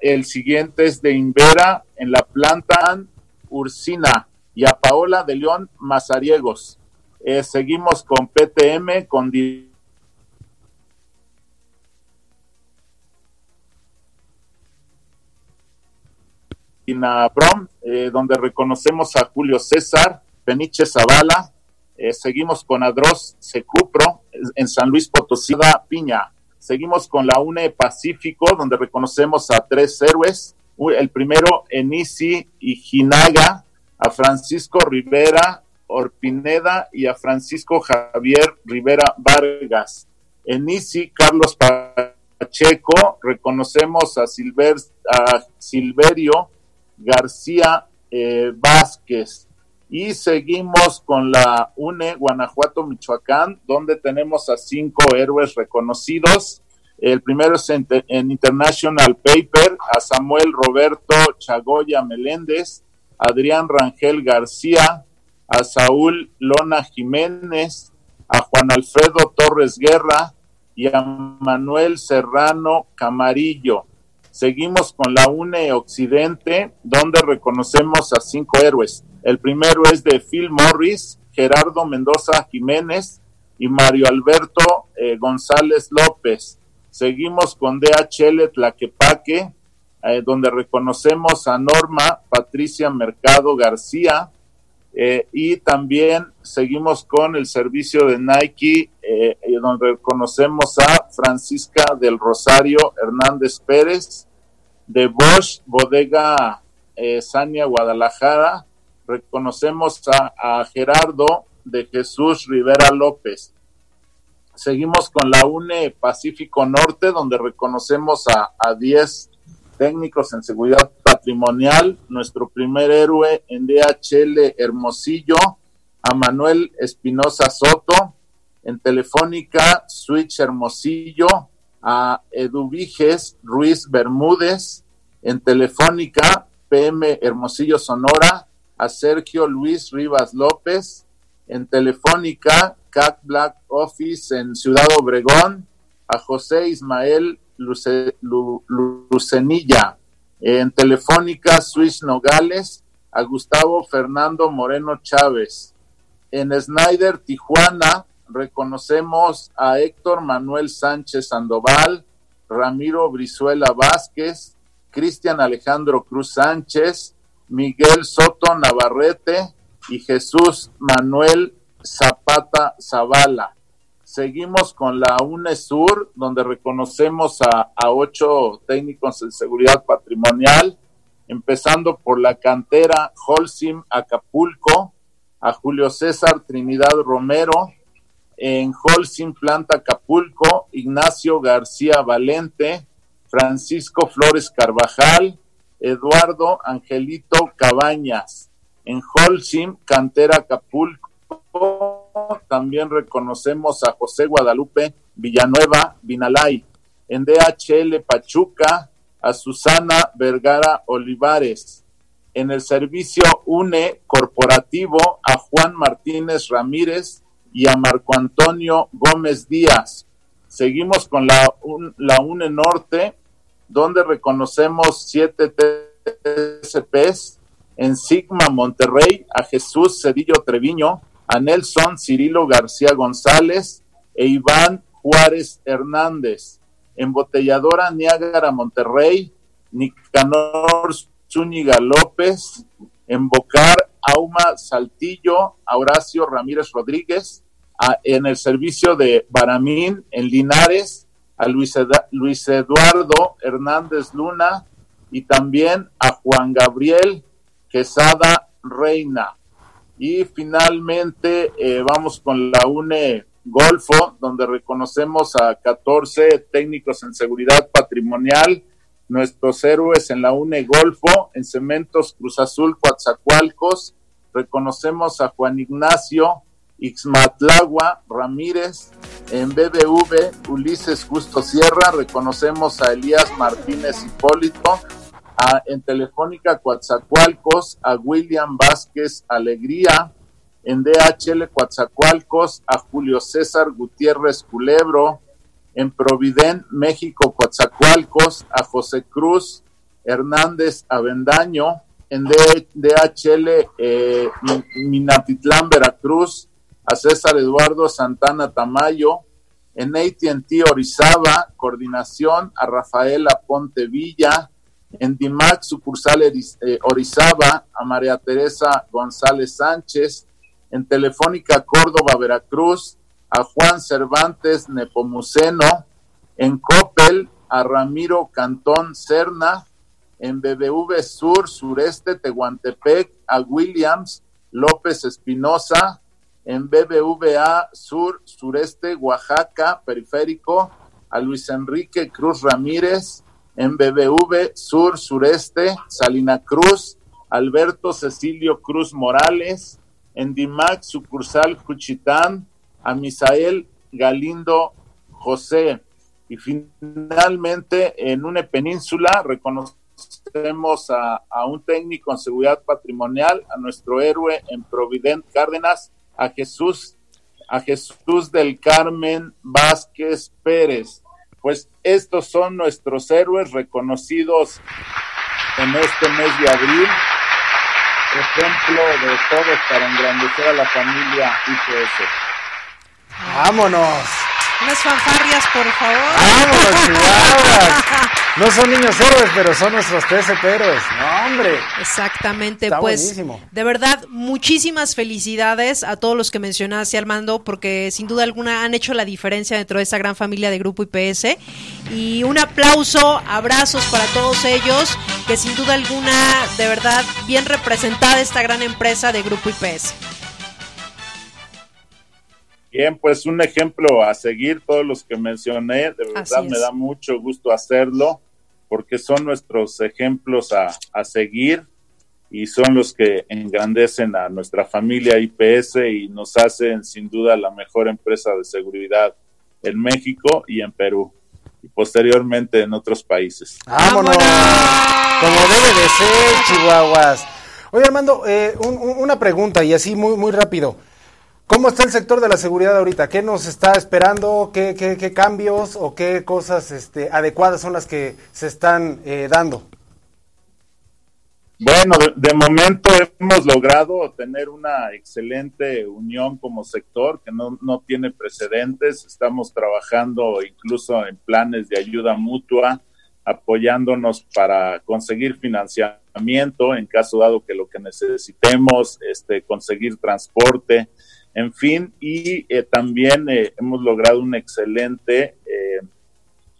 [SPEAKER 4] el siguiente es de Invera, en la planta Ursina, y a Paola de León Mazariegos. Eh, seguimos con PTM, con Brom, eh, donde reconocemos a Julio César, Peniche Zavala, eh, seguimos con Adros Secupro en San Luis Potosí, Piña, seguimos con la UNE Pacífico, donde reconocemos a tres héroes, el primero Enisi Ijinaga, a Francisco Rivera Orpineda y a Francisco Javier Rivera Vargas. Enisi Carlos Pacheco, reconocemos a, Silver, a Silverio García eh, Vázquez. Y seguimos con la UNE Guanajuato, Michoacán, donde tenemos a cinco héroes reconocidos. El primero es en, International Paper, a Samuel Roberto Chagoya Meléndez, Adrián Rangel García, a Saúl Lona Jiménez, a Juan Alfredo Torres Guerra y a Manuel Serrano Camarillo. Seguimos con la UNE Occidente, donde reconocemos a cinco héroes. El primero es de Phil Morris, Gerardo Mendoza Jiménez y Mario Alberto eh, González López. Seguimos con DHL Tlaquepaque, eh, donde reconocemos a Norma Patricia Mercado García, eh, y también seguimos con el servicio de Nike, eh, donde conocemos a Francisca del Rosario Hernández Pérez, de Bosch, Bodega eh, Sania Guadalajara. Reconocemos a, Gerardo de Jesús Rivera López. Seguimos con la UNE Pacífico Norte, donde reconocemos a 10 técnicos en seguridad patrimonial, nuestro primer héroe en DHL Hermosillo, a Manuel Espinosa Soto, en Telefónica Switch Hermosillo, a Eduviges Ruiz Bermúdez, en Telefónica PM Hermosillo Sonora, a Sergio Luis Rivas López, en Telefónica CAC Black Office en Ciudad Obregón, a José Ismael Lucenilla En Telefónica, Swiss Nogales, a Gustavo Fernando Moreno Chávez. En Snyder, Tijuana, reconocemos a Héctor Manuel Sánchez Sandoval, Ramiro Brizuela Vázquez, Cristian Alejandro Cruz Sánchez, Miguel Soto Navarrete y Jesús Manuel Zapata Zavala. Seguimos con la UNESUR, donde reconocemos a, ocho técnicos en seguridad patrimonial, empezando por la cantera Holcim Acapulco, a Julio César Trinidad Romero, en Holcim Planta Acapulco, Ignacio García Valente, Francisco Flores Carvajal, Eduardo Angelito Cabañas. En Holcim, Cantera Acapulco, también reconocemos a José Guadalupe Villanueva Vinalay. En DHL Pachuca, a Susana Vergara Olivares. En el servicio UNE Corporativo, a Juan Martínez Ramírez y a Marco Antonio Gómez Díaz. Seguimos con la, la UNE Norte, donde reconocemos siete TSPs en Sigma Monterrey, a Jesús Cedillo Treviño, a Nelson Cirilo García González e Iván Juárez Hernández. Embotelladora Niágara Monterrey, Nicanor Zúñiga López, Embocar Auma Saltillo, Horacio Ramírez Rodríguez, en el servicio de Baramín en Linares, a Luis, Luis Eduardo Hernández Luna y también a Juan Gabriel Quesada Reina. Y finalmente eh, vamos con la UNE Golfo, donde reconocemos a 14 técnicos en seguridad patrimonial, nuestros héroes en la UNE Golfo, en Cementos Cruz Azul Coatzacoalcos, reconocemos a Juan Ignacio Ixmatlagua Ramírez, en BBV Ulises Justo Sierra, reconocemos a Elías Martínez Hipólito, en Telefónica Coatzacoalcos a William Vázquez Alegría, en DHL Coatzacoalcos a Julio César Gutiérrez Culebro, en Providen México Coatzacoalcos a José Cruz Hernández Avendaño, en DHL eh, Minatitlán Veracruz a César Eduardo Santana Tamayo, en AT&T Orizaba, coordinación a Rafaela Ponte Villa, en DIMAC sucursal eh, Orizaba a María Teresa González Sánchez, en Telefónica Córdoba Veracruz a Juan Cervantes Nepomuceno, en Coppel a Ramiro Cantón Cerna, en BBV Sur Sureste Tehuantepec a Williams López Espinosa, en BBVA Sur Sureste Oaxaca Periférico a Luis Enrique Cruz Ramírez, en BBV Sur Sureste, Salina Cruz, Alberto Cecilio Cruz Morales, en DIMAC sucursal Cuchitán, a Misael Galindo José. Y finalmente, en una península, reconocemos a, a, un técnico en seguridad patrimonial, a nuestro héroe en Provident Cárdenas, a Jesús, a Jesús del Carmen Vázquez Pérez pues estos son nuestros héroes reconocidos en este mes de abril, ejemplo de todos para engrandecer a la familia IPS.
[SPEAKER 2] Vámonos.
[SPEAKER 1] Unas fanfarrias, por favor.
[SPEAKER 2] ¡Vámonos, Chihuahuas! No son niños héroes, pero son nuestros tres héroes. ¡No, hombre!
[SPEAKER 1] Exactamente, pues. De verdad, muchísimas felicidades a todos los que mencionaste, Armando, porque sin duda alguna han hecho la diferencia dentro de esa gran familia de Grupo IPS. Y un aplauso, abrazos para todos ellos, que sin duda alguna, de verdad, bien representada esta gran empresa de Grupo IPS.
[SPEAKER 4] Bien, pues un ejemplo a seguir, todos los que mencioné, de verdad me da mucho gusto hacerlo, porque son nuestros ejemplos a, a seguir y son los que engrandecen a nuestra familia IPS y nos hacen sin duda la mejor empresa de seguridad en México y en Perú y posteriormente en otros países.
[SPEAKER 2] ¡Vámonos! Como debe de ser, Chihuahuas. Oye, Armando, eh, una pregunta y así muy, muy rápido. ¿Cómo está el sector de la seguridad ahorita? ¿Qué nos está esperando? ¿Qué, qué, cambios o qué cosas este, adecuadas son las que se están eh, dando?
[SPEAKER 4] Bueno, de, momento hemos logrado tener una excelente unión como sector que no, no tiene precedentes. Estamos trabajando incluso en planes de ayuda mutua, apoyándonos para conseguir financiamiento en caso dado que lo que necesitemos, este, conseguir transporte, en fin, y eh, también eh, hemos logrado un excelente eh,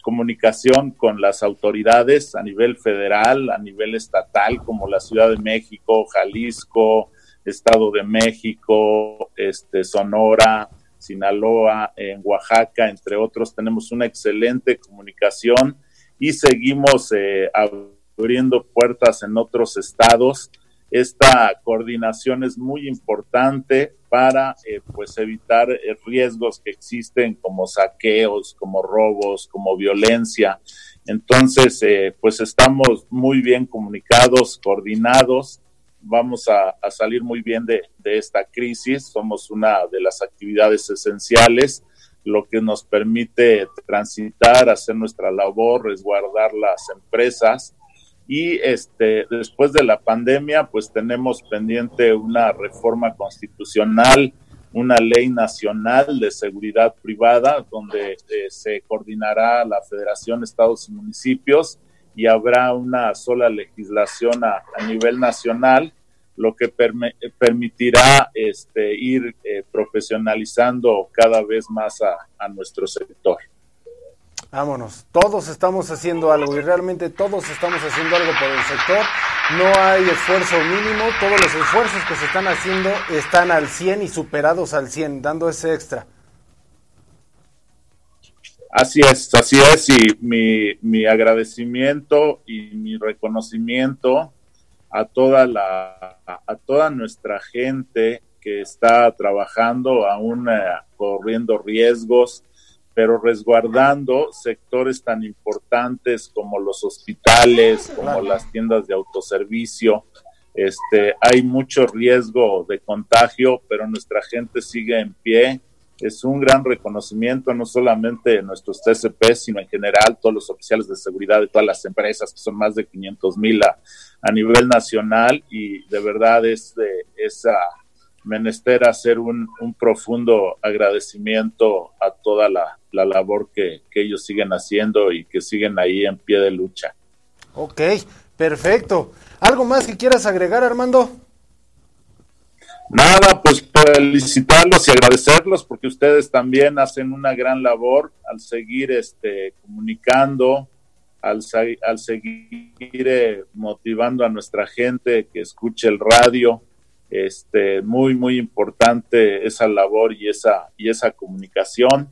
[SPEAKER 4] comunicación con las autoridades a nivel federal, a nivel estatal, como la Ciudad de México, Jalisco, Estado de México, este, Sonora, Sinaloa, en Oaxaca, entre otros. Tenemos una excelente comunicación y seguimos eh, abriendo puertas en otros estados esta coordinación es muy importante para eh, pues evitar eh, riesgos que existen como saqueos, como robos, como violencia. Entonces, eh, pues estamos muy bien comunicados, coordinados. Vamos a, salir muy bien de, de, esta crisis. Somos una de las actividades esenciales, lo que nos permite transitar, hacer nuestra labor, resguardar las empresas y este después de la pandemia pues tenemos pendiente una reforma constitucional una ley nacional de seguridad privada donde eh, se coordinará la federación estados y municipios y habrá una sola legislación a, nivel nacional lo que permitirá este, ir eh, profesionalizando cada vez más a nuestro sector.
[SPEAKER 2] Vámonos, todos estamos haciendo algo y realmente todos estamos haciendo algo por el sector. No hay esfuerzo mínimo, todos los esfuerzos que se están haciendo están al 100 y superados al 100, dando ese extra.
[SPEAKER 4] Así es, así es, y mi, mi agradecimiento y mi reconocimiento a toda la a toda nuestra gente que está trabajando aún eh, corriendo riesgos pero resguardando sectores tan importantes como los hospitales, como las tiendas de autoservicio. Este, hay mucho riesgo de contagio, pero nuestra gente sigue en pie. Es un gran reconocimiento no solamente de nuestros TCP, sino en general todos los oficiales de seguridad de todas las empresas, que son más de 500 mil a, a, nivel nacional, y de verdad es de esa menester hacer un, un profundo agradecimiento a toda la, la labor que, que, ellos siguen haciendo y que siguen ahí en pie de lucha.
[SPEAKER 2] Ok, perfecto. ¿Algo más que quieras agregar, Armando?
[SPEAKER 4] Nada, pues felicitarlos y agradecerlos porque ustedes también hacen una gran labor al seguir este, comunicando, al, al seguir eh, motivando a nuestra gente que escuche el radio este, muy, muy importante esa labor y esa, y esa comunicación.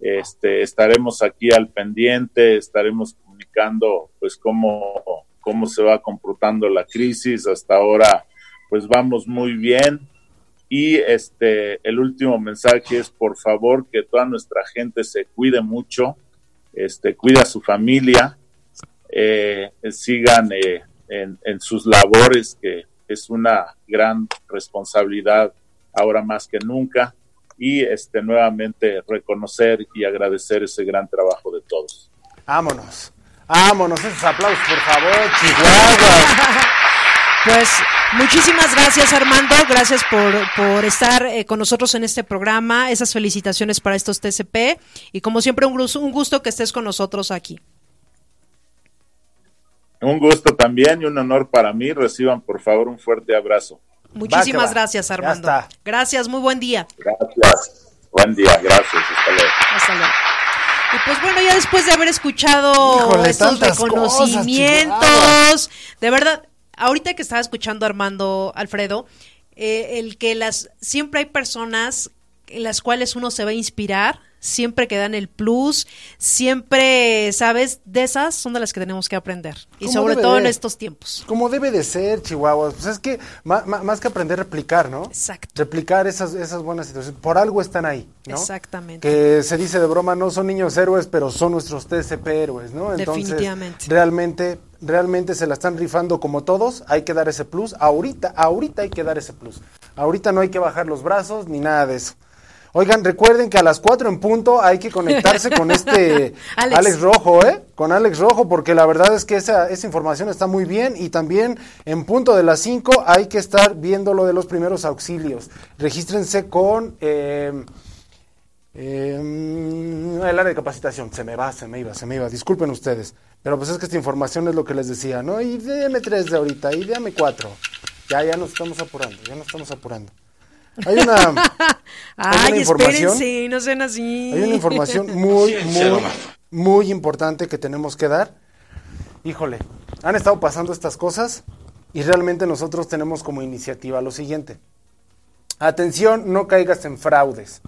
[SPEAKER 4] Este, estaremos aquí al pendiente, estaremos comunicando pues cómo, cómo se va comportando la crisis. Hasta ahora pues vamos muy bien. Y este, el último mensaje es por favor que toda nuestra gente se cuide mucho, este, cuida a su familia, eh, sigan eh, en, en sus labores que es una gran responsabilidad ahora más que nunca y este nuevamente reconocer y agradecer ese gran trabajo de todos.
[SPEAKER 2] Vámonos, vámonos, esos aplausos por favor, Chihuahua.
[SPEAKER 1] Pues muchísimas gracias Armando, gracias por, por estar eh, con nosotros en este programa, esas felicitaciones para estos TCP y como siempre un, un gusto que estés con nosotros aquí.
[SPEAKER 4] Un gusto también y un honor para mí. Reciban, por favor, un fuerte abrazo.
[SPEAKER 1] Muchísimas gracias, Armando. Gracias, muy buen día.
[SPEAKER 4] Gracias. Buen día, gracias. Hasta luego.
[SPEAKER 1] Hasta luego. Y pues bueno, ya después de haber escuchado estos reconocimientos, de verdad, ahorita que estaba escuchando Armando Alfredo, eh, el que las siempre hay personas en las cuales uno se va a inspirar siempre que dan el plus, siempre, ¿sabes? De esas son de las que tenemos que aprender. Y sobre todo en estos tiempos.
[SPEAKER 2] Como debe de ser, Chihuahua. Pues es que más, que aprender, replicar, ¿no?
[SPEAKER 1] Exacto.
[SPEAKER 2] Replicar esas, esas buenas situaciones. Por algo están ahí, ¿no?
[SPEAKER 1] Exactamente.
[SPEAKER 2] Que se dice de broma, no son niños héroes, pero son nuestros TCP héroes, ¿no?
[SPEAKER 1] Entonces, Definitivamente.
[SPEAKER 2] Realmente, realmente se la están rifando como todos. Hay que dar ese plus. Ahorita, ahorita hay que dar ese plus. Ahorita no hay que bajar los brazos ni nada de eso. Oigan, recuerden que a las 4 en punto hay que conectarse con este
[SPEAKER 1] Alex.
[SPEAKER 2] Alex. Rojo, ¿eh? Con Alex Rojo, porque la verdad es que esa, esa información está muy bien y también en punto de las 5 hay que estar viendo lo de los primeros auxilios. Regístrense con eh, eh, el área de capacitación. Se me va, se me iba, se me iba. Disculpen ustedes. Pero pues es que esta información es lo que les decía, ¿no? Y déme 3 de ahorita, y déme 4. Ya, ya nos estamos apurando, ya nos estamos apurando. Hay una, hay una información.
[SPEAKER 1] espérense, no sean así.
[SPEAKER 2] Hay una información muy, muy, muy importante que tenemos que dar. Híjole, han estado pasando estas cosas y realmente nosotros tenemos como iniciativa lo siguiente. Atención, no caigas en fraudes.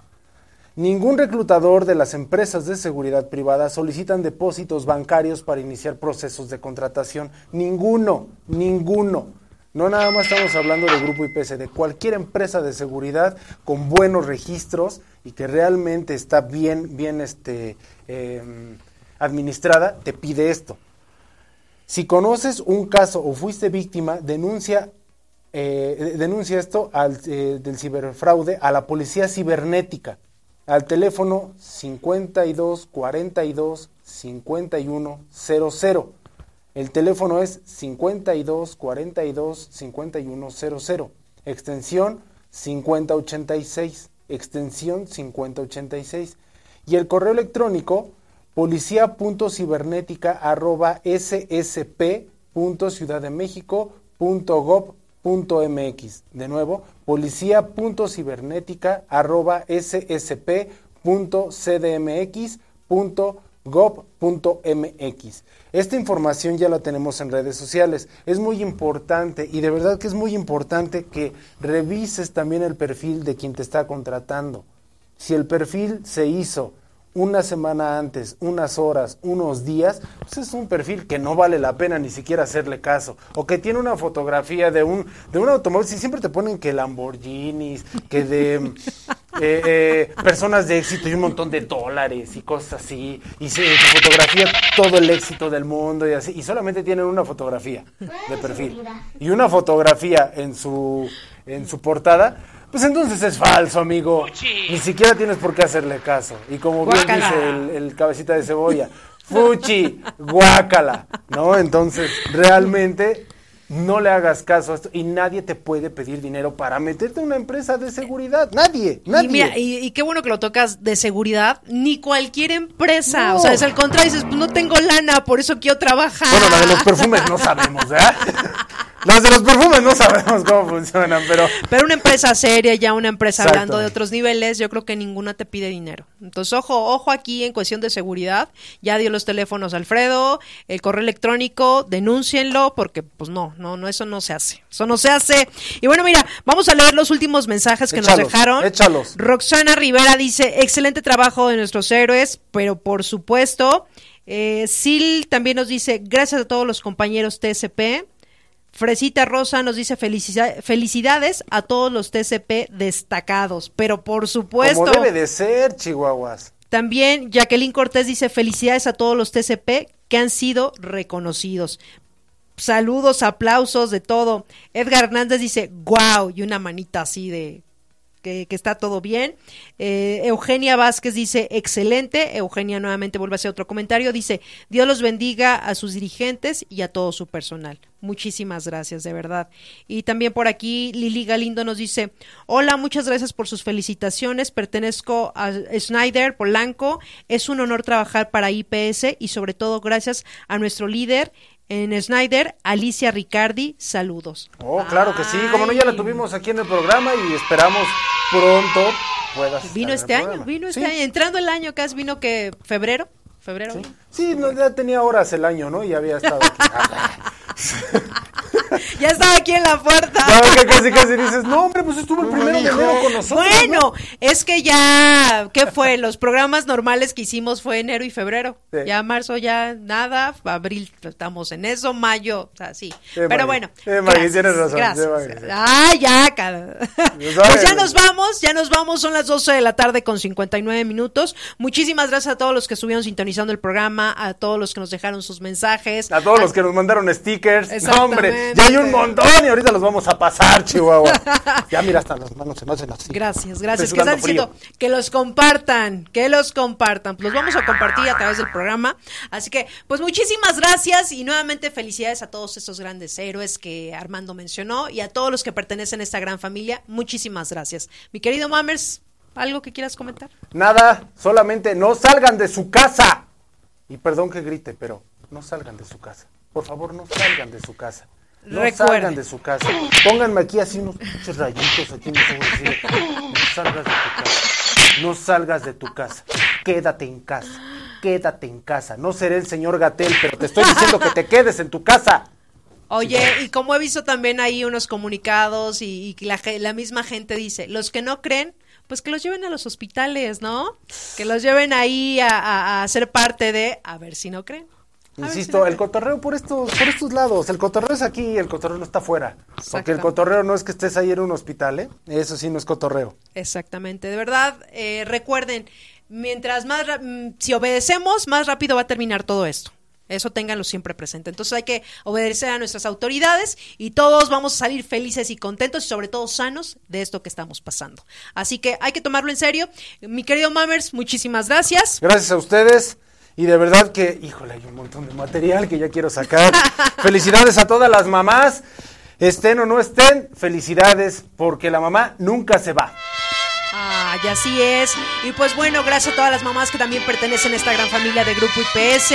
[SPEAKER 2] Ningún reclutador de las empresas de seguridad privada solicitan depósitos bancarios para iniciar procesos de contratación. Ninguno, ninguno. No nada más estamos hablando del grupo IPS, de cualquier empresa de seguridad con buenos registros y que realmente está bien, bien este, eh, administrada, te pide esto. Si conoces un caso o fuiste víctima, denuncia, eh, denuncia esto al, eh, del ciberfraude a la policía cibernética al teléfono 52 42 51 00. El teléfono es 52 42 51 00. Extensión 5086. Extensión 5086. Y el correo electrónico policía.cibernética arroba ssp.ciudaddemexico.gov.mx. De nuevo, policía.cibernética ssp.cdmx.gov.mx. Esta información ya la tenemos en redes sociales. Es muy importante y de verdad que es muy importante que revises también el perfil de quien te está contratando. Si el perfil se hizo una semana antes, unas horas, unos días, pues es un perfil que no vale la pena ni siquiera hacerle caso. O que tiene una fotografía de un, de un automóvil, si siempre te ponen que Lamborghinis, que de eh, eh, personas de éxito y un montón de dólares y cosas así, y se, se fotografía todo el éxito del mundo y así, y solamente tienen una fotografía de perfil. Y una fotografía en su, en su portada, pues entonces es falso, amigo. Ni siquiera tienes por qué hacerle caso. Y como bien dice el, el cabecita de cebolla, fuchi, guácala, ¿no? Entonces, realmente no le hagas caso a esto y nadie te puede pedir dinero para meterte en una empresa de seguridad. Nadie, nadie.
[SPEAKER 1] Y, mira, y, y qué bueno que lo tocas de seguridad, ni cualquier empresa.
[SPEAKER 2] No.
[SPEAKER 1] O sea, es al contrario, dices, pues no tengo lana, por eso quiero trabajar.
[SPEAKER 2] Bueno, la de los perfumes no sabemos, ¿verdad? Las de los perfumes no sabemos cómo funcionan, pero
[SPEAKER 1] Pero una empresa seria, ya una empresa
[SPEAKER 2] Exacto.
[SPEAKER 1] hablando de otros niveles, yo creo que ninguna te pide dinero. Entonces, ojo, ojo aquí en cuestión de seguridad. Ya dio los teléfonos Alfredo, el correo electrónico, denúncienlo, porque pues no, no, no, eso no se hace. Eso no se hace. Y bueno, mira, vamos a leer los últimos mensajes que
[SPEAKER 2] Échalos,
[SPEAKER 1] nos dejaron.
[SPEAKER 2] échalos.
[SPEAKER 1] Roxana Rivera dice, excelente trabajo de nuestros héroes, pero por supuesto, eh, Sil también nos dice, gracias a todos los compañeros TSP. Fresita Rosa nos dice "Felicida- felicidades a todos los TCP destacados, pero por supuesto.
[SPEAKER 2] como debe de ser, chihuahuas.
[SPEAKER 1] También Jacqueline Cortés dice felicidades a todos los TCP que han sido reconocidos. Saludos, aplausos, de todo. Edgar Hernández dice, wow, y una manita así de que, que está todo bien. Eh, Eugenia Vázquez dice, excelente. Eugenia nuevamente vuelve a hacer otro comentario. Dice, Dios los bendiga a sus dirigentes y a todo su personal. Muchísimas gracias, de verdad. Y también por aquí Lili Galindo nos dice, hola, muchas gracias por sus felicitaciones. Pertenezco a Schneider Polanco. Es un honor trabajar para IPS y sobre todo gracias a nuestro líder en Schneider, Alicia Ricardi. Saludos.
[SPEAKER 2] Oh, claro que sí, como no, ya la tuvimos aquí en el programa y esperamos pronto puedas estar
[SPEAKER 1] Vino
[SPEAKER 2] en el
[SPEAKER 1] este año,
[SPEAKER 2] programa.
[SPEAKER 1] vino este
[SPEAKER 2] Sí,
[SPEAKER 1] año, entrando el año casi vino que febrero, febrero.
[SPEAKER 2] Sí, no, ya tenía horas el año, ¿no? Y había estado aquí.
[SPEAKER 1] Ya estaba aquí en la puerta.
[SPEAKER 2] No, que casi casi dices, no, hombre, pues estuvo el primero de enero con nosotros.
[SPEAKER 1] Bueno,
[SPEAKER 2] ¿no?
[SPEAKER 1] es que ya, ¿qué fue? Los programas normales que hicimos fue enero y febrero.
[SPEAKER 2] Sí.
[SPEAKER 1] Ya marzo ya nada, abril estamos en eso, mayo, o sea, sí.
[SPEAKER 2] Sí,
[SPEAKER 1] Pero
[SPEAKER 2] Maggie.
[SPEAKER 1] bueno.
[SPEAKER 2] Sí, Maggie, tienes razón,
[SPEAKER 1] Gracias. Ah, ya, cara.
[SPEAKER 2] Pues,
[SPEAKER 1] ya nos vamos, ya nos vamos, son las 12 de la tarde con 59 minutos. Muchísimas gracias a todos los que estuvieron sintonizando el programa, a todos los que nos dejaron sus mensajes.
[SPEAKER 2] A todos los que nos mandaron stickers. No, hombre, ya hay un montón y ahorita los vamos a pasar, Chihuahua. ya mira, hasta las manos se me hacen así.
[SPEAKER 1] Gracias, gracias.
[SPEAKER 2] Estoy
[SPEAKER 1] ¿Qué están
[SPEAKER 2] frío.
[SPEAKER 1] Que los compartan, que los compartan. Los vamos a compartir a través del programa. Así que, pues muchísimas gracias y nuevamente felicidades a todos estos grandes héroes que Armando mencionó y a todos los que pertenecen a esta gran familia. Muchísimas gracias. Mi querido Mammers, ¿algo que quieras comentar?
[SPEAKER 2] Nada, solamente no salgan de su casa. Y perdón que grite, pero no salgan de su casa. Por favor, no salgan de su casa. No
[SPEAKER 1] Recuerden.
[SPEAKER 2] salgan de su casa. Pónganme aquí así unos pinches rayitos aquí en los ojos, así de, No salgas de tu casa. No salgas de tu casa. Quédate en casa. Quédate en casa. No seré el señor Gatel, pero te estoy diciendo que te quedes en tu casa.
[SPEAKER 1] Oye, y como he visto también ahí unos comunicados y, la, misma gente dice, los que no creen, pues que los lleven a los hospitales, ¿no? Que los lleven ahí a, a- a ser parte de, a ver si no creen. Si
[SPEAKER 2] Insisto, el cotorreo por estos, por estos lados. El cotorreo es aquí, el cotorreo no está afuera. Porque el cotorreo no es que estés ahí en un hospital, ¿eh? Eso sí no es cotorreo.
[SPEAKER 1] Exactamente, de verdad, eh, recuerden, mientras más, mm, si obedecemos, más rápido va a terminar todo esto. Eso ténganlo siempre presente. Entonces hay que obedecer a nuestras autoridades y todos vamos a salir felices y contentos y sobre todo sanos de esto que estamos pasando. Así que hay que tomarlo en serio. Mi querido Mammers, muchísimas gracias.
[SPEAKER 2] Gracias a ustedes. Y de verdad que, híjole, hay un montón de material que ya quiero sacar. Felicidades a todas las mamás. Estén o no estén, felicidades, porque la mamá nunca se va.
[SPEAKER 1] Ah, y así es. Y pues bueno, gracias a todas las mamás que también pertenecen a esta gran familia de Grupo IPS.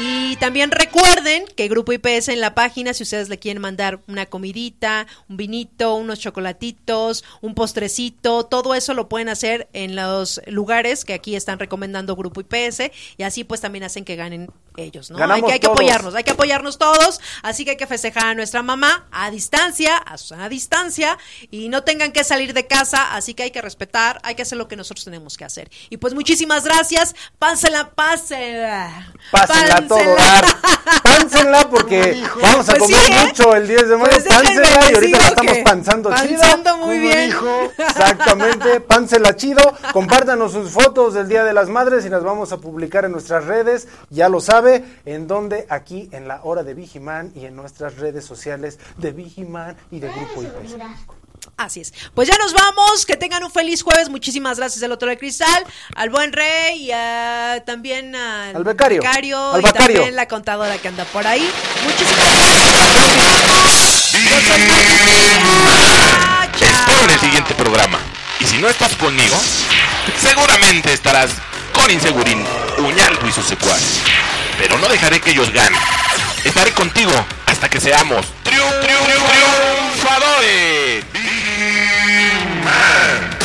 [SPEAKER 1] Y también recuerden que Grupo IPS en la página, si ustedes le quieren mandar una comidita, un vinito, unos chocolatitos, un postrecito, todo eso lo pueden hacer en los lugares que aquí están recomendando Grupo IPS. Y así pues también hacen que ganen ellos, ¿no? Hay que, hay que
[SPEAKER 2] todos.
[SPEAKER 1] apoyarnos, hay que apoyarnos todos. Así que hay que festejar a nuestra mamá a distancia, a a distancia, y no tengan que salir de casa. Así que hay que respetar, hay que hacer lo que nosotros tenemos que hacer. Y pues muchísimas gracias. Pánsela, pánsela.
[SPEAKER 2] Pásenla a todo dar. Pánsenla porque vamos a
[SPEAKER 1] Pues
[SPEAKER 2] comer
[SPEAKER 1] sí, ¿eh?
[SPEAKER 2] mucho el 10 de mayo.
[SPEAKER 1] Pues
[SPEAKER 2] Pánsela y ahorita la estamos panzando chida.
[SPEAKER 1] panzando muy
[SPEAKER 2] como
[SPEAKER 1] bien.
[SPEAKER 2] dijo. Exactamente, pánsela chido. Compártanos sus fotos del Día de las Madres y las vamos a publicar en nuestras redes. Ya lo sabe, en donde aquí en la hora de Vigiman y en nuestras redes sociales de Vigiman y de Grupo IPS.
[SPEAKER 1] Así es. Pues ya nos vamos. Que tengan un feliz jueves. Muchísimas gracias al otro de cristal, al buen rey y a- también al,
[SPEAKER 2] Al becario. Al
[SPEAKER 1] y
[SPEAKER 2] becario.
[SPEAKER 1] también la contadora que anda por ahí. Muchísimas gracias. Yo soy Martín.
[SPEAKER 3] Te espero en el siguiente programa. Y si no estás conmigo, seguramente estarás con Insegurín, Uñaldo y sus secuaces. Pero no dejaré que ellos ganen. Estaré contigo hasta que seamos triun- triun- triunfadores. Amém.